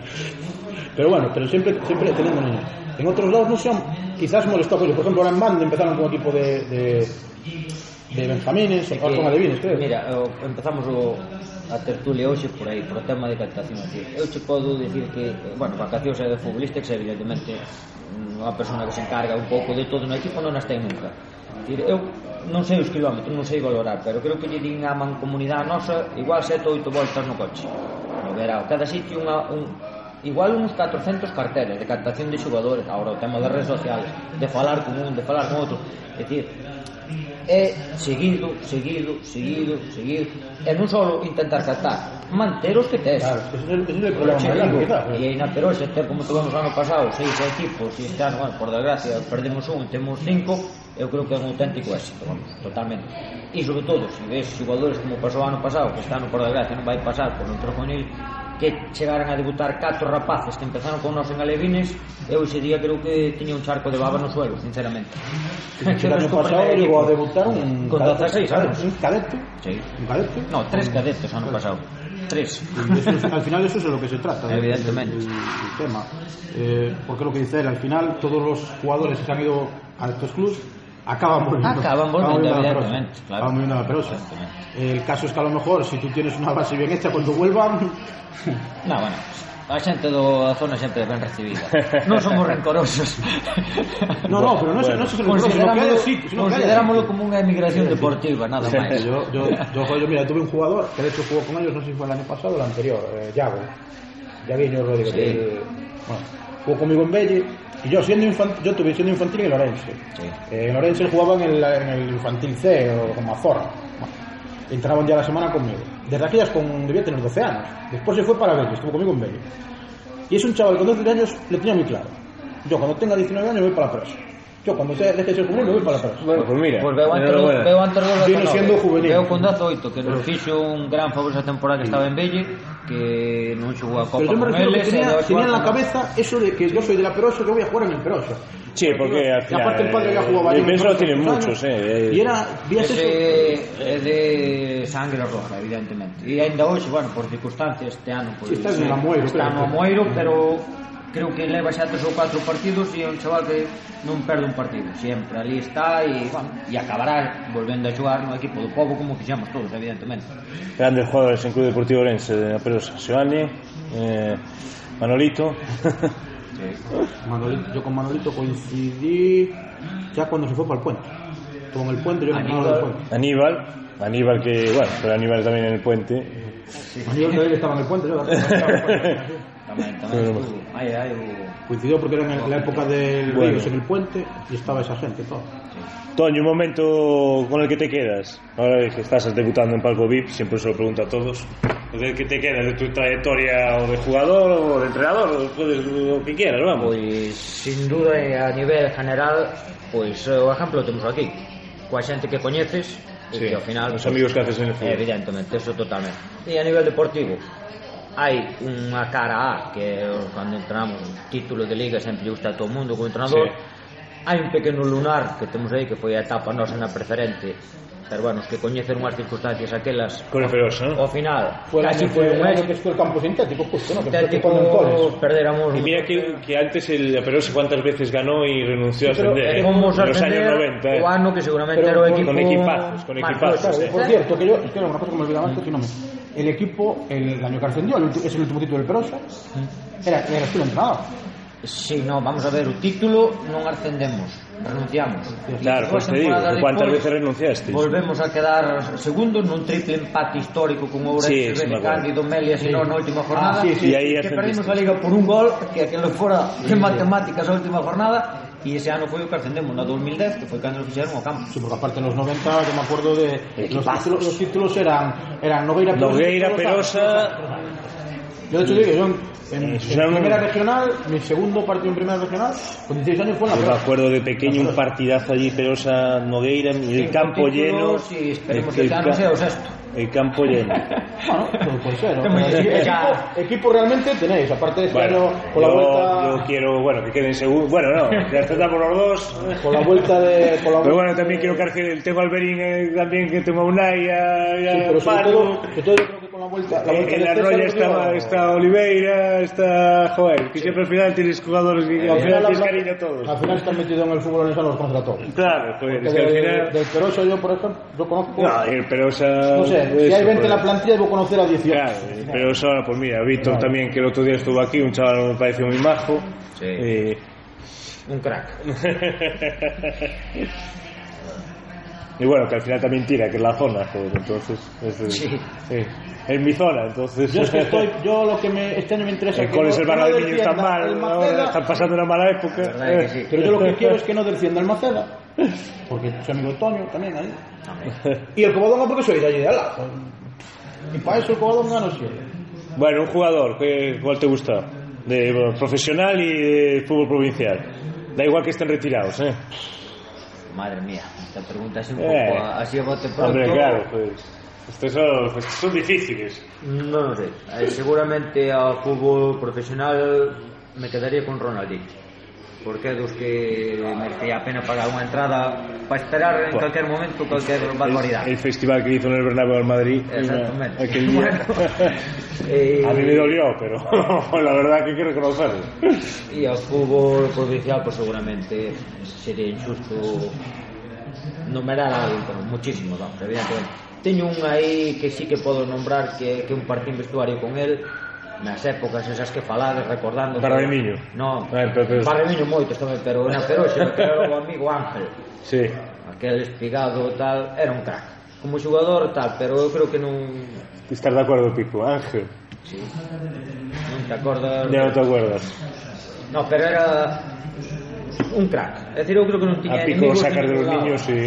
Pero bueno, pero siempre, siempre teniendo niños. En otros lados no se han quizás molestado, por ejemplo, ahora en Mande empezaron con equipo de, de, de Benjamines, que, con Adivines, creo. Mira, o, empezamos o, a tertulia hoxe por aí, por o tema de captación. Eu che podo dicir que, bueno, vacacións é de futbolista, que evidentemente mm, unha persona que se encarga un pouco de todo no equipo non as ten nunca. Dicir, eu non sei os kilómetros, non sei valorar, pero creo que lle din a mancomunidade nosa igual sete ou oito voltas no coche. No verao, cada sitio unha, un, igual uns 400 carteles de captación de xogadores, agora o tema das redes sociales, de falar con un, de falar con outro. É dicir, é seguido, seguido, seguido, seguido, e non só intentar saltar, manter os que tes. Claro, ese é o problema maior, quizás. E aí na Peroxa, ter como tuvemos ano pasado, seis equipos, e este ano, bueno, por desgracia, perdemos un, temos cinco, eu creo que é un auténtico éxito, vamos, totalmente. E sobre todo, se ves xogadores como pasou ano pasado, que este ano por desgracia non vai pasar por un trojonil, que chegaran a debutar catro rapaces que empezaron con nós en Alevines e ese día creo que tiña un charco de baba no suelo, sinceramente. Que ano pasado llegou a debutar un con 16 anos, un cadete. Sí. Un cadete. No, tres cadetes ano pasado. Tres. Eso, al final eso es de lo que se trata evidentemente el, el tema eh, porque lo que dice él al final todos los jugadores que se han ido a estos clubes acaban volviendo. Acaban volviendo, a evidentemente, claro. Acaban volviendo a la Perosa. El caso es que a lo mejor, si tú tienes una base bien hecha, cuando vuelvan, No, bueno, a xente do zona sempre ben recibida. Non somos rencorosos. No, no, pero no no problema, sino que haya sitio, sino Considerámoslo como unha emigración deportiva, nada máis. Yo, yo, yo, mira, tuve un jugador que de hecho jugó con ellos, no sé si fue el año pasado o el anterior, eh, Yago. Yaguiño Rodríguez. Sí. el- bueno, jugó conmigo en Belle y yo siendo infantil, yo tuve siendo infantil en Lorense. Sí. Eh, en Lorense él jugaba en el, en el infantil C o con Mazorra. Bueno, entraban ya la semana conmigo. Desde aquellas con, debía tener 12 años. Después se fue para Belle, estuvo conmigo en Belle. Y es un chaval con 12 años, le tenía muy claro. Yo cuando tenga 19 años voy para la presa. Yo cuando sea- deje de ser juvenil me voy para la presa. Bueno, pues mira. Pois veo antes, Viene 19. siendo juvenil. Veo con 18 que nos fixo un gran favor esa temporada que estaba en Belle que non xogou a Copa Pero yo me refiero que tenía, tenía na cabeza eso de que yo soy de la Perosa, yo voy a jugar en el Perosa. Sí, porque al final, aparte el padre que ha jugado Bayern. Perosa tienen muchos, eh, eh. Y era, vías ese. Es de sangre roja, evidentemente. E ainda hoxe, bueno, por circunstancias este ano, pues, está en Amoeiro, está en Amoeiro, pero creo que leva xa tres ou catro partidos e é un chaval que non perde un partido. Sempre ali está e, bueno, e acabará volvendo a xogar no equipo do povo como fixamos todos, evidentemente. Grandes jugadores en Club Deportivo Orense de la Perosa. Giovanni, eh, Manolito. Manolito- yo con Manolito coincidí ya cuando se fue para el puente. Con el puente, yo Aníbal. del puente. Aníbal. Aníbal que, bueno, pero Aníbal también en el puente. Aníbal todavía estaba en el puente, yo estaba en el puente. Tamén, tamén pero, hai, hai o... coincidió porque era na época del bueno. Ríos en el puente e estaba esa gente todo Sí. Toño, un momento con el que te quedas Ahora que estás debutando en Palco VIP Siempre se lo pregunto a todos ¿De que te quedas? ¿De tu trayectoria o de jugador o de entrenador? O puedes lo que quieras, vamos Pois, sin duda, a nivel general Pois, eh, o exemplo temos aquí Coa xente que coñeces sí. E que ao final... Os amigos que haces en el pois, fútbol Evidentemente, eso totalmente E a nivel deportivo hai unha cara A que cando entramos título de liga sempre lle gusta a todo mundo como entrenador sí. hai un pequeno lunar que temos aí que foi a etapa nosa na preferente pero bueno, os que coñecen unhas circunstancias aquelas Cole Ferosa, ¿no? ao final fue casi foi un mes que foi campo sintético justo, ¿no? sintético, que perderamos y mira que, que antes el Perosa cuántas veces ganó y renunció sí, a ascender vamos ¿eh? a ascender los años 90 eh. o ano que seguramente pero, era o equipo con equipazos, con equipazos claro, eh. por cierto, que yo, que era una cosa que me olvidaba antes que no me el equipo el año que ascendió, el es el último título del Perosa, mm. era, era tú entrenador. Sí, no, vamos a ver, o título non ascendemos, renunciamos. Claro, pois pues te digo, cuántas veces renunciaste? Volvemos a quedar segundos nun triple empate histórico con Ourense, sí, Bebe, Cándido, Melia, sí. senón na última ah, jornada, ah, sí, sí, que, que perdimos a Liga por un gol, que aquilo fora de matemáticas a última jornada, e ese ano foi o que ascendemos na 2010, que foi cando fixeron o campo. Sí, porque aparte en los 90 yo me acuerdo de los títulos, los títulos eran, eran Nogueira Perosa. Nogueira, Perosa. Perosa. Yo de hecho digo, yo en, en- Eso en ya no- primera regional, mi segundo partido en primera regional, con 16 años fue en la Yo me acuerdo de pequeño un partidazo allí, Perosa Nogueira, y el campo lleno. Y esperemos que ano ca- sea o sexto. El campo lleno. Bueno, todo puede ser. ¿no? Equipo, equipo realmente tenéis, aparte de este Bueno, año con la yo, vuelta, yo quiero, bueno, que queden seguros. Bueno, no, ya estamos los dos. con la vuelta de, con la Pero vuelta bueno, también quiero que tengo a Alberín eh, también, que tengo a Unai, a, Sí, a pero sobre todo, sobre todo volta, la volta eh, na Rolla está, está Oliveira, está Joel, que sí. al final tienes jugadores que al final tienes cariño a todos. Al final están metidos en el fútbol en los contratos. Claro, joder, es que de, al final... Del Perosa yo, por ejemplo, yo conozco... No, el eh, Perosa... No sé, eso, si hay 20 en la plantilla debo conocer a 18. Claro, eh, el Perosa, pues mira, Víctor claro. también, que el otro día estuvo aquí, un chaval me pareció muy majo. Sí. Eh, un crack. y bueno, que al final también tira, que es la zona, joder, entonces. Es, es- Sí. sí, es mi zona, entonces. Yo es que estoy, yo lo que me, este año me interesa El no- el que no de Niño está mal, están pasando una mala época. Sí. Pero yo lo que quiero es que no descienda el Maceda, porque soy amigo Toño también ahí. Y el Covadonga porque soy de allí de al lado. Y para eso el Covadonga no sirve. Bueno, un jugador, ¿qué- ¿cuál te gusta? De bueno, profesional y de fútbol provincial. Da igual que estén retirados, ¿eh? Madre mía, Esta pregunta é un eh, pouco así a bote pronto. Hombre, claro, pois. Pues, estes son, estes son difíciles. Non sei. Eh, seguramente ao fútbol profesional me quedaría con Ronaldinho porque é dos que merecía a pena pagar unha entrada para esperar en bueno, calquer momento calquer barbaridade. El, el festival que hizo en el Bernabéu en Madrid Exactamente. Una, aquel día. Bueno, eh, a mí me dolió, pero la verdad que quero reconocerlo. E ao fútbol provincial, pues seguramente sería injusto numerar aí, pero vamos, evidentemente. Teño un aí que sí que podo nombrar que, que un partido vestuario con el nas épocas esas que falades recordando Barremiño no, ah, entonces... Barremiño moitos tamén pero na Peroxe que era o amigo Ángel sí. aquel espigado tal era un crack como xogador tal pero eu creo que non estás de acordo Pico Ángel sí. non te acordas non te acordas no, pero era un crack. É dicir, eu creo que non tiña a pico enemigos sacas dos niños, sí.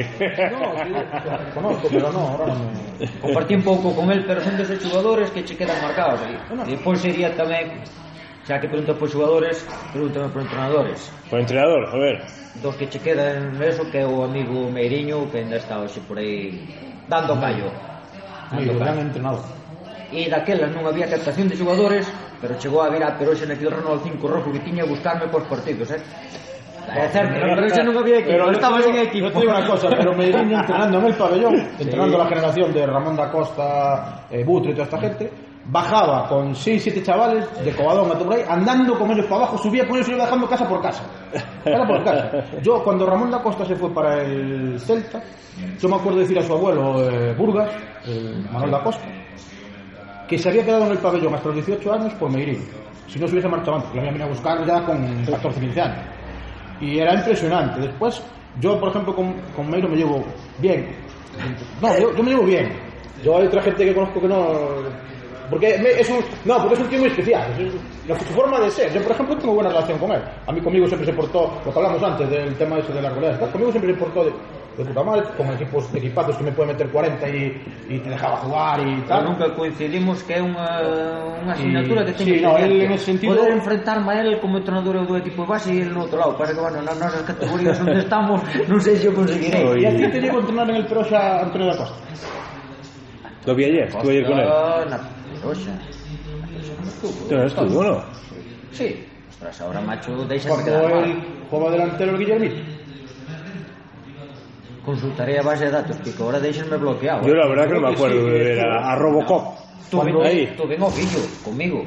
No, conozco, pero non, ahora non. Me... Compartí un pouco con el, pero son deses xogadores que che quedan marcados aí. Bueno. E depois sería tamén xa que preguntas por xogadores, pregúntame por entrenadores. Por entrenador, a ver. Dos que che quedan eso que é o amigo Meiriño que ainda está hoxe por aí dando callo. Amigo, gran entrenador. E daquela non había captación de xogadores, pero chegou a vir a ah, Peroxe naquele Renault 5 rojo que tiña a buscarme pos partidos, eh? Peroxe non había equipo Pero pero estaba sin equipo Yo te digo una cosa, pero Medellín entrenando en el pabellón, entrenando la generación de Ramón da Costa, eh, Butre y toda esta gente, bajaba con 6, 7 chavales de Covadón a ahí, andando con ellos para abajo, subía con ellos y iba dejando casa por casa. Casa por casa. Yo, cuando Ramón da Costa se fue para el Celta, yo me acuerdo decir a su abuelo eh, Burgas, eh, Manuel da Costa, que se había quedado en el pabellón hasta los 18 años por Meirín. Si no se hubiese marchado antes, la habían venido a buscar ya con 14, 15 años. Y era impresionante. Después, yo, por ejemplo, con, con Meiro me llevo bien. No, yo, yo me llevo bien. Yo hay otra gente que conozco que no... Porque es un, no, porque es un tío muy especial. Es la- su forma de ser. Yo, por ejemplo, tengo buena relación con él. A mí conmigo siempre se portó, lo que hablamos antes del tema de goleadas, tal, conmigo siempre se portó de, de puta madre, con equipos, equipazos que me pueden meter 40 y, y te dejaba jugar y Pero tal. nunca coincidimos que é unha, unha asignatura que Sí, teño no, él en ese sentido- Poder enfrentarme a él como entrenador do equipo de base e el no outro lado. Pasa que, bueno, nas nosas categorías onde estamos, non sei se o conseguirei. Y a ti te llevo a entrenar en el Perosa Antonio da Costa. Lo vi ayer, estuve ayer con él. Na Peroxa. No, estuvo, ¿no? Sí. Ostras, ahora, macho, deixa de Cuando quedar mal. él jugaba delantero el Guillermito. Consultaré a base de datos, que ahora deixenme bloqueado. Yo la verdad que no me acuerdo sí, de ver estuvo. a, a Robocop. Tuve, tuve en oficio, conmigo.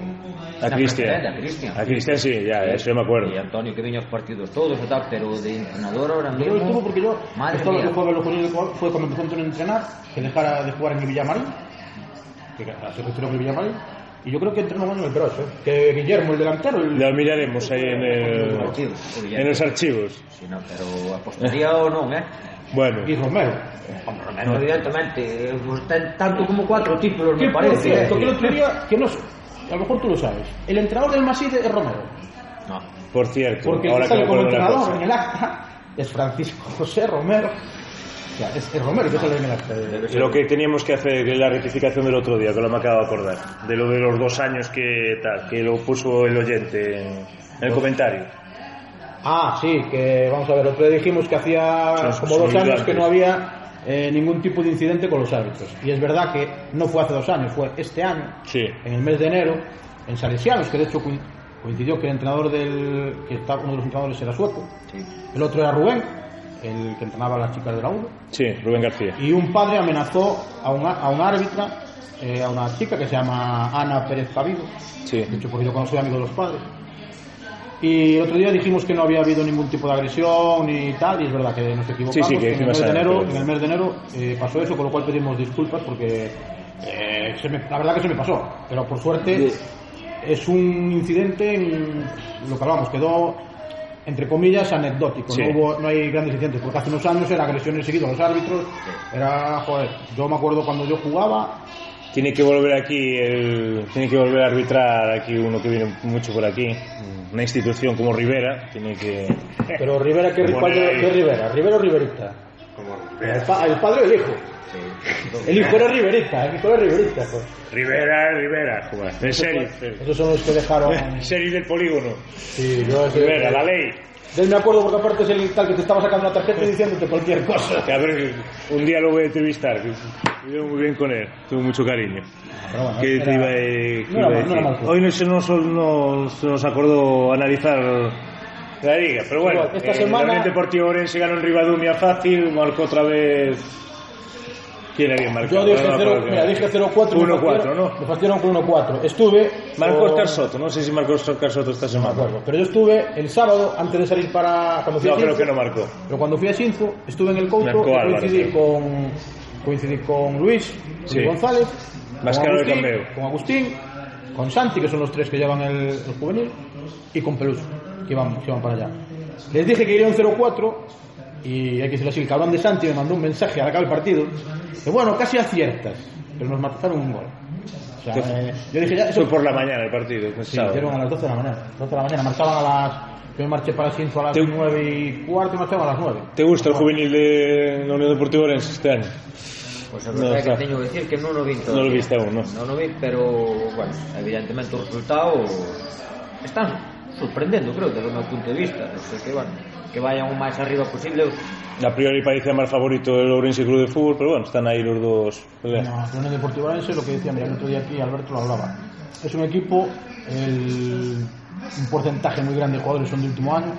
A Cristian. A Cristian. A Cristian sí, ya, eso yo me acuerdo. Y Antonio que viña aos partidos todos e tal, pero de entrenador ahora Yo mismo... estuvo porque yo, Madre esto lo mía. que fue, lo que fue cuando empezó Antonio a entrenar, que dejara de jugar en el Villamarín, que se retiró en el Villamarín, y yo creo que entrenó un año en el Perosa, ¿eh? que Guillermo, el delantero, el, Lo miraremos ahí en, el, Archivos, en los archivos. Si no, pero apostaría o non, eh? Bueno, y Romero. Romero, evidentemente, eh, pues, tanto como cuatro títulos, me parece. cierto, eh. que el otro día, que no sé, a lo mejor tú lo sabes, el entrenador del Maside es Romero, No. por cierto, porque el ahora que que sale como entrenador en el acta es Francisco José Romero. O sea, es, es Romero que sale en el acta. Lo que teníamos que hacer, que es la rectificación del otro día, que lo me acabo de acordar, de lo de los dos años que tal, que lo puso el oyente en, en el comentario. Ah, sí, que vamos a ver, otro día dijimos que hacía como dos años que no había eh, ningún tipo de incidente con los árbitros. Y es verdad que no fue hace dos años, fue este año, Sí. en el mes de enero, en Salesianos, que de hecho coin- coincidió que el entrenador del. que está, uno de los entrenadores era sueco, Sí. el otro era Rubén, el que entrenaba a las chicas de la U, Sí, Rubén García. y un padre amenazó a una, a una árbitra, eh, a una chica que se llama Ana Pérez Pavido, Sí. de hecho porque yo conocí amigo de los padres. Y el otro día dijimos que no había habido ningún tipo de agresión ni tal, y es verdad que nos equivocamos. Sí, sí, que en, el mes de enero, en el mes de enero eh, pasó eso, con lo cual pedimos disculpas porque eh, se me- la verdad que se me pasó. Pero por suerte es un incidente, en lo que hablamos, quedó entre comillas anecdótico. Sí. No, hubo, no hay grandes incidentes, porque hace unos años era agresiones seguidas a los árbitros. Era, joder, yo me acuerdo cuando yo jugaba, Tiene que volver aquí, el, tiene que volver a arbitrar aquí uno que viene mucho por aquí, una institución como Rivera, tiene que... pero Rivera, ¿qué, de- qué Rivera? ¿Rivera o Riverita? El, pa- el padre o el hijo. El hijo era Riverita, el hijo era Riverita. joder. Rivera, Rivera, joder, sheriff, el Esos son los que dejaron. sheriff del polígono. Sí, yo Rivera, la ley. De me acuerdo porque aparte es el tal que te estaba sacando una tarjeta y diciéndote cualquier cosa. A ver, un día lo voy a entrevistar, me llevo muy bien con él, tuve mucho cariño. Bueno, ¿Qué era- te iba a, qué no iba a mal- no decir? juego. Hoy no se nos, no se nos acordó analizar la liga, pero bueno, Esta eh, semana- el Deportivo Orense ganó en Ribadumia fácil, marcó otra vez ¿Quién había marcado? Yo dije No, no, 0, porque- mira, dije 0-4. 1-4, ¿no? Me fastidiaron con 1-4. Estuve. Marcó con- Oscar Soto, no sé si marcó Oscar Soto esta No me semana. acuerdo. Pero yo estuve el sábado, antes de salir para. Cuando fui No, a creo que no marcó. Pero cuando fui a Sinzo, estuve en el Couto Álvarez, coincidí, con, coincidí con Luis, Sí. Luis González, Más con Agustín, con Agustín, con Santi, que son los tres que llevan el, el juvenil, y con Peluso, que iban, que iban para allá. Les dije que iría un 0-4 y hay que decirlo así, el cabrón de Santi me mandó un mensaje al acabar el partido. Que bueno, casi aciertas, pero nos mataron un gol. O sea, eh, yo dije, ya, eso fue por la mañana el partido. El sí, hicieron a las 12 de la mañana. 12 de la mañana, marcaban a las. Yo marché para Sinzo a las ¿Te... 9 y cuarto y marchaba a las 9. ¿Te gusta el juvenil de la Unión Deportiva Orense este año? Pues a no, verdade que teño que decir que non o vi todo. Non o viste aún, non? Non o vi, pero, bueno, evidentemente o resultado están sorprendendo, creo, desde o meu punto de vista. Non sei que, bueno, que vayan o máis arriba posible. A priori parecía más favorito el Ourense Club de Fútbol, pero bueno, están ahí los dos. peleando. No, la Unión Deportiva Orense, lo que decía, mira, el otro día aquí Alberto lo hablaba. Es un equipo, el, un porcentaje muy grande de jugadores son de último año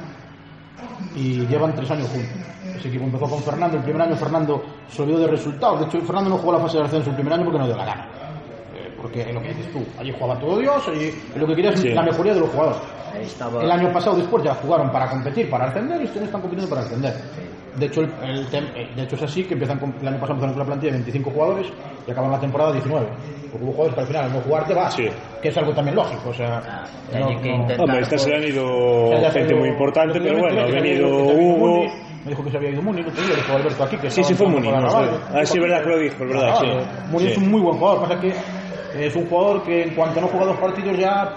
y llevan tres años juntos. Ese equipo empezó con Fernando, el primer año Fernando se olvidó de resultados. De hecho, Fernando no jugó la fase de ascenso el primer año porque no dio la gana. Porque es lo que dices tú, allí jugaba todo Dios, allí lo que quería es Sí. la mejoría de los jugadores. Estaba... El año pasado después ya jugaron para competir, para ascender y año están compitiendo para ascender. De hecho, el, el tem- eh, de hecho es así que empiezan con, el año pasado empezaron con la plantilla de 25 jugadores y acaban la temporada 19. Porque hubo jugadores que al final al no jugar te vas, Sí. que es algo también lógico. O sea, Teñen que intentar- Hombre, esta se han ido gente muy importante, pero bueno, ha venido Hugo. Me dijo que se había ido Muni, el otro día dijo Alberto aquí que Sí, sí, fue Muni, no. Ah, sí, verdad que lo dijo, es verdad, Ah, sí. Muni Sí. es un muy buen jugador, pasa que es un jugador que en cuanto no juega dos partidos ya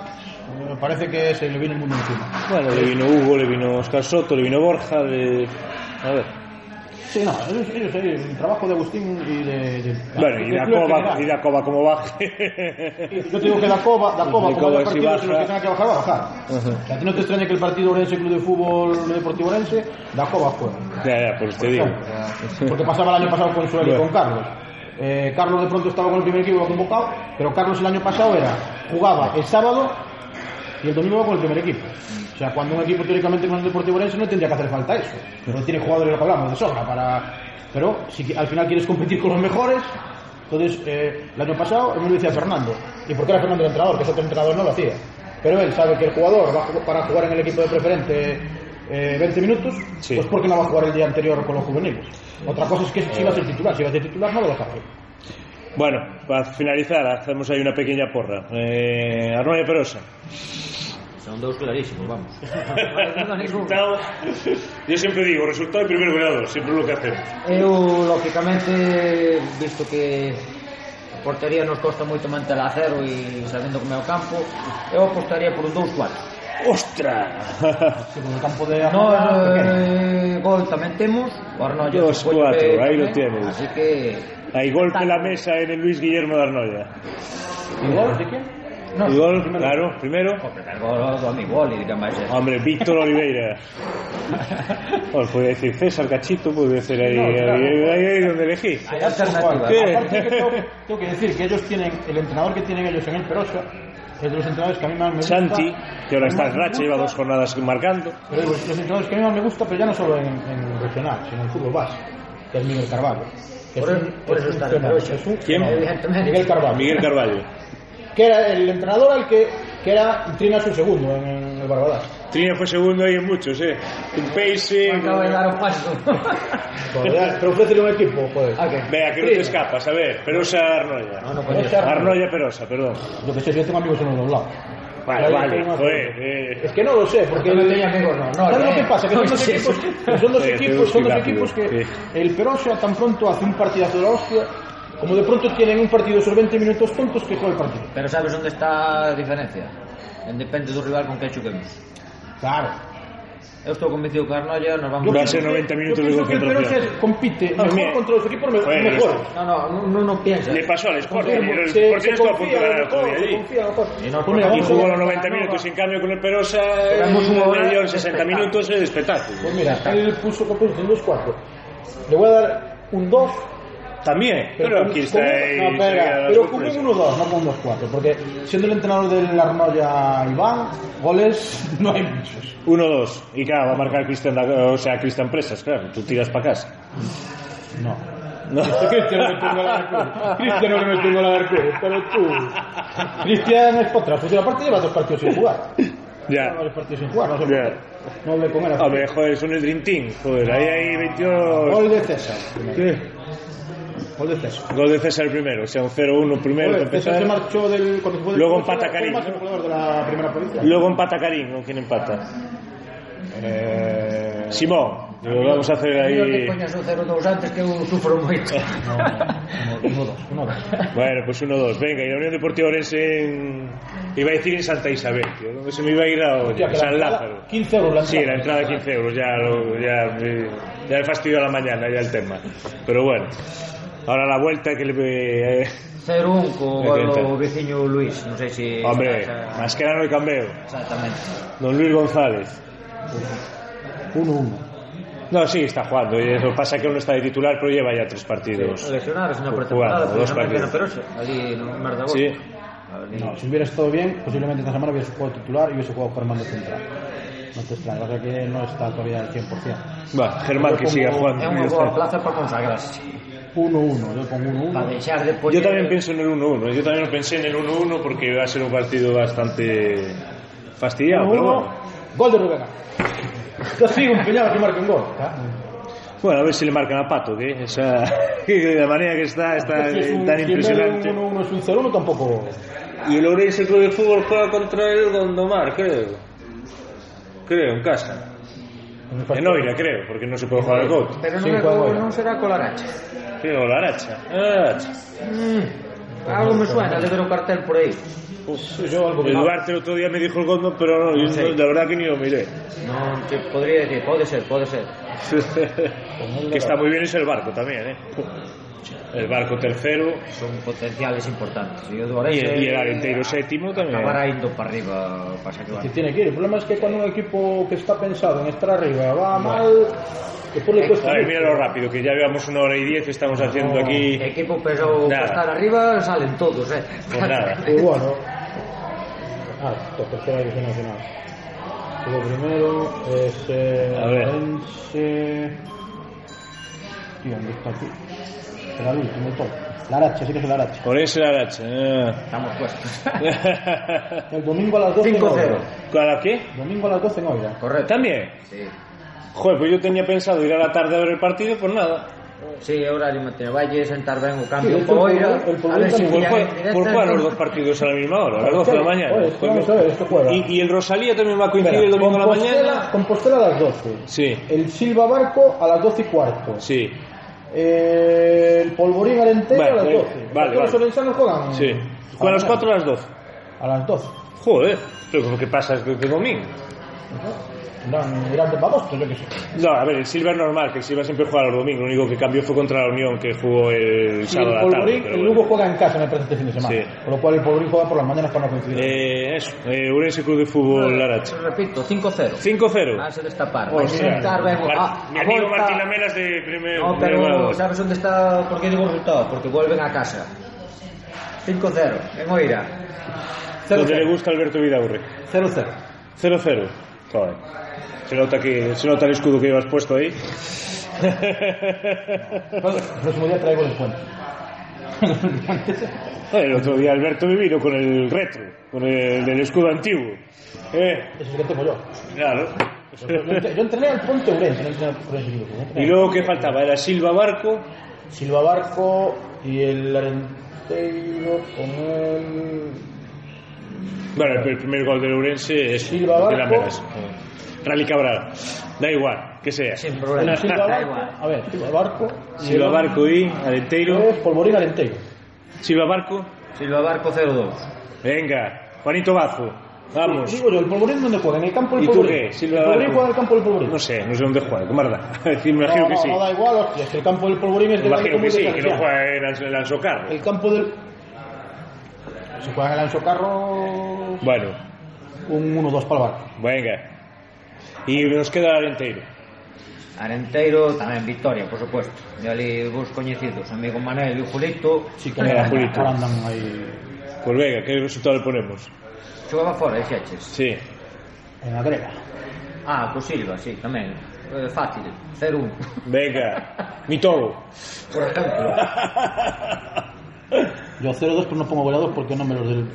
eh, parece que se le viene el mundo encima. Bueno, le vino Hugo, le vino Oscar Soto, le vino Borja, le... A ver. Sí, no, ellos, ellos, ellos, el trabajo de Agustín y de... de Bueno, y del da club en Cova, general. y da Cova como baje. Yo te digo que da Cova, da Cova, De como Cova de si partidos en los baja. que tenga que bajar, va a bajar. O sea, a ti no te extraña que el partido Orense Club de Fútbol Deportivo Orense, da Cova fuera. ya, ya, pues te digo. Porque pasaba el año pasado con Suárez y Bueno. con Carlos. Eh, Carlos de pronto estaba con el primer equipo convocado, pero Carlos el año pasado era jugaba el sábado y el domingo iba con el primer equipo. O sea, cuando un equipo teóricamente con el Deportivo Orense no tendría que hacer falta eso. Pero tiene jugadores, lo que hablamos, de sobra para... Pero si al final quieres competir con los mejores, entonces eh, el año pasado, él me lo decía Fernando. ¿Y por qué era Fernando el entrenador? Que ese otro entrenador no lo hacía. Pero él sabe que el jugador va para jugar en el equipo de preferente eh, 20 minutos, Sí. pues porque no va a jugar el día anterior con los juveniles. Otra cosa es que si va a ser titular, si va a ser titular no lo vas a hacer. Bueno, para finalizar, hacemos aí unha pequeña porra. Eh, Arnoia Perosa. Son dous clarísimos, vamos. resultado, yo sempre digo, resultado e primeiro grado, sempre lo que hacemos. Eu, lógicamente, visto que a portería nos costa moito manter a cero e sabendo como é o campo, eu apostaría por un 2-4. ¡Ostras! El campo de No, Arnoia, pequeño. eh, gol tamén temos, o Arnoia Dos, cuatro, aí lo tienes. Así que Hay golpe en la mesa en el Luis Guillermo de Arnoia. ¿Y gol de quién? No, Y gol, primero. claro, primero. o primer gol máis é. Hombre, Víctor Oliveira. Os podía decir César Cachito, puede ser ahí, No, claro. ahí, ahí, ahí donde elegí. Hai alternativa. ¿Qué? Aparte que tengo, tengo que decir que ellos tienen, el entrenador que tienen ellos en el Perosa, es de los entrenadores que a mí más me gusta. Santi, que ahora está en racha, lleva dos jornadas marcando. Pero digo, los entrenadores que a mí más me gusta, pero ya no solo en, en regional, sino en el fútbol base, que es Miguel Carvalho. que Por, es un- por eso está ¿Quién? Miguel Carvalho. Miguel Carvalho. Que era el entrenador al que, que era Trina su segundo en, en el Barbadas. Trina fue segundo hai muchos, eh? Un peixe... Acaba de dar o paso. pero ofrece un equipo, joder. Ah, okay. Vea, que no te escapas, a ver. Perosa Arnolla. No, no, pues, Arnolla Perosa, perdón. Lo que sei, yo tengo amigos en los lados. Vale, vale, joder, eh. Es que no lo sé, porque... No tenía amigos, no. no ¿Sabes lo eh. que pasa? Que son dos equipos, son dos equipos, son dos equipos que... El Perosa tan pronto hace un partidazo de la hostia como de pronto tienen un partido esos 20 minutos tontos que juega el partido. Pero sabes onde está a diferencia? En depende do rival con que chuquemos. Claro. Eu estou convencido que Arnoia nos vamos Va a ser que- 90 minutos yo de pienso que el Perosa concentración. es- compite mejor mira. contra los equipos me- Bueno, mejores. No, no, no, no, no piensa. Le pasó al Sporting, Se- el Sporting estuvo a punto de confía ganar mejor, otro día se allí. confía mejor. Y Pues jugó los 90 Nova. minutos, en cambio con el Perosa en una hora medio de 60 espectáculo. minutos el espectáculo. Pues mira, él puso que puso un 2-4. Le voy a dar un 2 También, pero aquí está no, la pero con un sorpresa. 1-2, no con un 2-4, porque siendo el entrenador del Arnoya Iván, goles no hay muchos. 1-2. Y claro, va a marcar Cristian, o sea, Cristian Presas, claro. Tú tiras para casa. No. No. Cristiano mete un gol a Cruz. Cristiano le mete un gol a Cruz, pero tú. Cristian es otra. Pues la parte lleva dos partidos sin jugar. Ya. Varios partidos sin jugar, no sé Ya. No hablé con él. Hombre, joder, son el Dream Team. Joder, ahí hay 22. Gol de César. Sí. Gol de César. Gol de César primero, o sea, un 0-1 primero. Oye, César se marchó del. Cuando Luego del empata Karim. De la primera provincia. Luego empata Karim, ¿con quién empata? Eh... Simón. Lo vamos a hacer ahí. antes que eu sufro moito. No, no, bueno, pues 1-2. Venga, y a Unión Deportiva Orense en... Iba a decir en Santa Isabel, tío. ¿Dónde Se me iba a ir a Hostia, San Lázaro. 15 euros la entrada. Sí, la entrada 15 euros. Ya, lo, ya, ya he a la mañana ya el tema. Pero bueno. Ahora la vuelta que le. eh, 0-1 co gol Intenta. do veciño Luis, non sei se... hombre, estás a- Mascherano y Cambeo, Exactamente. don Luis González. 1-1. No, sí, está jugando. Y eso pasa que aún no está de titular, pero lleva ya tres partidos. Lesionados na Jugando, pretemporada, dos precisamente partidos. no Mar de Agosto. Sí. No, si hubiera estado bien, posiblemente esta semana hubiese jugado titular y hubiese jugado Germán de central. No te extraña, pasa que no está todavía al 100%. Va, Germán que siga jugando. É unha boa plaza para consagrarse. 1-1, yo pongo 1-1. Para deixar de poñer... Yo también pienso en el 1-1. Yo también pensé en el 1-1 porque va a ser un partido bastante fastidiado. Pero bueno. Gol de Rubén. Yo sigo empeñado a que marque un gol. Bueno, a ver si le marcan a Pato, que esa que la manera que está, está Si es un- tan si impresionante. un 1-1 es un 0-1 tampoco. Y el Orense Club de Fútbol juega contra el Gondomar, creo. Creo, en casa. En Oira, creo, porque no se puede jugar al Couto. Pero non, Sí, é, non será colaracha. Creo, la Aracha. Aracha. Mm, algo me suena de ver o cartel por aí. Yo algo El Duarte el otro día me dijo el Gondo, pero no, yo Sí. no- la verdad que ni lo miré. Te podría decir, pode ser, pode ser. que está muy bien es el barco también, ¿eh? El barco tercero Son potenciales importantes. Y el, y el Arenteiro séptimo también. acabará indo para arriba pasa que tiene que ir. El problema es que cuando un equipo que está pensado en estar arriba va mal, después le cuesta. A ver, mucho. míralo rápido, que ya llevamos una hora y diez, estamos haciendo aquí. Equipo pesado para estar arriba salen todos, eh. Pues nada. Y bueno. Ah, la tercera división nacional. Luego primero es. Eh, A ver. Orense. Tío, ¿dónde está aquí? Será el último todo. La Aracha, sí que es la Aracha. Orense la Aracha. Estamos puestos. ah. El domingo a las 12 en 5-0. Oira. ¿A la qué? Domingo a las 12 en Oira. Correcto. ¿También? Sí. Joder, pues yo tenía pensado ir a la tarde a ver el partido, pues nada. Sí, horario mateo. Valle sentar ben o Sí, cambio de hecho, por el Oira. A ver si ¿Por en por cuál los dos partidos a la misma hora? A las 12 de la mañana. Oye, Pues vamos no. a ver, esto juega. ¿Y, y el Rosalía también va a coincidir el domingo a la mañana? Compostela a las 12. Sí, El Silva Barco a las 12 y cuarto. sí, Eh, el Polvorín Arentero Vale, a las vale, 12. vale, Los vale. orensanos juegan. sí. ¿Con a las 4 o a las 12? A las 12. Joder, pero ¿qué pasa este domingo? Irán, irán de yo qué sé. No, a ver, el Silva es normal, que el Silva siempre juega los domingos. Lo único que cambió fue contra la Unión, que jugó el Y el sábado a la tarde. Polvorín, el bueno. Lugo juega en casa, me parece, este fin de semana. Sí. Con lo cual el Polvorín juega por las mañanas para no coincidir. Eh, eso, eh, Urense Club de Fútbol Laracha. Repito, 5-0. 5-0. Vas a destapar. O Vai sea, sentar ben o... Mar- Ah, mi a amigo volta- Martín Lamelas de primer. No, primer pero grado. sabes onde está por que digo resultado? Porque vuelven a casa. 5-0 en Oira. Donde le gusta Alberto Vidaurre. 0-0. 0-0. Joder. Se nota, que, se nota el escudo que llevas puesto ahí. El próximo día traigo el. Joder, el otro día Alberto me vino con el retro, con el del escudo antiguo. Eh, Ese es que tengo yo. claro. Yo, entre- yo entrené al Ponte Urense, no entrené al Urense Y luego, ¿qué faltaba? Era Silva Barco. Silva Barco y el Arenteiro con el... Bueno, el, el primer gol del Urense es Silva de Barco. Lamelas. Rally Cabral. Da igual, que sea. Sin problema. Silva Barco, a ver, Silva Barco y Silva el- Barco y Arenteiro. es Polvorín Arenteiro. Silva Barco. Silva Barco 0-2. Venga, Juanito Bazo. Vamos. Digo yo, el Polvorín dónde juega, en el campo del ¿Y tú Polvorín. qué? Silva el Polvorín Barco. juega en el campo del Polvorín. No sé, no sé dónde juega, ¿cómo verdad? Me no, imagino que no, sí. no da igual, hostia, es que el campo del Polvorín es de imagino que el sí, que no juega en el, el Ansocarro. El campo del... Se puede ganar en carro. Bueno. Un 1-2 para o barco. Venga. E nos queda Arenteiro. Arenteiro tamén victoria, por suposto. E ali vos coñecidos, amigo Manuel e o Julito. Si, sí, que era Julito. Andan aí. Pois pues venga, que resultado le ponemos? Xogaba fora, eh, dixeches. Si. Sí. En a grega. Ah, co Silva, si, sí, tamén. Eh, fácil, 0-1. Venga, Mitoro. Por exemplo. Yo 0-2, pero no pongo goleador porque no me los del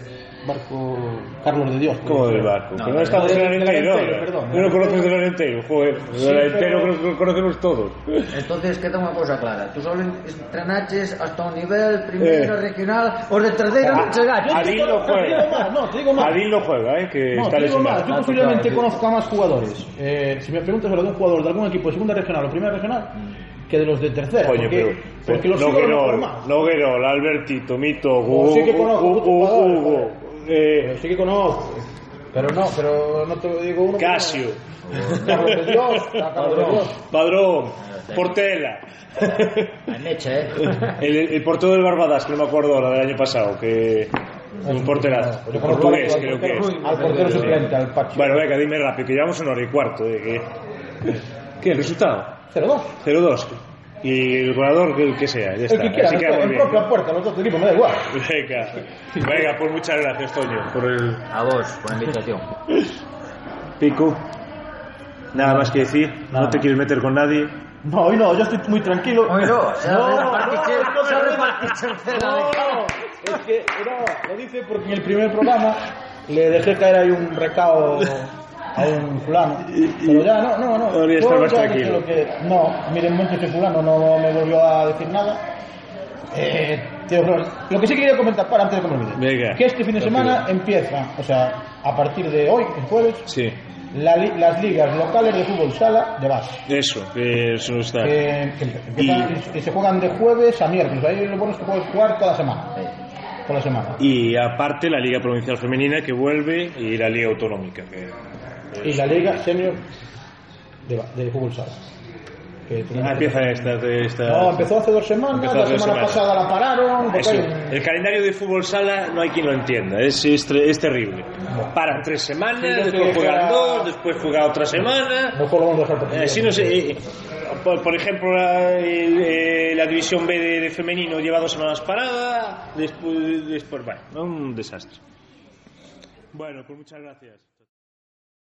barco Carlos de Dios. ¿Cómo del barco? No, que no del- estamos en el ahora. perdón. Tú no conoces del Arenteiro, joder. Sí, Del Arenteiro pero- conocemos todos. Entonces queda unha cousa clara. Tú solo entrenaches hasta un nivel primeiro, Eh. regional, os de terceiro non chegaches. Adil no Te digo juega. más, no, te digo más. Adil no juega, eh, que No, está te digo más, lesionado. yo Ah, posiblemente claro. conozca más jugadores. Eh, si me preguntas sobre algún jugador de algún equipo de segunda regional o primera regional, que de los de tercera. Coño, porque, pero, porque los Noguerol, Albertito, Mito, Oh, Hugo, sí que conozco Hugo, muchos Hugo, jugadores, Hugo, eh, Pero sí que conozco. Pero no, pero no te digo uno. Casio, Carlos de Dios, Carlos de Dios. Padrón, Portela. Hai mecha, eh? El, el portero del Barbadas, que no me acuerdo ahora del año pasado, que un porterazo, conozco portugués al- creo al que es. Al portero suplente, al Pacho. Bueno, venga, dime rápido, que llevamos una hora y cuarto. eh, que... ¿Qué? ¿El resultado? 0-2. 0-2. Y el goleador, que el que sea, ya El está. que quiera, Así en quedamos en bien. propia puerta, los dos equipos, me da igual. Venga, venga, pues muchas gracias, Toño, por el A vos, por la invitación. pico. Nada más que decir, no te quieres meter con nadie. No, hoy no, yo estoy muy tranquilo. Hoy no, se No, repartiche, no, el es que no, lo dice porque en el primer programa le dejé caer ahí un recao a un fulano. Pero ya, no, no, no. Está Yo más tranquilo. que- no, miren, mucho ese fulano no me volvió a decir nada. Eh, tío, no, lo que sí quería comentar, para antes de que me olvide, Venga. que este fin de semana empieza, o sea, a partir de hoy, el jueves, Sí, la li- las ligas locales de fútbol sala de base. eso, que eso está. Que, que y, y se juegan de jueves a miércoles. Ahí lo bueno es que puedes jugar toda la semana. Toda la semana. Y aparte la Liga Provincial Femenina que vuelve y la Liga Autonómica. Que... Y la liga senior de, de fútbol sala. Ah, empieza esta, esta... No, empezó hace dos semanas, la semana semanas. pasada la pararon. Eso, el calendario de fútbol sala no hay quien lo entienda, es, es, es terrible. Paran tres semanas, Sí, después juegan era- dos, después juega otra semana. Dejar por Eh, sí, no sé, eh, por, por ejemplo, la, el- eh, la división B de, de femenino lleva dos semanas parada, después, después bueno, un desastre. Bueno, pues muchas gracias.